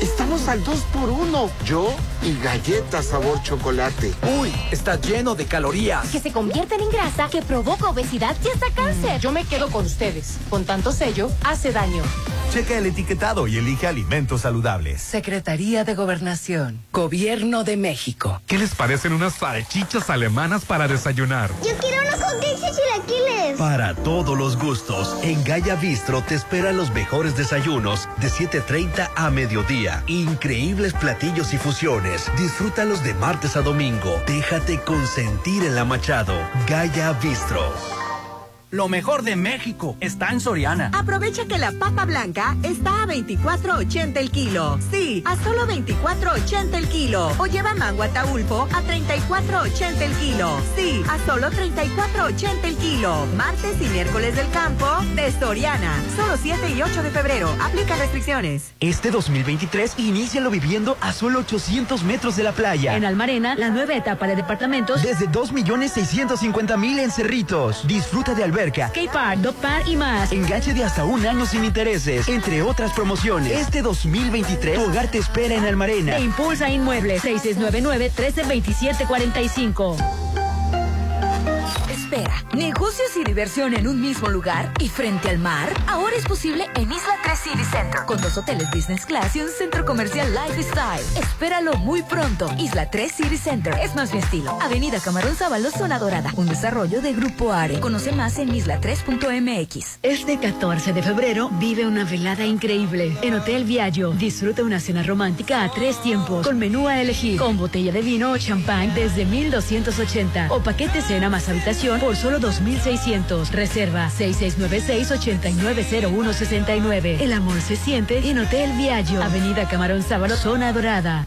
Speaker 38: Estamos al 2 por 1 Yo y galletas sabor chocolate.
Speaker 39: Uy, está lleno de calorías.
Speaker 10: Que se convierten en grasa, que provoca obesidad y hasta cáncer.
Speaker 9: Yo me quedo con ustedes. Con tanto sello, hace daño.
Speaker 40: Checa el etiquetado y elige alimentos saludables.
Speaker 26: Secretaría de Gobernación. Gobierno de México.
Speaker 12: ¿Qué les parecen unas salchichas alemanas para desayunar?
Speaker 13: Yo quiero unos con queso y chilaquiles.
Speaker 11: Para todos los gustos, en Gaya Bistro te esperan los mejores desayunos de 7.30 a mediodía. Increíbles platillos y fusiones. Disfrútalos de martes a domingo. Déjate consentir en la Machado. Gaya Bistro.
Speaker 1: Lo mejor de México está en Soriana.
Speaker 37: Aprovecha que la papa blanca está a 24.80 el kilo. Sí, a solo 24.80 el kilo. O lleva mango ataulfo a 34.80 el kilo. Sí, a solo 34.80 el kilo. Martes y miércoles del campo de Soriana. Solo 7 y 8 de febrero. Aplica restricciones.
Speaker 1: Este 2023 inícialo viviendo a solo 800 metros de la playa.
Speaker 4: En Almarena, la nueva etapa de departamentos.
Speaker 1: Desde 2.650.000 en Cerritos. Disfruta de alberca alberca,
Speaker 4: skate park, dog park y más.
Speaker 1: enganche de hasta un año sin intereses, entre otras promociones. Este 2023, tu hogar te espera en Almarena.
Speaker 4: Te impulsa Inmuebles 6699 132745.
Speaker 15: Espera, negocios y diversión en un mismo lugar y frente al mar. Ahora es posible en Isla 3 City Center, con dos hoteles business class y un centro comercial lifestyle. Espéralo muy pronto. Isla 3 City Center es más mi estilo. Avenida Camarón Sábalo, zona dorada. Un desarrollo de Grupo Are. Conoce más en isla3.mx.
Speaker 4: Este 14 de febrero vive una velada increíble. En Hotel Viaggio disfruta una cena romántica a tres tiempos con menú a elegir, con botella de vino o champán desde 1280 o paquete cena más habitación por solo 2600. Reserva 6696-890169. El amor se siente en Hotel Viaggio, Avenida Camarón Sábalo, zona dorada.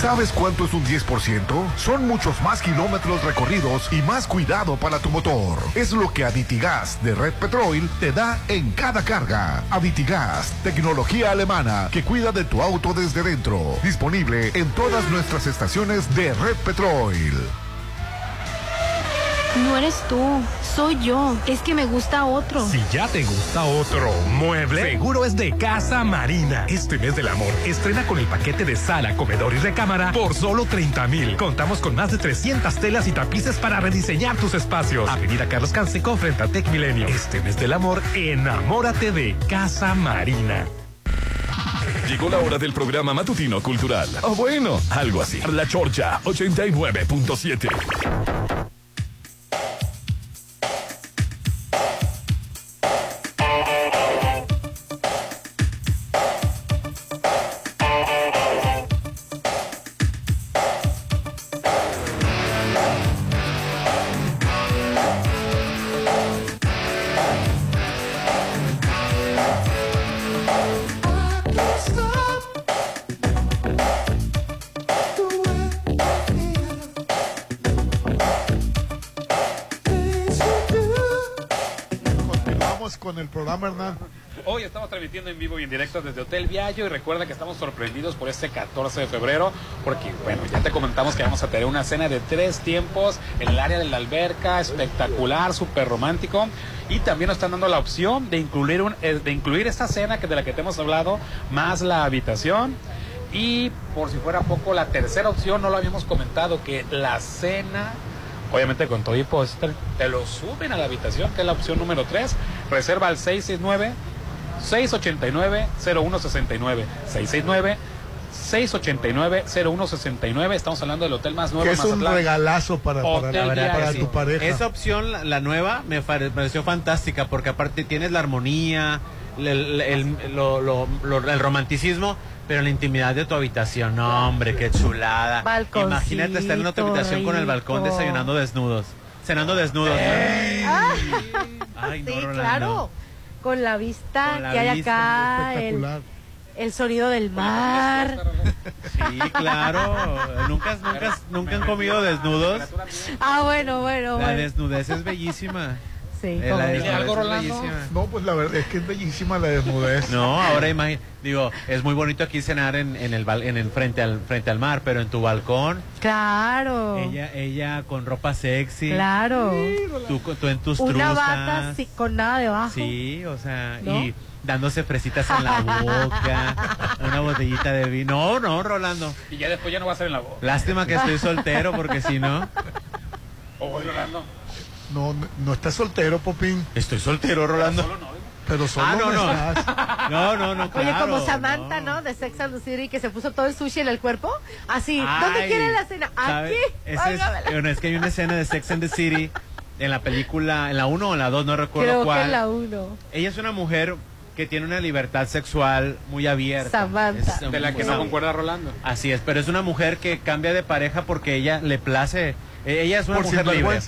Speaker 5: ¿Sabes cuánto es un 10%? Son muchos más kilómetros recorridos y más cuidado para tu motor. Es lo que Aditigas de Red Petrol te da en cada carga. Aditigas, tecnología alemana que cuida de tu auto desde dentro. Disponible en todas nuestras estaciones de Red Petrol.
Speaker 18: No eres tú, soy yo. Es que me gusta otro.
Speaker 12: Si ya te gusta otro mueble, seguro es de Casa Marina. Este mes del amor, estrena con el paquete de sala, comedor y recámara por solo 30 mil. Contamos con más de 300 telas y tapices para rediseñar tus espacios. Avenida Carlos Canseco frente a Tech Milenio. Este mes del amor, enamórate de Casa Marina.
Speaker 2: Llegó la hora del programa matutino cultural. O bueno, algo así. La Chorcha 89.7.
Speaker 41: el programa, Hernán.
Speaker 6: Hoy estamos transmitiendo en vivo y en directo desde Hotel Viallo y recuerda que estamos sorprendidos por este 14 de febrero porque, bueno, ya te comentamos que vamos a tener una cena de tres tiempos en el área de la alberca, espectacular, súper romántico y también nos están dando la opción de incluir, un, eh, de incluir esta cena que de la que te hemos hablado, más la habitación y por si fuera poco, la tercera opción, no lo habíamos comentado, que la cena obviamente con todo y póster, te lo suben a la habitación, que es la opción número 3. Reserva al 669 689 0169 669 689 0169 Estamos hablando del hotel más nuevo
Speaker 41: Que es un regalazo para, para,
Speaker 6: Hotel
Speaker 41: para tu pareja.
Speaker 7: Esa opción, la, la nueva, me pare- pareció fantástica porque aparte tienes la armonía, el, el- el- lo- lo- lo- el romanticismo, pero la intimidad de tu habitación. No, hombre, qué chulada.
Speaker 9: Balconcito
Speaker 7: Imagínate estar en otra habitación con el balcón desayunando desnudos. Cenando desnudos. Ay, no,
Speaker 9: sí,
Speaker 7: Rolando.
Speaker 9: claro. Con la vista
Speaker 7: Con la
Speaker 9: que hay
Speaker 7: vista,
Speaker 9: acá, el,
Speaker 7: espectacular.
Speaker 9: el sonido del mar.
Speaker 7: Sí, claro. ¿Nunca, nunca, nunca han comido desnudos?
Speaker 9: Ah, bueno, bueno,
Speaker 7: La
Speaker 9: bueno.
Speaker 7: desnudez es bellísima.
Speaker 9: Sí,
Speaker 7: Eh, la
Speaker 9: ¿Algo,
Speaker 7: es
Speaker 9: Rolando?
Speaker 7: bellísima.
Speaker 41: No, pues la verdad es que es bellísima la desnudez.
Speaker 7: No, ahora imagínate, digo, es muy bonito aquí cenar en, en el bal- en el frente al frente al mar, pero en tu balcón,
Speaker 9: Claro.
Speaker 7: ella ella con ropa sexy.
Speaker 9: Claro.
Speaker 7: Tú, con- tú en tus
Speaker 9: Una
Speaker 7: truzas.
Speaker 9: bata sí, con nada debajo.
Speaker 7: Sí, o sea,
Speaker 9: ¿No?
Speaker 7: y dándose fresitas en la boca, una botellita de vino. No, no, Rolando.
Speaker 6: Y ya después ya no va a ser en la voz.
Speaker 7: Lástima que estoy soltero porque si no.
Speaker 6: O Rolando.
Speaker 41: No, no, no estás soltero, Popín.
Speaker 7: Estoy soltero, Rolando.
Speaker 41: Pero solo
Speaker 7: Ah, no,
Speaker 41: no,
Speaker 7: no.
Speaker 41: estás.
Speaker 7: No, no, no,
Speaker 9: Oye, como Samantha, ¿no? De Sex and the City, que se puso todo el sushi en el cuerpo. Así, ¿dónde
Speaker 7: Ay,
Speaker 9: quieren la cena?
Speaker 7: ¿sabe?
Speaker 9: Aquí.
Speaker 7: Ese es, bueno, es que hay una escena de Sex and the City en la película, en la 1 o en la 2, no recuerdo
Speaker 9: Creo
Speaker 7: cuál.
Speaker 9: que es la uno.
Speaker 7: Ella es una mujer que tiene una libertad sexual muy abierta.
Speaker 9: Samantha.
Speaker 7: Es,
Speaker 6: De la que no concuerda Rolando.
Speaker 7: Así es, pero es una mujer que cambia de pareja porque ella le place. eh, Ella es una
Speaker 41: Por
Speaker 7: mujer libre.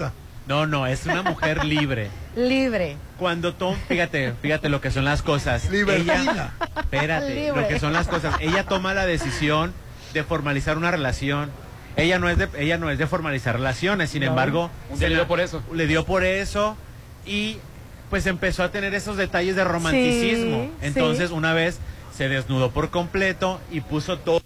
Speaker 7: No, no, es una mujer libre.
Speaker 9: Libre.
Speaker 7: Cuando Tom, fíjate, fíjate lo que son las cosas.
Speaker 41: Libertina.
Speaker 7: Ella, espérate,
Speaker 9: Libre.
Speaker 7: lo que son las cosas. Ella toma la decisión de formalizar una relación. Ella no es de, ella no es de formalizar relaciones, sin
Speaker 6: No.
Speaker 7: embargo, se
Speaker 6: le dio por eso.
Speaker 7: Le dio por eso y pues empezó a tener esos detalles de romanticismo.
Speaker 9: Sí,
Speaker 7: Entonces,
Speaker 9: sí.
Speaker 7: una vez se desnudó por completo y puso todo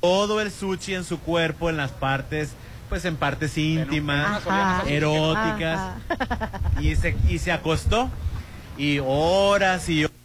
Speaker 7: todo el sushi en su cuerpo, en las partes, pues en partes íntimas,
Speaker 9: Ajá.
Speaker 7: eróticas, y se, y se acostó. Y horas y
Speaker 5: Este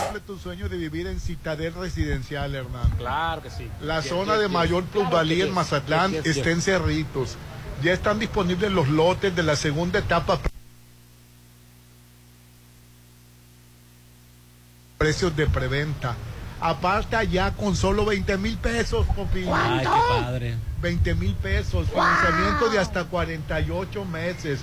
Speaker 5: cumple tu sueño de vivir en Citadel Residencial, Hernán.
Speaker 6: Claro que sí.
Speaker 5: La zona de mayor
Speaker 6: Claro
Speaker 5: plusvalía
Speaker 6: que
Speaker 5: en. Mazatlán está en. Cerritos. Ya están disponibles los lotes de la segunda etapa. Precios de preventa. Aparta ya con solo 20 mil pesos, Popín.
Speaker 7: Ay, qué padre.
Speaker 5: 20 mil pesos. Financiamiento de hasta 48 meses.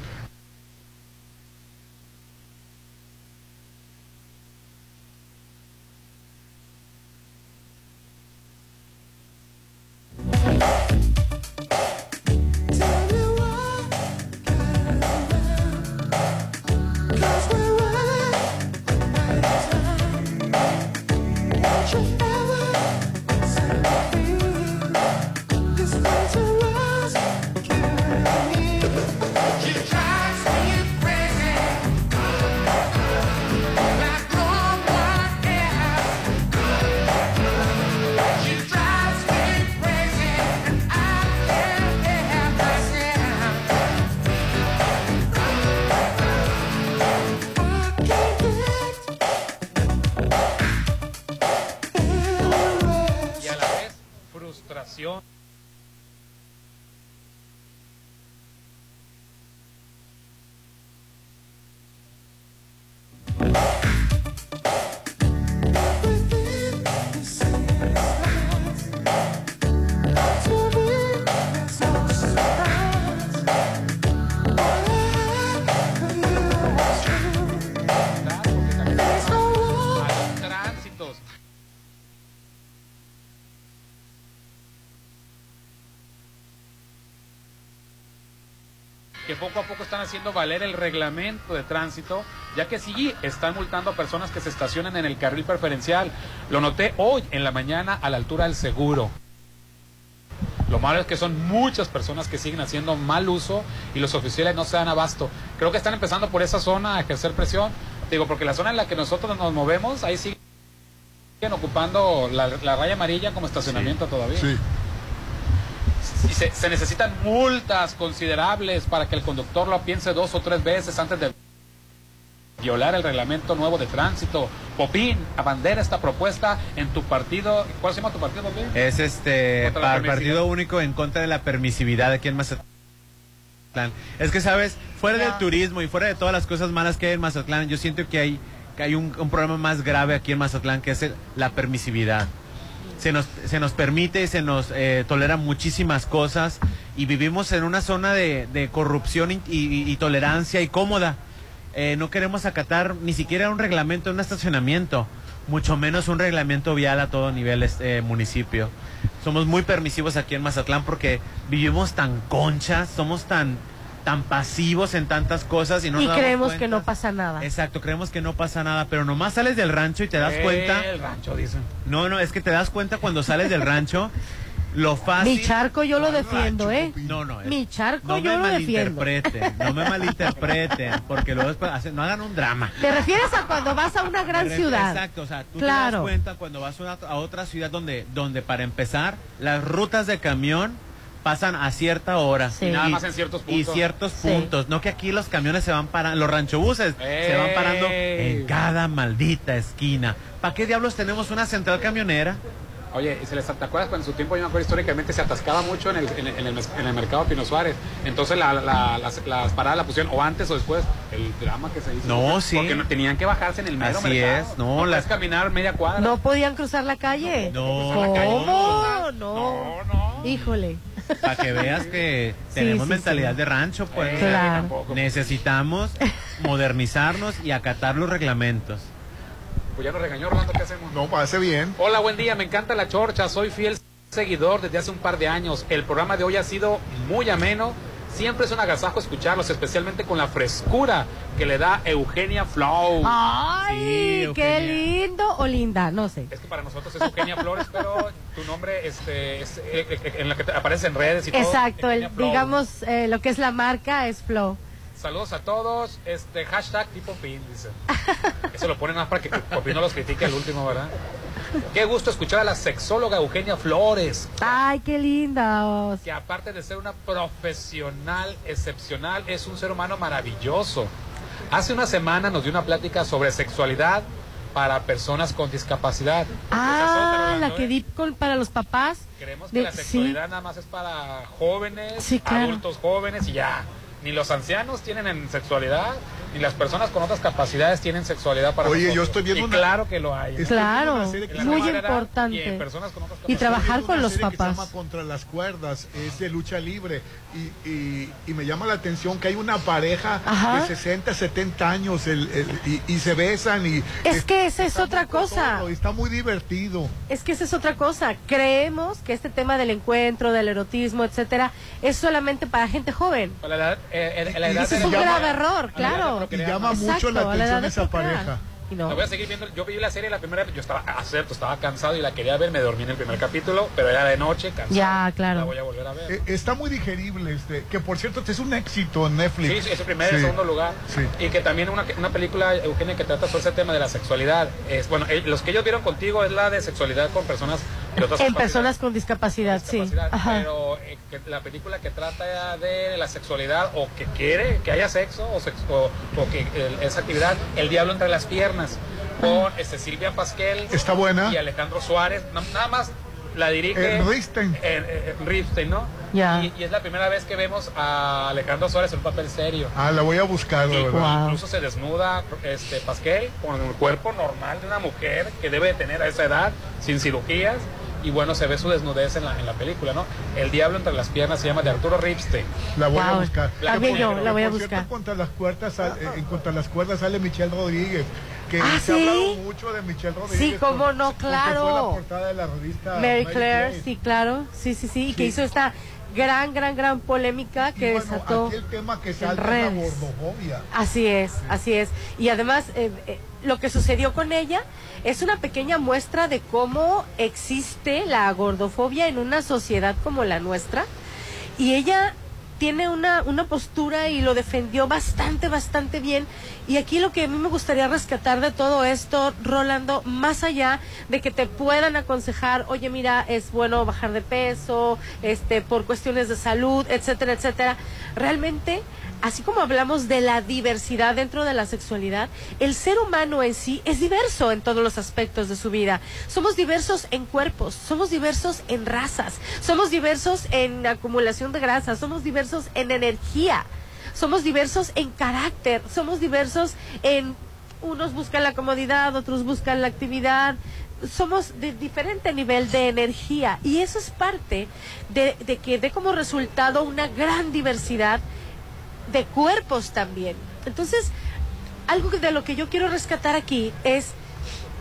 Speaker 6: Haciendo valer el reglamento de tránsito, ya que sí están multando a personas que se estacionan en el carril preferencial. Lo noté hoy en la mañana a la altura del seguro. Lo malo es que son muchas personas que siguen haciendo mal uso y los oficiales no se dan abasto. Creo que están empezando por esa zona a ejercer presión. Digo, porque la zona en la que nosotros nos movemos, ahí siguen ocupando la, la raya amarilla como estacionamiento todavía.
Speaker 5: Sí.
Speaker 6: Y se, se necesitan multas considerables para que el conductor lo piense dos o tres veces antes de violar el reglamento nuevo de tránsito. Popín, abandera esta propuesta en tu partido. ¿Cuál se llama tu partido, Popín?
Speaker 7: Es este
Speaker 6: permisividad.
Speaker 7: partido único en contra de la permisividad aquí en Mazatlán. Es que sabes, fuera del turismo y fuera de todas las cosas malas que hay en Mazatlán, yo siento que hay que hay un, un problema más grave aquí en Mazatlán que es el- la permisividad. Se nos, se nos permite se nos eh, tolera muchísimas cosas y vivimos en una zona de, de corrupción y, tolerancia y cómoda. Eh, no queremos acatar ni siquiera un reglamento de un estacionamiento, mucho menos un reglamento vial a todo nivel este municipio. Somos muy permisivos aquí en Mazatlán porque vivimos tan conchas, somos tan tan pasivos en tantas cosas y no
Speaker 9: y
Speaker 7: nos
Speaker 9: creemos que no pasa nada.
Speaker 7: Exacto, creemos que no pasa nada, pero nomás sales del rancho y te das cuenta.
Speaker 6: El rancho, dicen.
Speaker 7: No, no, es que te das cuenta cuando sales del rancho lo fácil.
Speaker 9: Mi charco yo lo defiendo, ¿eh?
Speaker 7: No, no, es-
Speaker 9: Mi charco
Speaker 7: no
Speaker 9: yo
Speaker 7: me
Speaker 9: lo defiendo.
Speaker 7: malinterpreten, no me malinterpreten, porque luego después hacen- no hagan un drama.
Speaker 9: ¿Te refieres a cuando vas a una gran
Speaker 7: Me
Speaker 9: ciudad?
Speaker 7: Exacto, o sea, tú te
Speaker 9: Claro.
Speaker 7: das cuenta cuando vas a, una- a otra ciudad donde, donde para empezar, las rutas de camión pasan a cierta hora.
Speaker 6: Sí. Y nada más en ciertos
Speaker 7: Y
Speaker 6: puntos.
Speaker 7: ciertos
Speaker 6: Sí.
Speaker 7: puntos. No que aquí los camiones se van parando, los ranchobuses se van parando
Speaker 6: ¡Ey!
Speaker 7: en cada maldita esquina. ¿Para qué diablos tenemos una central camionera?
Speaker 6: Oye, ¿y se les, ¿te acuerdas cuando en su tiempo, yo me acuerdo históricamente, se atascaba mucho en el, en el, en el, en el mercado Pino Suárez? Entonces la, la- las, las paradas la pusieron, o antes o después, el drama que se hizo.
Speaker 7: No, sí.
Speaker 6: Porque no- tenían que bajarse en el mero
Speaker 7: Así
Speaker 6: mercado.
Speaker 7: es, no,
Speaker 6: puedes
Speaker 7: las-
Speaker 6: caminar media cuadra.
Speaker 9: No podían cruzar la calle.
Speaker 7: No.
Speaker 9: ¿Cómo? No. Híjole.
Speaker 7: Para que veas que tenemos
Speaker 9: sí,
Speaker 7: mentalidad
Speaker 9: sí.
Speaker 7: de rancho, pues.
Speaker 9: Eh, Claro.
Speaker 7: Necesitamos modernizarnos y acatar los reglamentos.
Speaker 6: Pues ya nos regañó Rolando, ¿qué hacemos?
Speaker 5: No, parece bien.
Speaker 6: Hola, buen día, me encanta la chorcha, soy fiel seguidor desde hace un par de años. El programa de hoy ha sido muy ameno. Siempre es un agasajo escucharlos, especialmente con la frescura que le da Eugenia Flow.
Speaker 9: Ay,
Speaker 6: Sí,
Speaker 9: qué lindo o linda, no sé.
Speaker 6: Es que para nosotros es Eugenia Flores, pero tu nombre este, es eh, eh, en la que te aparece en redes y todo.
Speaker 9: Exacto,
Speaker 6: Eugenia Flow.
Speaker 9: digamos eh, lo que es la marca es Flow.
Speaker 6: Saludos a todos. Este hashtag tipo pin, dice. Eso lo ponen más para que Popín no los critique al último, ¿verdad? Qué gusto escuchar a la sexóloga Eugenia Flores.
Speaker 9: Ay, qué linda.
Speaker 6: que aparte de ser una profesional excepcional, es un ser humano maravilloso. Hace una semana nos dio una plática sobre sexualidad para personas con discapacidad.
Speaker 9: Ah, la que di con, para los papás.
Speaker 6: Creemos que
Speaker 9: De-
Speaker 6: la
Speaker 9: sí.
Speaker 6: sexualidad nada más es para jóvenes,
Speaker 9: Sí, claro.
Speaker 6: adultos jóvenes y ya. Ni los ancianos tienen en sexualidad, ni las personas con otras capacidades tienen sexualidad para
Speaker 5: Oye, yo estoy viendo
Speaker 6: Y
Speaker 5: una-
Speaker 6: claro que lo hay.
Speaker 9: Claro, muy
Speaker 5: llama-
Speaker 9: importante.
Speaker 6: Y en personas con otras
Speaker 9: Y trabajar con los
Speaker 5: que se
Speaker 9: papás.
Speaker 5: llama Contra las cuerdas, es de lucha libre. Y, y- y me llama la atención que hay una pareja
Speaker 9: Ajá.
Speaker 5: de 60, 70 años el- el- y, y se besan y...
Speaker 9: Es que esa es otra cosa.
Speaker 5: todo, está muy divertido.
Speaker 9: Es que esa es otra cosa. Creemos que este tema del encuentro, del erotismo, etcétera, es solamente para gente joven.
Speaker 6: Para la edad, eh, la edad
Speaker 5: se
Speaker 9: un grave error, claro.
Speaker 5: Y llama mucho
Speaker 9: Exacto,
Speaker 5: la atención
Speaker 9: de
Speaker 5: esa pareja.
Speaker 9: Y no.
Speaker 6: La voy a seguir viendo. Yo vi la serie la primera vez. Yo estaba, acepto, estaba cansado y la quería ver. Me dormí en el primer capítulo, pero era de noche, cansado.
Speaker 9: Ya, claro.
Speaker 6: La voy a volver a ver.
Speaker 5: Eh, está muy digerible, este, que por cierto este es un éxito en Netflix.
Speaker 6: Sí, sí, es el primer y el
Speaker 5: Sí.
Speaker 6: segundo lugar.
Speaker 5: Sí.
Speaker 6: Y que también una, una película, Eugenia, que trata sobre ese tema de la sexualidad. Es, bueno, eh, los que ellos vieron contigo es la de sexualidad con personas
Speaker 9: En personas con discapacidad, sí.
Speaker 6: discapacidad. Pero eh, que la película que trata de la sexualidad o que quiere que haya sexo o, sex- o, o que el- esa actividad, El Diablo entre las piernas, con este, Silvia Pasquel
Speaker 5: Está buena.
Speaker 6: y Alejandro Suárez. Na- nada más la dirige
Speaker 5: Eh, Ripstein.
Speaker 6: eh, eh, Ripstein, ¿no?
Speaker 9: Ya.
Speaker 6: Y, y es la primera vez que vemos a Alejandro Suárez en un papel serio.
Speaker 5: Ah, la voy a buscar,
Speaker 6: Y-
Speaker 5: verdad.
Speaker 6: Incluso se desnuda este Pasquel con el cuerpo normal de una mujer que debe de tener a esa edad, sin cirugías. Y bueno, se ve su desnudez en la, en la película, ¿no? El Diablo entre las piernas se llama de Arturo Ripstein.
Speaker 5: La voy a
Speaker 9: Wow.
Speaker 5: buscar.
Speaker 9: También yo, la voy a
Speaker 5: Por
Speaker 9: buscar.
Speaker 5: cierto, contra las eh, en contra las cuerdas sale Michelle Rodríguez. Que
Speaker 9: ¿Ah,
Speaker 5: se ha
Speaker 9: sí?
Speaker 5: hablado mucho de Michelle Rodríguez.
Speaker 9: Sí, cómo no, claro.
Speaker 5: Fue la portada de la revista
Speaker 9: Mary Claire, sí, claro. Sí, sí, sí. Y que
Speaker 5: Sí.
Speaker 9: hizo esta gran, gran, gran polémica que
Speaker 5: bueno,
Speaker 9: desató.
Speaker 5: aquí el tema que
Speaker 9: en
Speaker 5: salta
Speaker 9: redes. Así es, así es. Y además, eh, eh, lo que sucedió con ella es una pequeña muestra de cómo existe la gordofobia en una sociedad como la nuestra. Y ella tiene una, una postura y lo defendió bastante, bastante bien. Y aquí lo que a mí me gustaría rescatar de todo esto, Rolando, más allá de que te puedan aconsejar, oye, mira, es bueno bajar de peso, este, por cuestiones de salud, etcétera, etcétera, realmente así como hablamos de la diversidad dentro de la sexualidad, el ser humano en sí es diverso en todos los aspectos de su vida. Somos diversos en cuerpos, somos diversos en razas, somos diversos en acumulación de grasa, somos diversos en energía, somos diversos en carácter, somos diversos en unos buscan la comodidad, otros buscan la actividad. Somos de diferente nivel de energía y eso es parte de, que dé como resultado una gran diversidad de cuerpos también. Entonces, algo de lo que yo quiero rescatar aquí es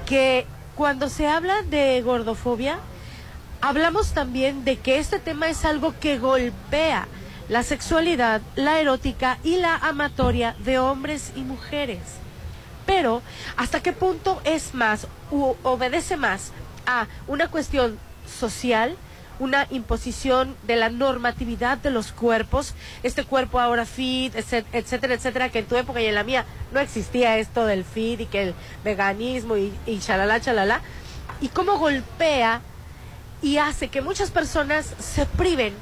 Speaker 9: que cuando se habla de gordofobia, hablamos también de que este tema es algo que golpea la sexualidad, la erótica y la amatoria de hombres y mujeres. Pero, ¿hasta qué punto es más, u obedece más a una cuestión social, una imposición de la normatividad de los cuerpos, este cuerpo ahora fit, etc- etcétera, etcétera, que en tu época y en la mía no existía esto del fit y que el veganismo y, y chalala, chalala, y cómo golpea y hace que muchas personas se priven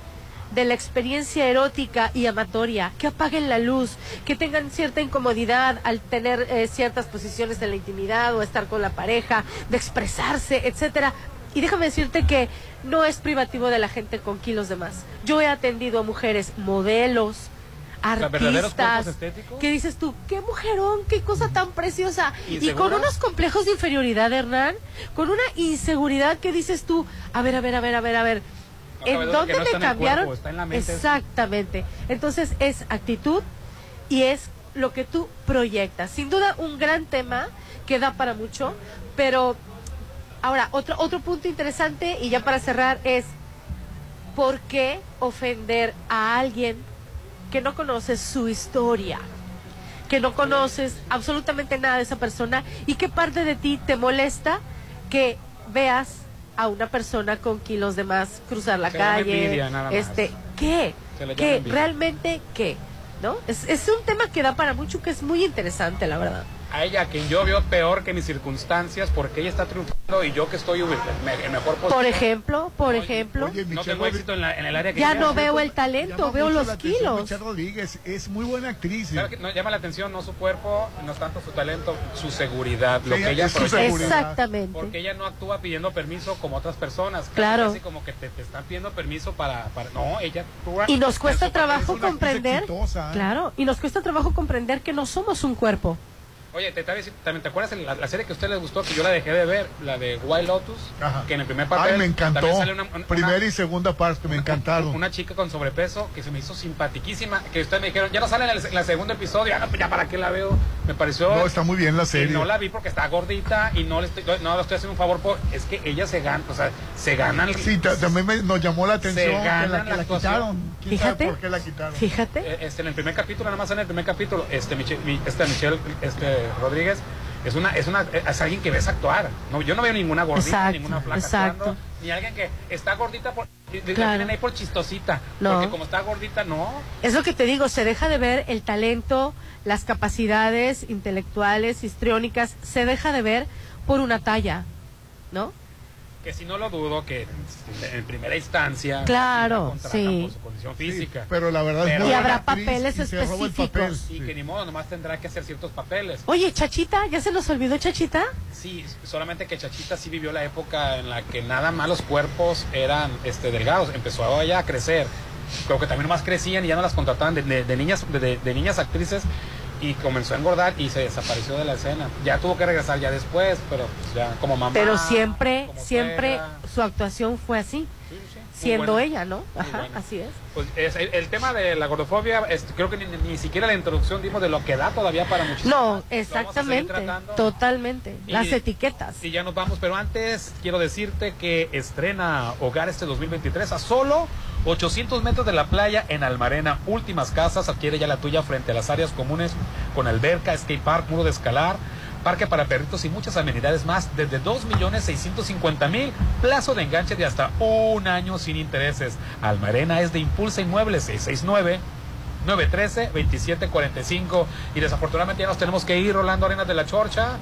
Speaker 9: de la experiencia erótica y amatoria, que apaguen la luz, que tengan cierta incomodidad al tener eh, ciertas posiciones en la intimidad o estar con la pareja, de expresarse, etcétera, y déjame decirte que no es privativo de la gente con kilos de más. Yo he atendido a mujeres modelos, artistas, que dices tú, qué mujerón, qué cosa tan preciosa.
Speaker 6: ¿Y
Speaker 9: Y con unos complejos de inferioridad, Hernán, con una inseguridad que dices tú, a ver, a ver, a ver, a ver, a ver. ¿En dónde
Speaker 6: no en el
Speaker 9: cambiaron?
Speaker 6: cuerpo, está en la mente.
Speaker 9: Exactamente. Entonces es actitud y es lo que tú proyectas. Sin duda un gran tema que da para mucho, pero ahora otro otro punto interesante y ya para cerrar es ¿por qué ofender a alguien que no conoces su historia? Que no conoces absolutamente nada de esa persona y qué parte de ti te molesta que veas a una persona con kilos de más cruzar la calle.
Speaker 6: envidia, nada más.
Speaker 9: este, ¿qué? ¿Qué? ¿Realmente qué? ¿No? Es, es un tema que da para mucho, que es muy interesante, la verdad.
Speaker 6: A ella, quien yo veo peor que mis circunstancias, porque ella está triunfando y yo que estoy en me- en mejor posición.
Speaker 9: Por ejemplo, por ejemplo,
Speaker 6: no tengo éxito en, la- en el área que
Speaker 9: ya no veo el talento, veo los kilos.
Speaker 5: Michelle Rodríguez es muy buena actriz.
Speaker 6: Claro que no, llama la atención no su cuerpo, no tanto su talento, su seguridad, lo
Speaker 5: Sí,
Speaker 6: que ella
Speaker 5: es su
Speaker 6: proyecta.
Speaker 5: seguridad.
Speaker 9: Exactamente.
Speaker 6: Porque ella no actúa pidiendo permiso como otras personas.
Speaker 9: Claro.
Speaker 6: Casi como que te, te están pidiendo permiso para, para- No, ella actúa.
Speaker 9: Y nos cuesta trabajo comprender,
Speaker 6: exitosa, ¿eh?
Speaker 9: claro, y nos cuesta trabajo comprender que no somos un cuerpo.
Speaker 6: Oye, te, te, también te acuerdas de la, la serie que a usted les gustó, que yo la dejé de ver, la de Wild Lotus, que en el primer papel
Speaker 5: Ay, me encantó.
Speaker 6: también sale una, una-
Speaker 5: Primera y segunda parte, me encantaron.
Speaker 6: una chica con sobrepeso que se me hizo simpatiquísima, que ustedes me dijeron, ya no sale en el, en el segundo episodio, ah, no, pues ya para qué la veo, me pareció...
Speaker 5: No, está muy bien la
Speaker 6: Y
Speaker 5: serie.
Speaker 6: no la vi porque está gordita y no le estoy, no le estoy haciendo un favor por, es que ella se gana, o sea, se gana el-
Speaker 5: Sí, ta- también me- nos llamó la atención
Speaker 6: se
Speaker 5: que
Speaker 6: gana
Speaker 5: la,
Speaker 6: la,
Speaker 5: que la quitaron. ¿Quién sabe por qué la quitaron?
Speaker 9: Fíjate.
Speaker 6: Eh, Este, en el primer capítulo, nada más en el primer capítulo, este, Miche- mi- este Michelle este, Rodríguez es una, es una, es alguien que ves actuar. No, yo no veo ninguna gordita,
Speaker 9: Exacto,
Speaker 6: ninguna flaca
Speaker 9: exacto.
Speaker 6: actuando, ni alguien que está gordita por,
Speaker 9: Claro.
Speaker 6: ahí por chistosita.
Speaker 9: No.
Speaker 6: Porque como está gordita, no.
Speaker 9: Es lo que te digo, se deja de ver el talento, las capacidades intelectuales, histriónicas, se deja de ver por una talla, ¿no?
Speaker 6: Que si no lo dudo, que en primera instancia.
Speaker 9: Claro, sí.
Speaker 6: Por su condición física.
Speaker 5: pero la verdad es
Speaker 6: Pero-
Speaker 9: Y habrá papeles
Speaker 5: y papel.
Speaker 9: específicos.
Speaker 6: Y que ni modo, nomás tendrá que hacer ciertos papeles.
Speaker 9: Oye, Chachita, ¿ya se nos olvidó Chachita?
Speaker 6: Sí, solamente que Chachita sí vivió la época en la que nada más los cuerpos eran este, delgados. Empezó ella a crecer. Creo que también más crecían y ya no las contrataban de, de- de niñas de- de niñas actrices y comenzó a engordar y se desapareció de la escena. Ya tuvo que regresar ya después, pero pues, ya como mamá.
Speaker 9: Pero siempre, siempre su actuación fue así, siendo
Speaker 6: buena.
Speaker 9: ella, ¿no? Ajá, así es.
Speaker 6: Pues es- el, el tema de la gordofobia, creo que ni, ni siquiera la introducción dimos de lo que da todavía para muchísimos.
Speaker 9: No, exactamente, totalmente.
Speaker 6: Y-
Speaker 9: Las etiquetas.
Speaker 6: Y ya nos vamos, pero antes quiero decirte que estrena Hogar este 2023 a solo 800 metros de la playa en Almarena. Últimas casas, adquiere ya la tuya frente a las áreas comunes con alberca, skate park, muro de escalar, parque para perritos y muchas amenidades más desde 2.650.000, plazo de enganche de hasta un año sin intereses. Almarena es de Impulsa Inmuebles 669. 913-2745 y desafortunadamente ya nos tenemos que ir Rolando Arenas de la Chorcha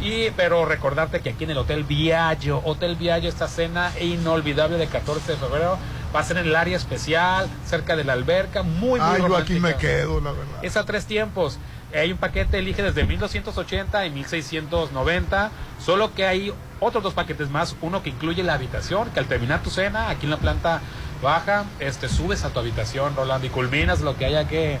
Speaker 6: y pero recordarte que aquí en el Hotel Viaggio Hotel Viaggio esta cena inolvidable de 14 de febrero va a ser en el área especial cerca de la alberca muy muy
Speaker 5: Ay, yo aquí me quedo, la verdad.
Speaker 6: Es a tres tiempos. Hay un paquete, elige desde 1280 y 1690. Solo que hay otros dos paquetes más. Uno que incluye la habitación, que al terminar tu cena, aquí en la planta baja, este, subes a tu habitación, Rolando, y culminas lo que haya que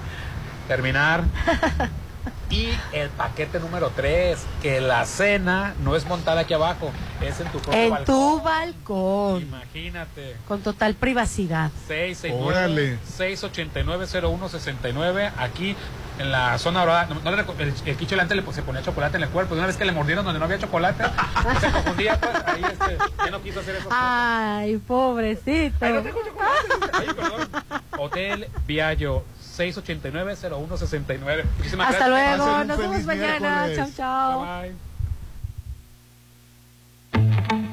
Speaker 6: terminar. Y el paquete número 3, que la cena no es montada aquí abajo, es en tu propio
Speaker 9: En
Speaker 6: balcón.
Speaker 9: tu balcón,
Speaker 6: Imagínate.
Speaker 9: con total privacidad.
Speaker 6: 669 689-0169 aquí en la zona dorada. No, no el, el quicho delante le, pues, se ponía chocolate en el cuerpo. Y una vez que le mordieron donde no había chocolate, se confundía, pues ahí este, ya no quiso hacer eso.
Speaker 9: Ay, pobrecito.
Speaker 6: Hotel Viallo 689-0169. Muchísimas
Speaker 9: Hasta
Speaker 6: gracias.
Speaker 9: luego, nos vemos mañana. Chao, chao.
Speaker 6: Bye, bye.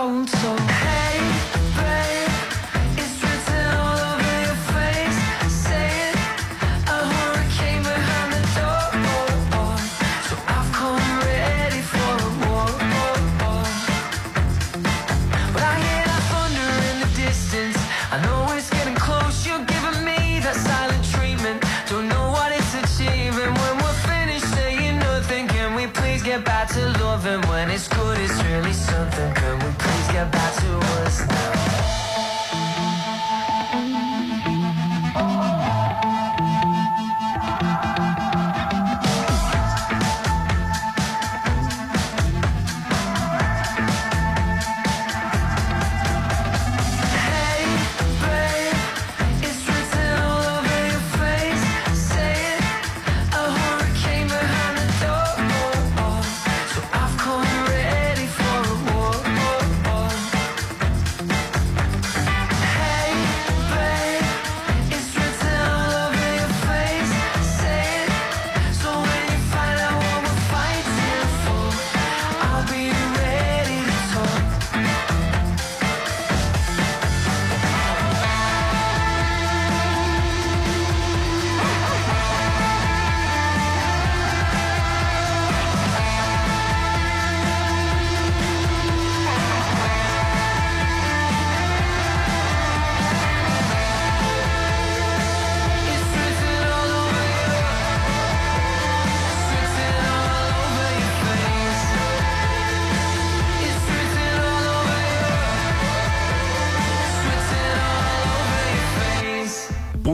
Speaker 42: Cold soul.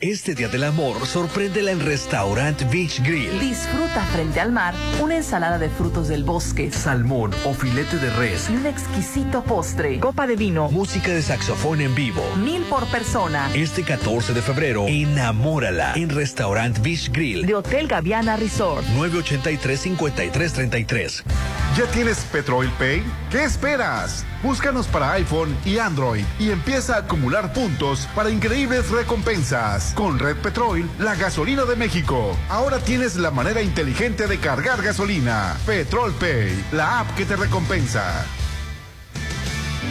Speaker 11: Este Día del Amor sorpréndela en Restaurant Beach Grill.
Speaker 43: Disfruta frente al mar una ensalada de frutos del bosque,
Speaker 11: Salmón o filete de res.
Speaker 43: y un exquisito postre, copa de vino,
Speaker 11: Música de saxofón en vivo.
Speaker 43: mil por persona,
Speaker 11: Este 14 de febrero, enamórala en Restaurant Beach Grill.
Speaker 43: de Hotel Gaviana Resort.
Speaker 11: 983-5333.
Speaker 44: ¿Ya tienes Petrol Pay? ¿Qué esperas? Búscanos para iPhone y Android y empieza a acumular puntos para increíbles recompensas. Con Red Petrol, la gasolina de México. Ahora tienes la manera inteligente de cargar gasolina. Petrol Pay, la app que te recompensa.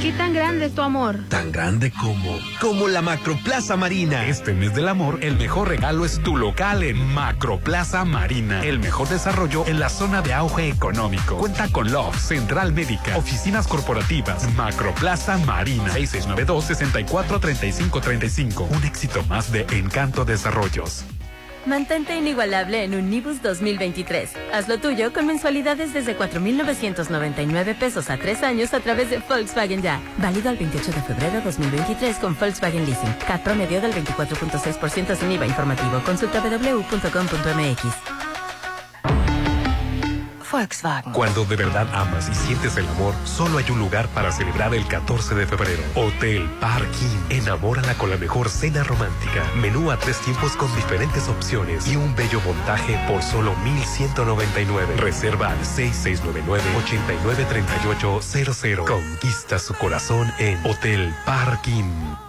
Speaker 45: ¿Qué tan grande es tu amor?
Speaker 11: Tan grande como, como la Macroplaza Marina.
Speaker 12: Este mes del amor, el mejor regalo es tu local en Macroplaza Marina. El mejor desarrollo en la zona de auge económico. Cuenta con Love, Central Médica, oficinas corporativas, Macroplaza Marina. 6692-643535. Un éxito más de Encanto Desarrollos.
Speaker 22: Mantente inigualable en Unibus 2023. Haz lo tuyo con mensualidades desde 4.999 pesos a tres años a través de Volkswagen Ya. Válido al 28 de febrero 2023 con Volkswagen Leasing. CAT promedio del 24.6% sin IVA informativo. Consulta www.com.mx. Volkswagen.
Speaker 12: Cuando de verdad amas y sientes el amor, solo hay un lugar para celebrar el 14 de febrero. Hotel Parking. Enamórala con la mejor cena romántica. Menú a tres tiempos con diferentes opciones y un bello montaje por solo 1,199. Reserva al 6699-893800. Conquista su corazón en Hotel Parking.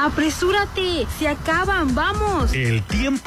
Speaker 45: ¡Apresúrate! ¡Se acaban! ¡Vamos!
Speaker 12: El tiempo